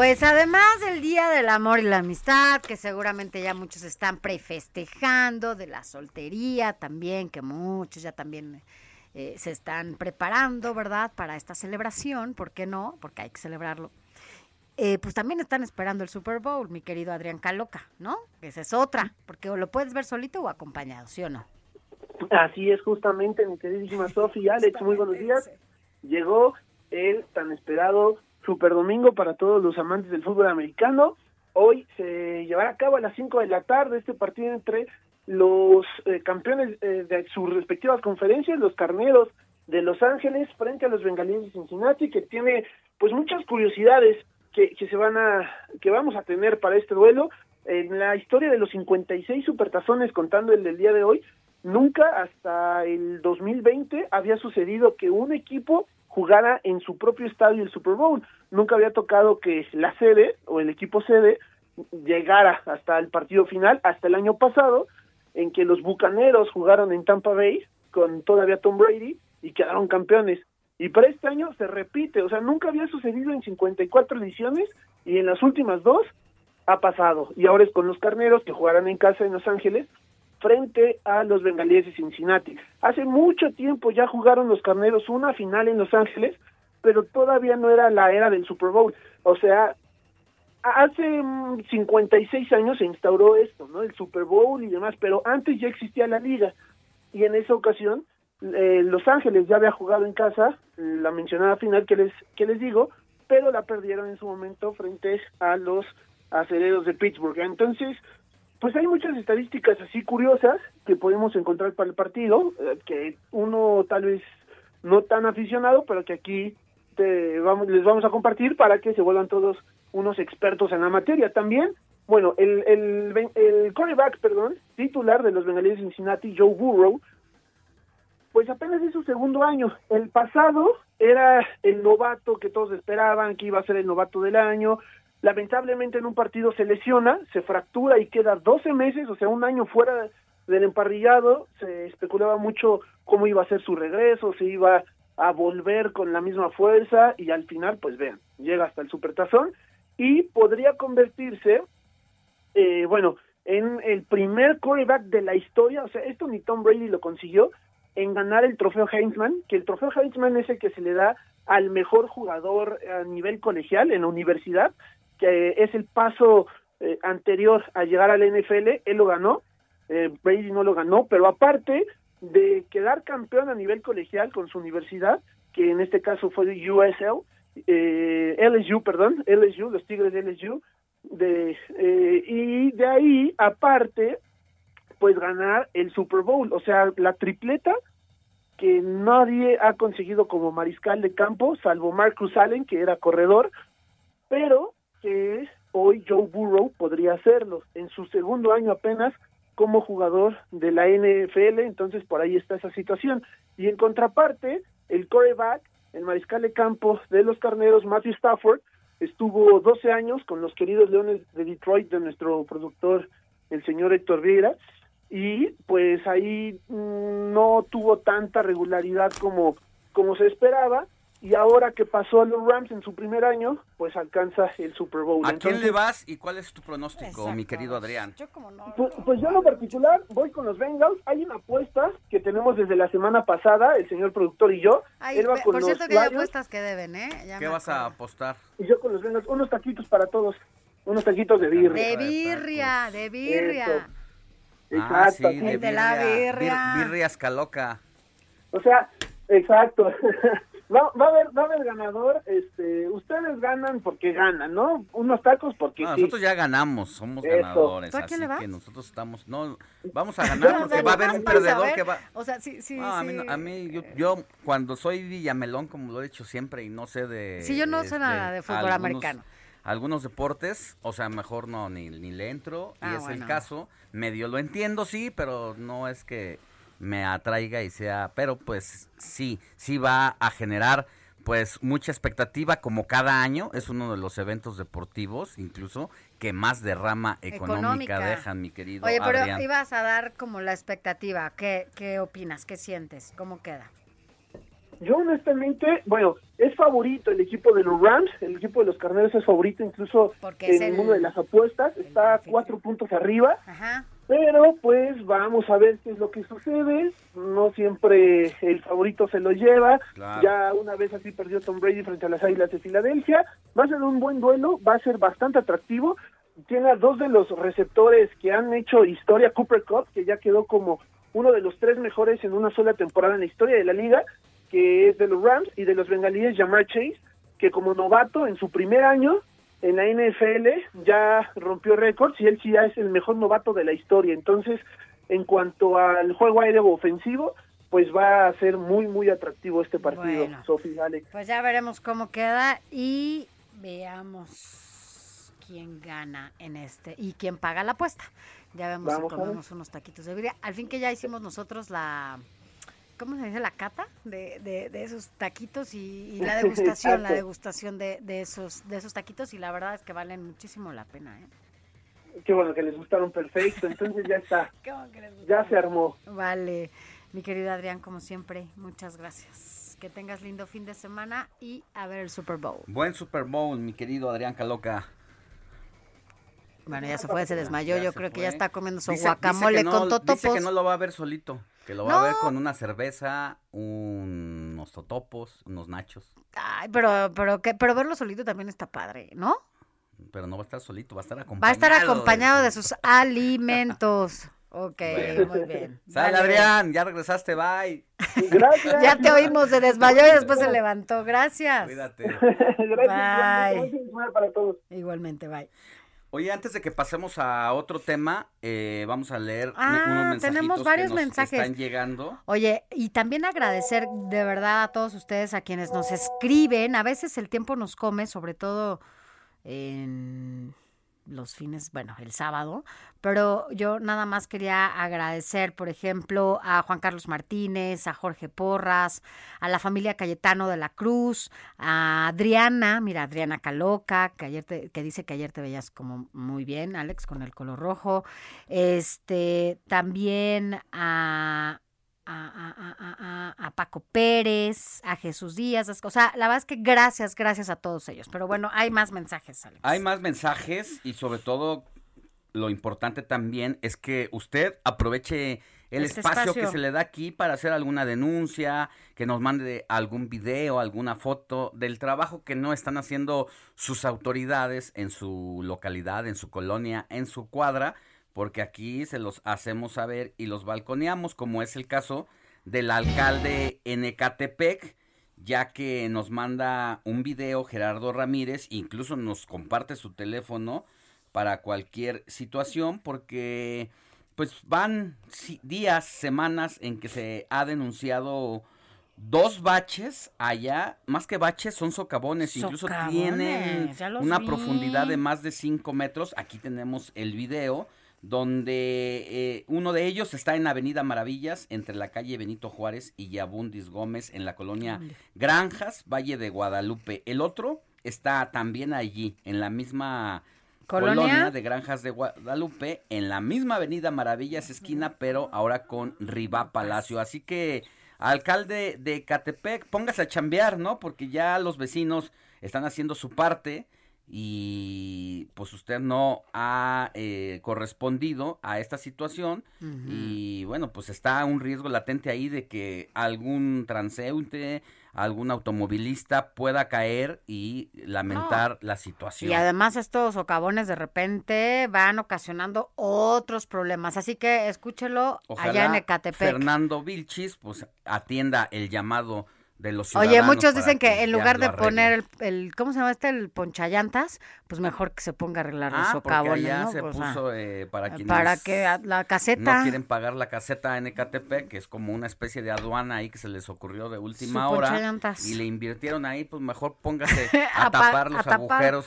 Pues además del Día del Amor y la Amistad, que seguramente ya muchos están prefestejando, de la soltería también, que muchos ya también eh, se están preparando, ¿verdad? Para esta celebración, ¿por qué no? Porque hay que celebrarlo. Eh, pues también están esperando el Super Bowl, mi querido Adrián Caloca, ¿no? Esa es otra, porque o lo puedes ver solito o acompañado, ¿sí o no? Así es justamente, mi queridísima Sofía, Alex, muy buenos días. Llegó el tan esperado Super Domingo para todos los amantes del fútbol americano. Hoy se llevará a cabo a las 5 de la tarde este partido entre los eh, campeones eh, de sus respectivas conferencias, los carneros de Los Ángeles frente a los bengalíes de Cincinnati, que tiene pues muchas curiosidades que, que se van a que vamos a tener para este duelo. En la historia de los 56 supertazones, contando el del día de hoy, nunca hasta el 2020 había sucedido que un equipo jugara en su propio estadio el Super Bowl. Nunca había tocado que la sede o el equipo sede llegara hasta el partido final, hasta el año pasado, en que los Bucaneros jugaron en Tampa Bay con todavía Tom Brady y quedaron campeones. Y para este año se repite, o sea, nunca había sucedido en 54 ediciones y en las últimas dos ha pasado. Y ahora es con los Carneros que jugarán en casa en Los Ángeles frente a los bengalíes de Cincinnati. Hace mucho tiempo ya jugaron los carneros una final en Los Ángeles, pero todavía no era la era del Super Bowl. O sea, hace 56 años se instauró esto, ¿no? El Super Bowl y demás, pero antes ya existía la liga. Y en esa ocasión, eh, Los Ángeles ya había jugado en casa, la mencionada final que les, que les digo, pero la perdieron en su momento frente a los aceleros de Pittsburgh. Entonces, pues hay muchas estadísticas así curiosas que podemos encontrar para el partido, eh, que uno tal vez no tan aficionado, pero que aquí te vamos, les vamos a compartir para que se vuelvan todos unos expertos en la materia. También, bueno, el, el, el quarterback, perdón, titular de los Bengalíes de Cincinnati, Joe Burrow, pues apenas es su segundo año. El pasado era el novato que todos esperaban, que iba a ser el novato del año, lamentablemente en un partido se lesiona, se fractura y queda 12 meses, o sea, un año fuera del emparrillado, se especulaba mucho cómo iba a ser su regreso, si iba a volver con la misma fuerza y al final, pues vean, llega hasta el supertazón y podría convertirse, eh, bueno, en el primer quarterback de la historia, o sea, esto ni Tom Brady lo consiguió, en ganar el trofeo Heisman, que el trofeo Heisman es el que se le da al mejor jugador a nivel colegial en la universidad, que es el paso eh, anterior a llegar al NFL, él lo ganó, eh, Brady no lo ganó, pero aparte de quedar campeón a nivel colegial con su universidad, que en este caso fue USL, eh, LSU, perdón, LSU, los Tigres de LSU, de, y de ahí, aparte, pues ganar el Super Bowl, o sea, la tripleta que nadie ha conseguido como mariscal de campo, salvo Marcus Allen, que era corredor, pero que hoy Joe Burrow podría hacerlo en su segundo año apenas como jugador de la NFL, entonces por ahí está esa situación. Y en contraparte, el coreback, el mariscal de campo de los carneros, Matthew Stafford, estuvo 12 años con los queridos Leones de Detroit de nuestro productor, el señor Héctor Vieira, y pues ahí mm, no tuvo tanta regularidad como, como se esperaba, y ahora que pasó a los Rams en su primer año, pues alcanza el Super Bowl. ¿A quién le vas y cuál es tu pronóstico, mi querido Adrián? pues, pues, yo en lo particular voy con los Bengals. Hay una apuesta que tenemos desde la semana pasada, el señor productor y yo. Él va con por cierto que hay apuestas que deben, ¿eh? ¿Qué vas a apostar? Y yo con los Bengals, unos taquitos para todos, unos taquitos de birria. De birria, de birria. Ah, Exacto, sí, de, la birria, birria. bir- birria escaloca. O sea, exacto. va, va a haber, va a haber ganador. Este, ustedes ganan porque ganan, ¿no? Unos tacos porque No, sí. nosotros ya ganamos, somos Eso. ganadores, ¿Tú a así quién le vas? que nosotros estamos, no, vamos a ganar porque va a haber un para perdedor que va... O sea, sí, sí, No, a mí, sí. a mí yo, yo cuando soy villamelón, como lo he dicho siempre, y no sé de... Sí, yo no sé este, nada de fútbol algunos- americano. Algunos deportes, o sea, mejor no, ni, ni le entro, y Ah, es el caso. Medio lo entiendo, sí, pero no es que me atraiga y sea... Pero pues sí, sí va a generar pues mucha expectativa como cada año. Es uno de los eventos deportivos, incluso, que más derrama económica, Económica. dejan, mi querido Oye, pero Adrián. ibas a dar como la expectativa. ¿Qué, qué opinas? ¿Qué sientes? ¿Cómo queda? Yo honestamente, bueno, es favorito el equipo de los Rams, el equipo de los Carneros es favorito incluso Porque en es el- una de las apuestas, está cuatro puntos arriba, Ajá. Pero pues vamos a ver qué es lo que sucede, no siempre el favorito se lo lleva, Claro. ya una vez así perdió Tom Brady frente a las Águilas de Filadelfia, va a ser un buen duelo, va a ser bastante atractivo, tiene a dos de los receptores que han hecho historia, Cooper Cup, que ya quedó como uno de los tres mejores en una sola temporada en la historia de la liga, que es de los Rams, y de los bengalíes, Jamar Chase, que como novato en su primer año en la NFL ya rompió récords y él sí ya es el mejor novato de la historia. Entonces, en cuanto al juego aéreo ofensivo, pues va a ser muy, muy atractivo este partido, Bueno. Sofía, Alex. Pues ya veremos cómo queda y veamos quién gana en este y quién paga la apuesta. Ya vemos si comemos unos taquitos de birria. Al fin que ya hicimos nosotros la, ¿cómo se dice? La cata de, de, de esos taquitos y, y la degustación, la degustación de, de esos de esos taquitos y la verdad es que valen muchísimo la pena. ¿eh? Qué bueno que les gustaron perfecto, entonces ya está, Qué bueno que les ya se armó. Vale, mi querido Adrián, como siempre, muchas gracias. Que tengas lindo fin de semana y a ver el Super Bowl. Buen Super Bowl, mi querido Adrián Caloca. Bueno, ya se fue, se desmayó. Ya Yo se creo que ya está comiendo su Dice- guacamole dice que con no- totopos. Dice que no lo va a ver solito, que lo va a ver con una cerveza, unos totopos, unos nachos, Ay, pero, pero, que, pero verlo solito también está padre, ¿no? pero no va a estar solito, va a estar acompañado. Va a estar acompañado de su- sus alimentos. Ok, Bueno. muy bien. Sale Vale. Adrián, ya regresaste, bye. Gracias. Ya te oímos, se desmayó y después se levantó. Gracias. Cuídate. Gracias, Bye. para todos. Igualmente, bye. Oye, antes de que pasemos a otro tema, eh, vamos a leer Ah, unos mensajitos tenemos varios que nos mensajes. están llegando. Oye, y también agradecer de verdad a todos ustedes, a quienes nos escriben. A veces el tiempo nos come, sobre todo en los fines, bueno, el sábado, pero yo nada más quería agradecer, por ejemplo, a Juan Carlos Martínez, a Jorge Porras, a la familia Cayetano de la Cruz, a Adriana, mira, Adriana Caloca, que ayer te- que dice que ayer te veías como muy bien, Alex, con el color rojo. Este, también a a, a- a- a- a- a Paco Pérez, a Jesús Díaz, o sea, la verdad es que gracias, gracias a todos ellos. Pero bueno, hay más mensajes, Alex. Hay más mensajes y sobre todo lo importante también es que usted aproveche el Este espacio, que espacio. se le da aquí para hacer alguna denuncia, que nos mande algún video, alguna foto del trabajo que no están haciendo sus autoridades en su localidad, en su colonia, en su cuadra, porque aquí se los hacemos saber y los balconeamos, como es el caso del alcalde en Ecatepec, ya que nos manda un video Gerardo Ramírez, incluso nos comparte su teléfono para cualquier situación, porque pues van días, semanas en que se ha denunciado dos baches allá, más que baches son socavones, incluso Socavones, tienen una vi. profundidad de más de 5 metros. Aquí tenemos el video donde eh, uno de ellos está en Avenida Maravillas, entre la calle Benito Juárez y Yabundis Gómez, en la colonia. Granjas, Valle de Guadalupe. El otro está también allí, en la misma ¿Colonia? colonia, de Granjas de Guadalupe, en la misma Avenida Maravillas, esquina, pero ahora con Rivá Palacio. Así que, alcalde de Catepec, póngase a chambear, ¿no? Porque ya los vecinos están haciendo su parte y pues usted no ha eh, correspondido a esta situación y bueno, pues está un riesgo latente ahí de que algún transeúnte, algún automovilista pueda caer y lamentar la situación. Y además estos socavones de repente van ocasionando otros problemas. Así que escúchelo Ojalá allá en Ecatepec. Fernando Vilchis pues atienda el llamado de los ciudadanos. Oye, muchos dicen que en lugar de poner el, el- ¿cómo se llama este? El ponchallantas, pues mejor que se ponga a arreglar los Ah, porque socavones, allá ¿no? se Pues, ah, puso eh, para quienes para que la caseta no quieren pagar la caseta en Ecatepec, que es como una especie de aduana ahí que se les ocurrió de última Su hora y le invirtieron ahí, pues mejor póngase a, A pa- tapar los a tapar. agujeros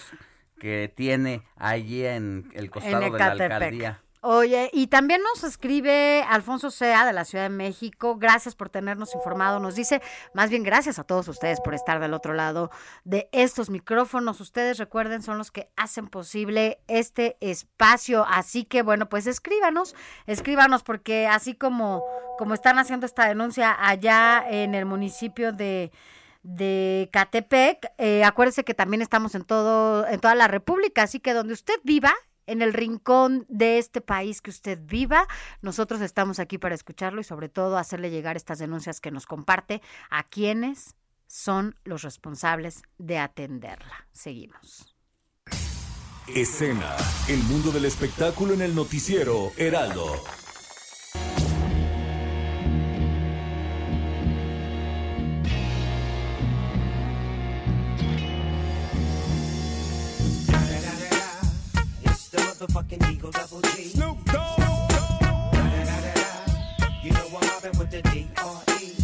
que tiene allí en el costado de la alcaldía. Oye, y también nos escribe Alfonso Sea de la Ciudad de México. Gracias por tenernos informado. Nos dice, más bien gracias a todos ustedes por estar del otro lado de estos micrófonos. Ustedes recuerden, son los que hacen posible este espacio. Así que bueno, pues escríbanos, escríbanos porque así como, como están haciendo esta denuncia allá en el municipio de de Catepec. Eh, acuérdese que también estamos en todo, en toda la República, así que donde usted viva, en el rincón de este país que usted viva, nosotros estamos aquí para escucharlo y sobre todo hacerle llegar estas denuncias que nos comparte a quienes son los responsables de atenderla. Seguimos. Escena, el mundo del espectáculo en el noticiero Heraldo. Motherfucking Eagle Double G. Snoop Dogg. You know I'm mobbing with the D.R.E.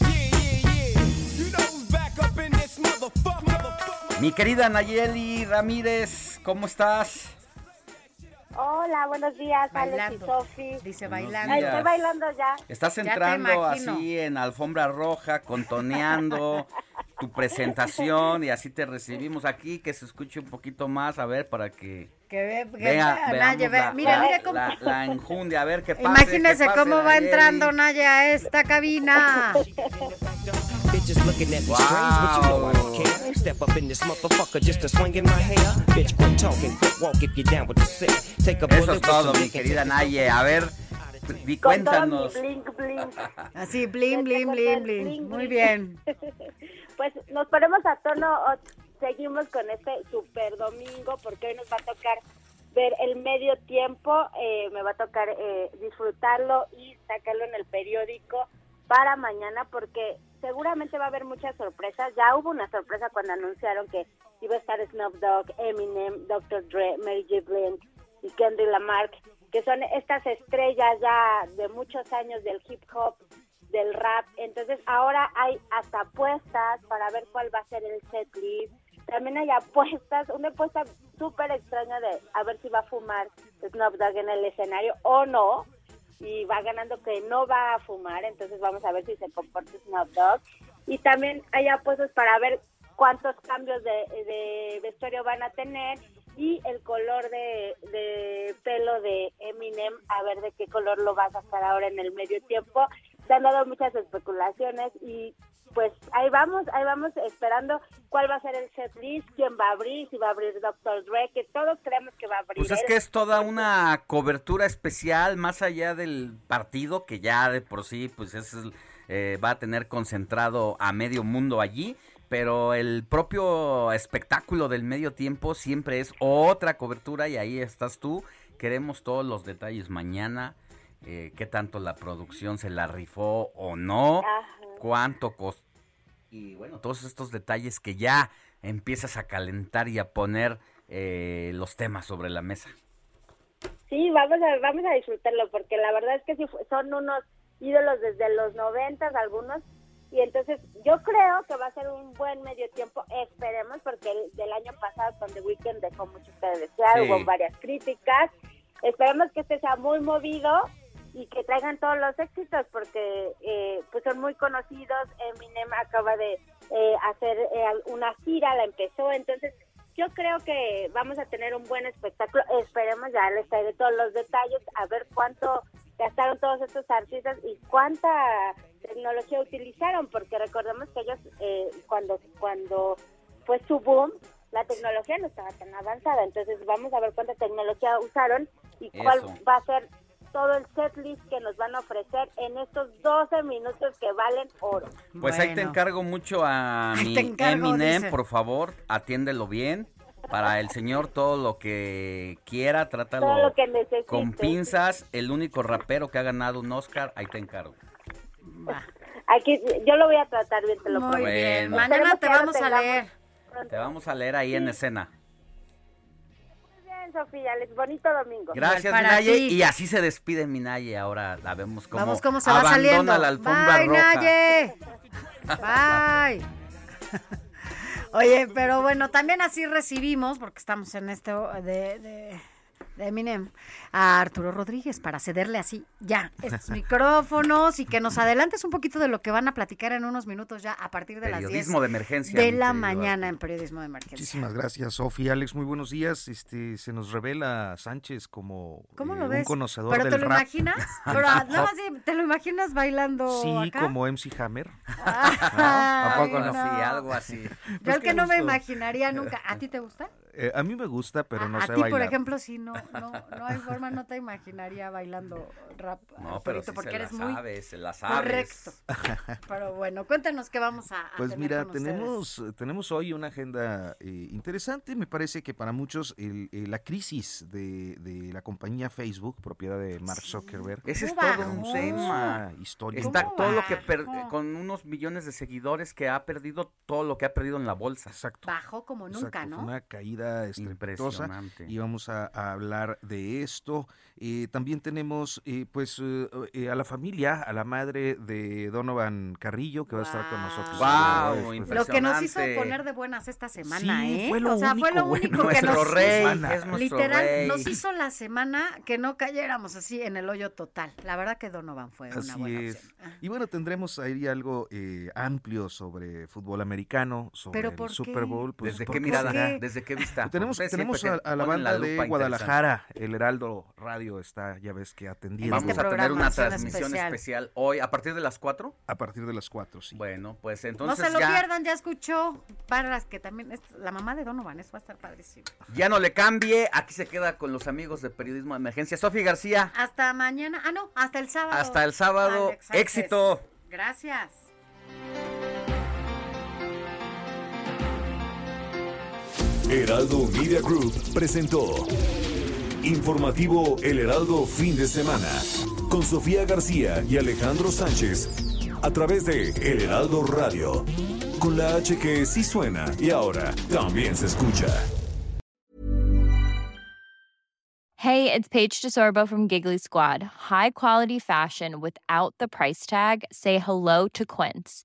Yeah, yeah, yeah. You know who's back up in this motherfucker. Mi querida Nayeli Ramírez, ¿cómo estás? Hola, buenos días, Alex y Bailando. Sofi. Dice bailando. Ay, estoy bailando ya. Estás entrando así en alfombra roja, contoneando tu presentación y así te recibimos aquí, que se escuche un poquito más, a ver, para que Que ve, que vea, vea, la, mira, la- mira cómo- la- la enjundia, a ver qué pasa. Imagínese cómo va entrando Naya a esta cabina. Bitches looking at me strange, but you know I don't care. Step up in this motherfucker just to swing in my hair. Bitch, quit talking, quit walk if you're down with the sick. Take a Eso es todo, mi querida Naye. A ver, di, cuéntanos. blink, blink. Así, blin, blin, con blin, el blin. bling, Muy bling. bien. Pues nos ponemos a tono, seguimos con este super domingo porque hoy nos va a tocar ver el medio tiempo, eh, me va a tocar eh, disfrutarlo y sacarlo en el periódico para mañana porque seguramente va a haber muchas sorpresas. Ya hubo una sorpresa cuando anunciaron que iba a estar Snoop Dogg, Eminem, Dr. Dre, Mary J. Blige y Kendrick Lamar, que son estas estrellas ya de muchos años del hip hop, del rap. Entonces ahora hay hasta apuestas para ver cuál va a ser el set list. También hay apuestas, una apuesta súper extraña de a ver si va a fumar Snoop Dogg en el escenario o no. Y va ganando que no va a fumar, entonces vamos a ver si se comporta Snoop Dogg. Y también hay apuestas para ver cuántos cambios de, de vestuario van a tener y el color de, de pelo de Eminem, a ver de qué color lo va a sacar ahora en el medio tiempo. Se han dado muchas especulaciones y pues ahí vamos, ahí vamos esperando cuál va a ser el set list, quién va a abrir, si va a abrir Dr. Dre, que todos creemos que va a abrir. Pues es que es toda una cobertura especial, más allá del partido, que ya de por sí, pues es, eh, va a tener concentrado a medio mundo allí, pero el propio espectáculo del medio tiempo siempre es otra cobertura y ahí estás tú. Queremos todos los detalles mañana, eh, qué tanto la producción se la rifó o no, cuánto costó. Y bueno, todos estos detalles que ya empiezas a calentar y a poner eh, los temas sobre la mesa. Sí, vamos a, vamos a disfrutarlo porque la verdad es que sí, son unos ídolos desde los noventas algunos y entonces yo creo que va a ser un buen medio tiempo, esperemos porque el, del año pasado con The Weeknd dejó mucho que desear, Sí. hubo varias críticas, esperemos que este sea muy movido y que traigan todos los éxitos porque eh, pues son muy conocidos, Eminem acaba de eh, hacer eh, una gira, la empezó, entonces yo creo que vamos a tener un buen espectáculo. Esperemos, ya les traeré todos los detalles, a ver cuánto gastaron todos estos artistas y cuánta tecnología utilizaron, porque recordemos que ellos, eh, cuando, cuando fue su boom, la tecnología no estaba tan avanzada. Entonces vamos a ver cuánta tecnología usaron y cuál Eso. va a ser todo el setlist que nos van a ofrecer en estos 12 minutos que valen oro. Pues ahí te encargo mucho a mi encargo, Eminem, dice. por favor, atiéndelo bien. Para el señor todo lo que quiera, trátalo Todo lo que necesite. con pinzas. El único rapero que ha ganado un Oscar, ahí te encargo. Aquí, yo lo voy a tratar bien, te lo Muy prometo. bien. Mañana Esperemos te vamos a leer. Te vamos a leer ahí en escena. Bien, Sofía, Alex, bonito domingo. Gracias, para Minaye. ti. Y así se despide Minaye. Ahora la vemos como Vamos cómo se va saliendo. la alfombra Bye, roja. Naye. Bye. Oye, pero bueno, también así recibimos, porque estamos en este de, de, de Eminem, a Arturo Rodríguez para cederle así ya estos micrófonos y que nos adelantes un poquito de lo que van a platicar en unos minutos ya a partir de las 10 Periodismo de emergencia, de la mañana en Periodismo de Emergencia. Muchísimas gracias, Sofía. Alex, muy buenos días. Este, se nos revela Sánchez como ¿Cómo eh, lo un conocedor ¿Pero del te lo rap. imaginas? Pero ah, nada más di- te lo imaginas bailando Sí, acá? como MC Hammer. ¿A poco no? Sí, algo así. Yo Pues el qué que no me imaginaría nunca. ¿A ti te gusta? Eh, a mí me gusta, pero no a sé ti, bailar. por ejemplo, sí, no, no, no hay forma, no te imaginaría bailando rap. No, pero sí porque se eres la muy sabes, se la sabes. correcto. Pero bueno, cuéntanos qué vamos a, a Pues tener mira, con ustedes. tenemos, tenemos hoy una agenda eh, interesante. Me parece que para muchos el- eh, la crisis de, de la compañía Facebook, propiedad de Mark Zuckerberg, Ese es ¿Cómo todo un tema. histórica. Está ¿Cómo todo lo que per- bajó? con unos millones de seguidores que ha perdido todo lo que ha perdido en la bolsa. Exacto. Bajó como nunca, Exacto, ¿no? Fue una caída estrepitosa Impresionante. y vamos a, a hablar de esto. Eh, también tenemos eh, pues eh, eh, a la familia, a la madre de Donovan Carrillo que va a estar con nosotros. Después de- Lo que nos hizo poner de buenas esta semana, Sí, ¿eh? fue lo o sea, fue lo único bueno. que Nuestro nos rey, hizo, es nuestro literal, rey. nos hizo la semana que no cayéramos así en el hoyo total. La verdad que Donovan fue una Así buena es. opción. Y bueno, tendremos ahí algo eh, amplio sobre fútbol americano, sobre ¿Pero el Super? Bowl. pues, ¿Desde qué mirada? ¿Desde qué vista? Tenemos, Porque tenemos siempre a, la banda de. Guadalajara, el Heraldo Radio está, ya ves que atendiendo Vamos este a tener una transmisión especial. especial. hoy, a partir de las 4. a partir de las 4, sí. Bueno, pues No entonces se lo ya, pierdan, ya escuchó. Para las que también, es la mamá de Donovan, eso va a estar padrísimo. ya no le cambie. Aquí se queda con los amigos de Periodismo de Emergencia. Sofía García, Hasta mañana, ah no, hasta el sábado. hasta el sábado. Alex. Éxito. Gracias. Heraldo Media Group presentó Informativo El Heraldo Fin de Semana con Sofía García y Alejandro Sánchez a través de El Heraldo Radio con la H que sí suena y ahora también se escucha. Hey, it's Paige DeSorbo from Giggly Squad. High quality fashion without the price tag. Say hello to Quince.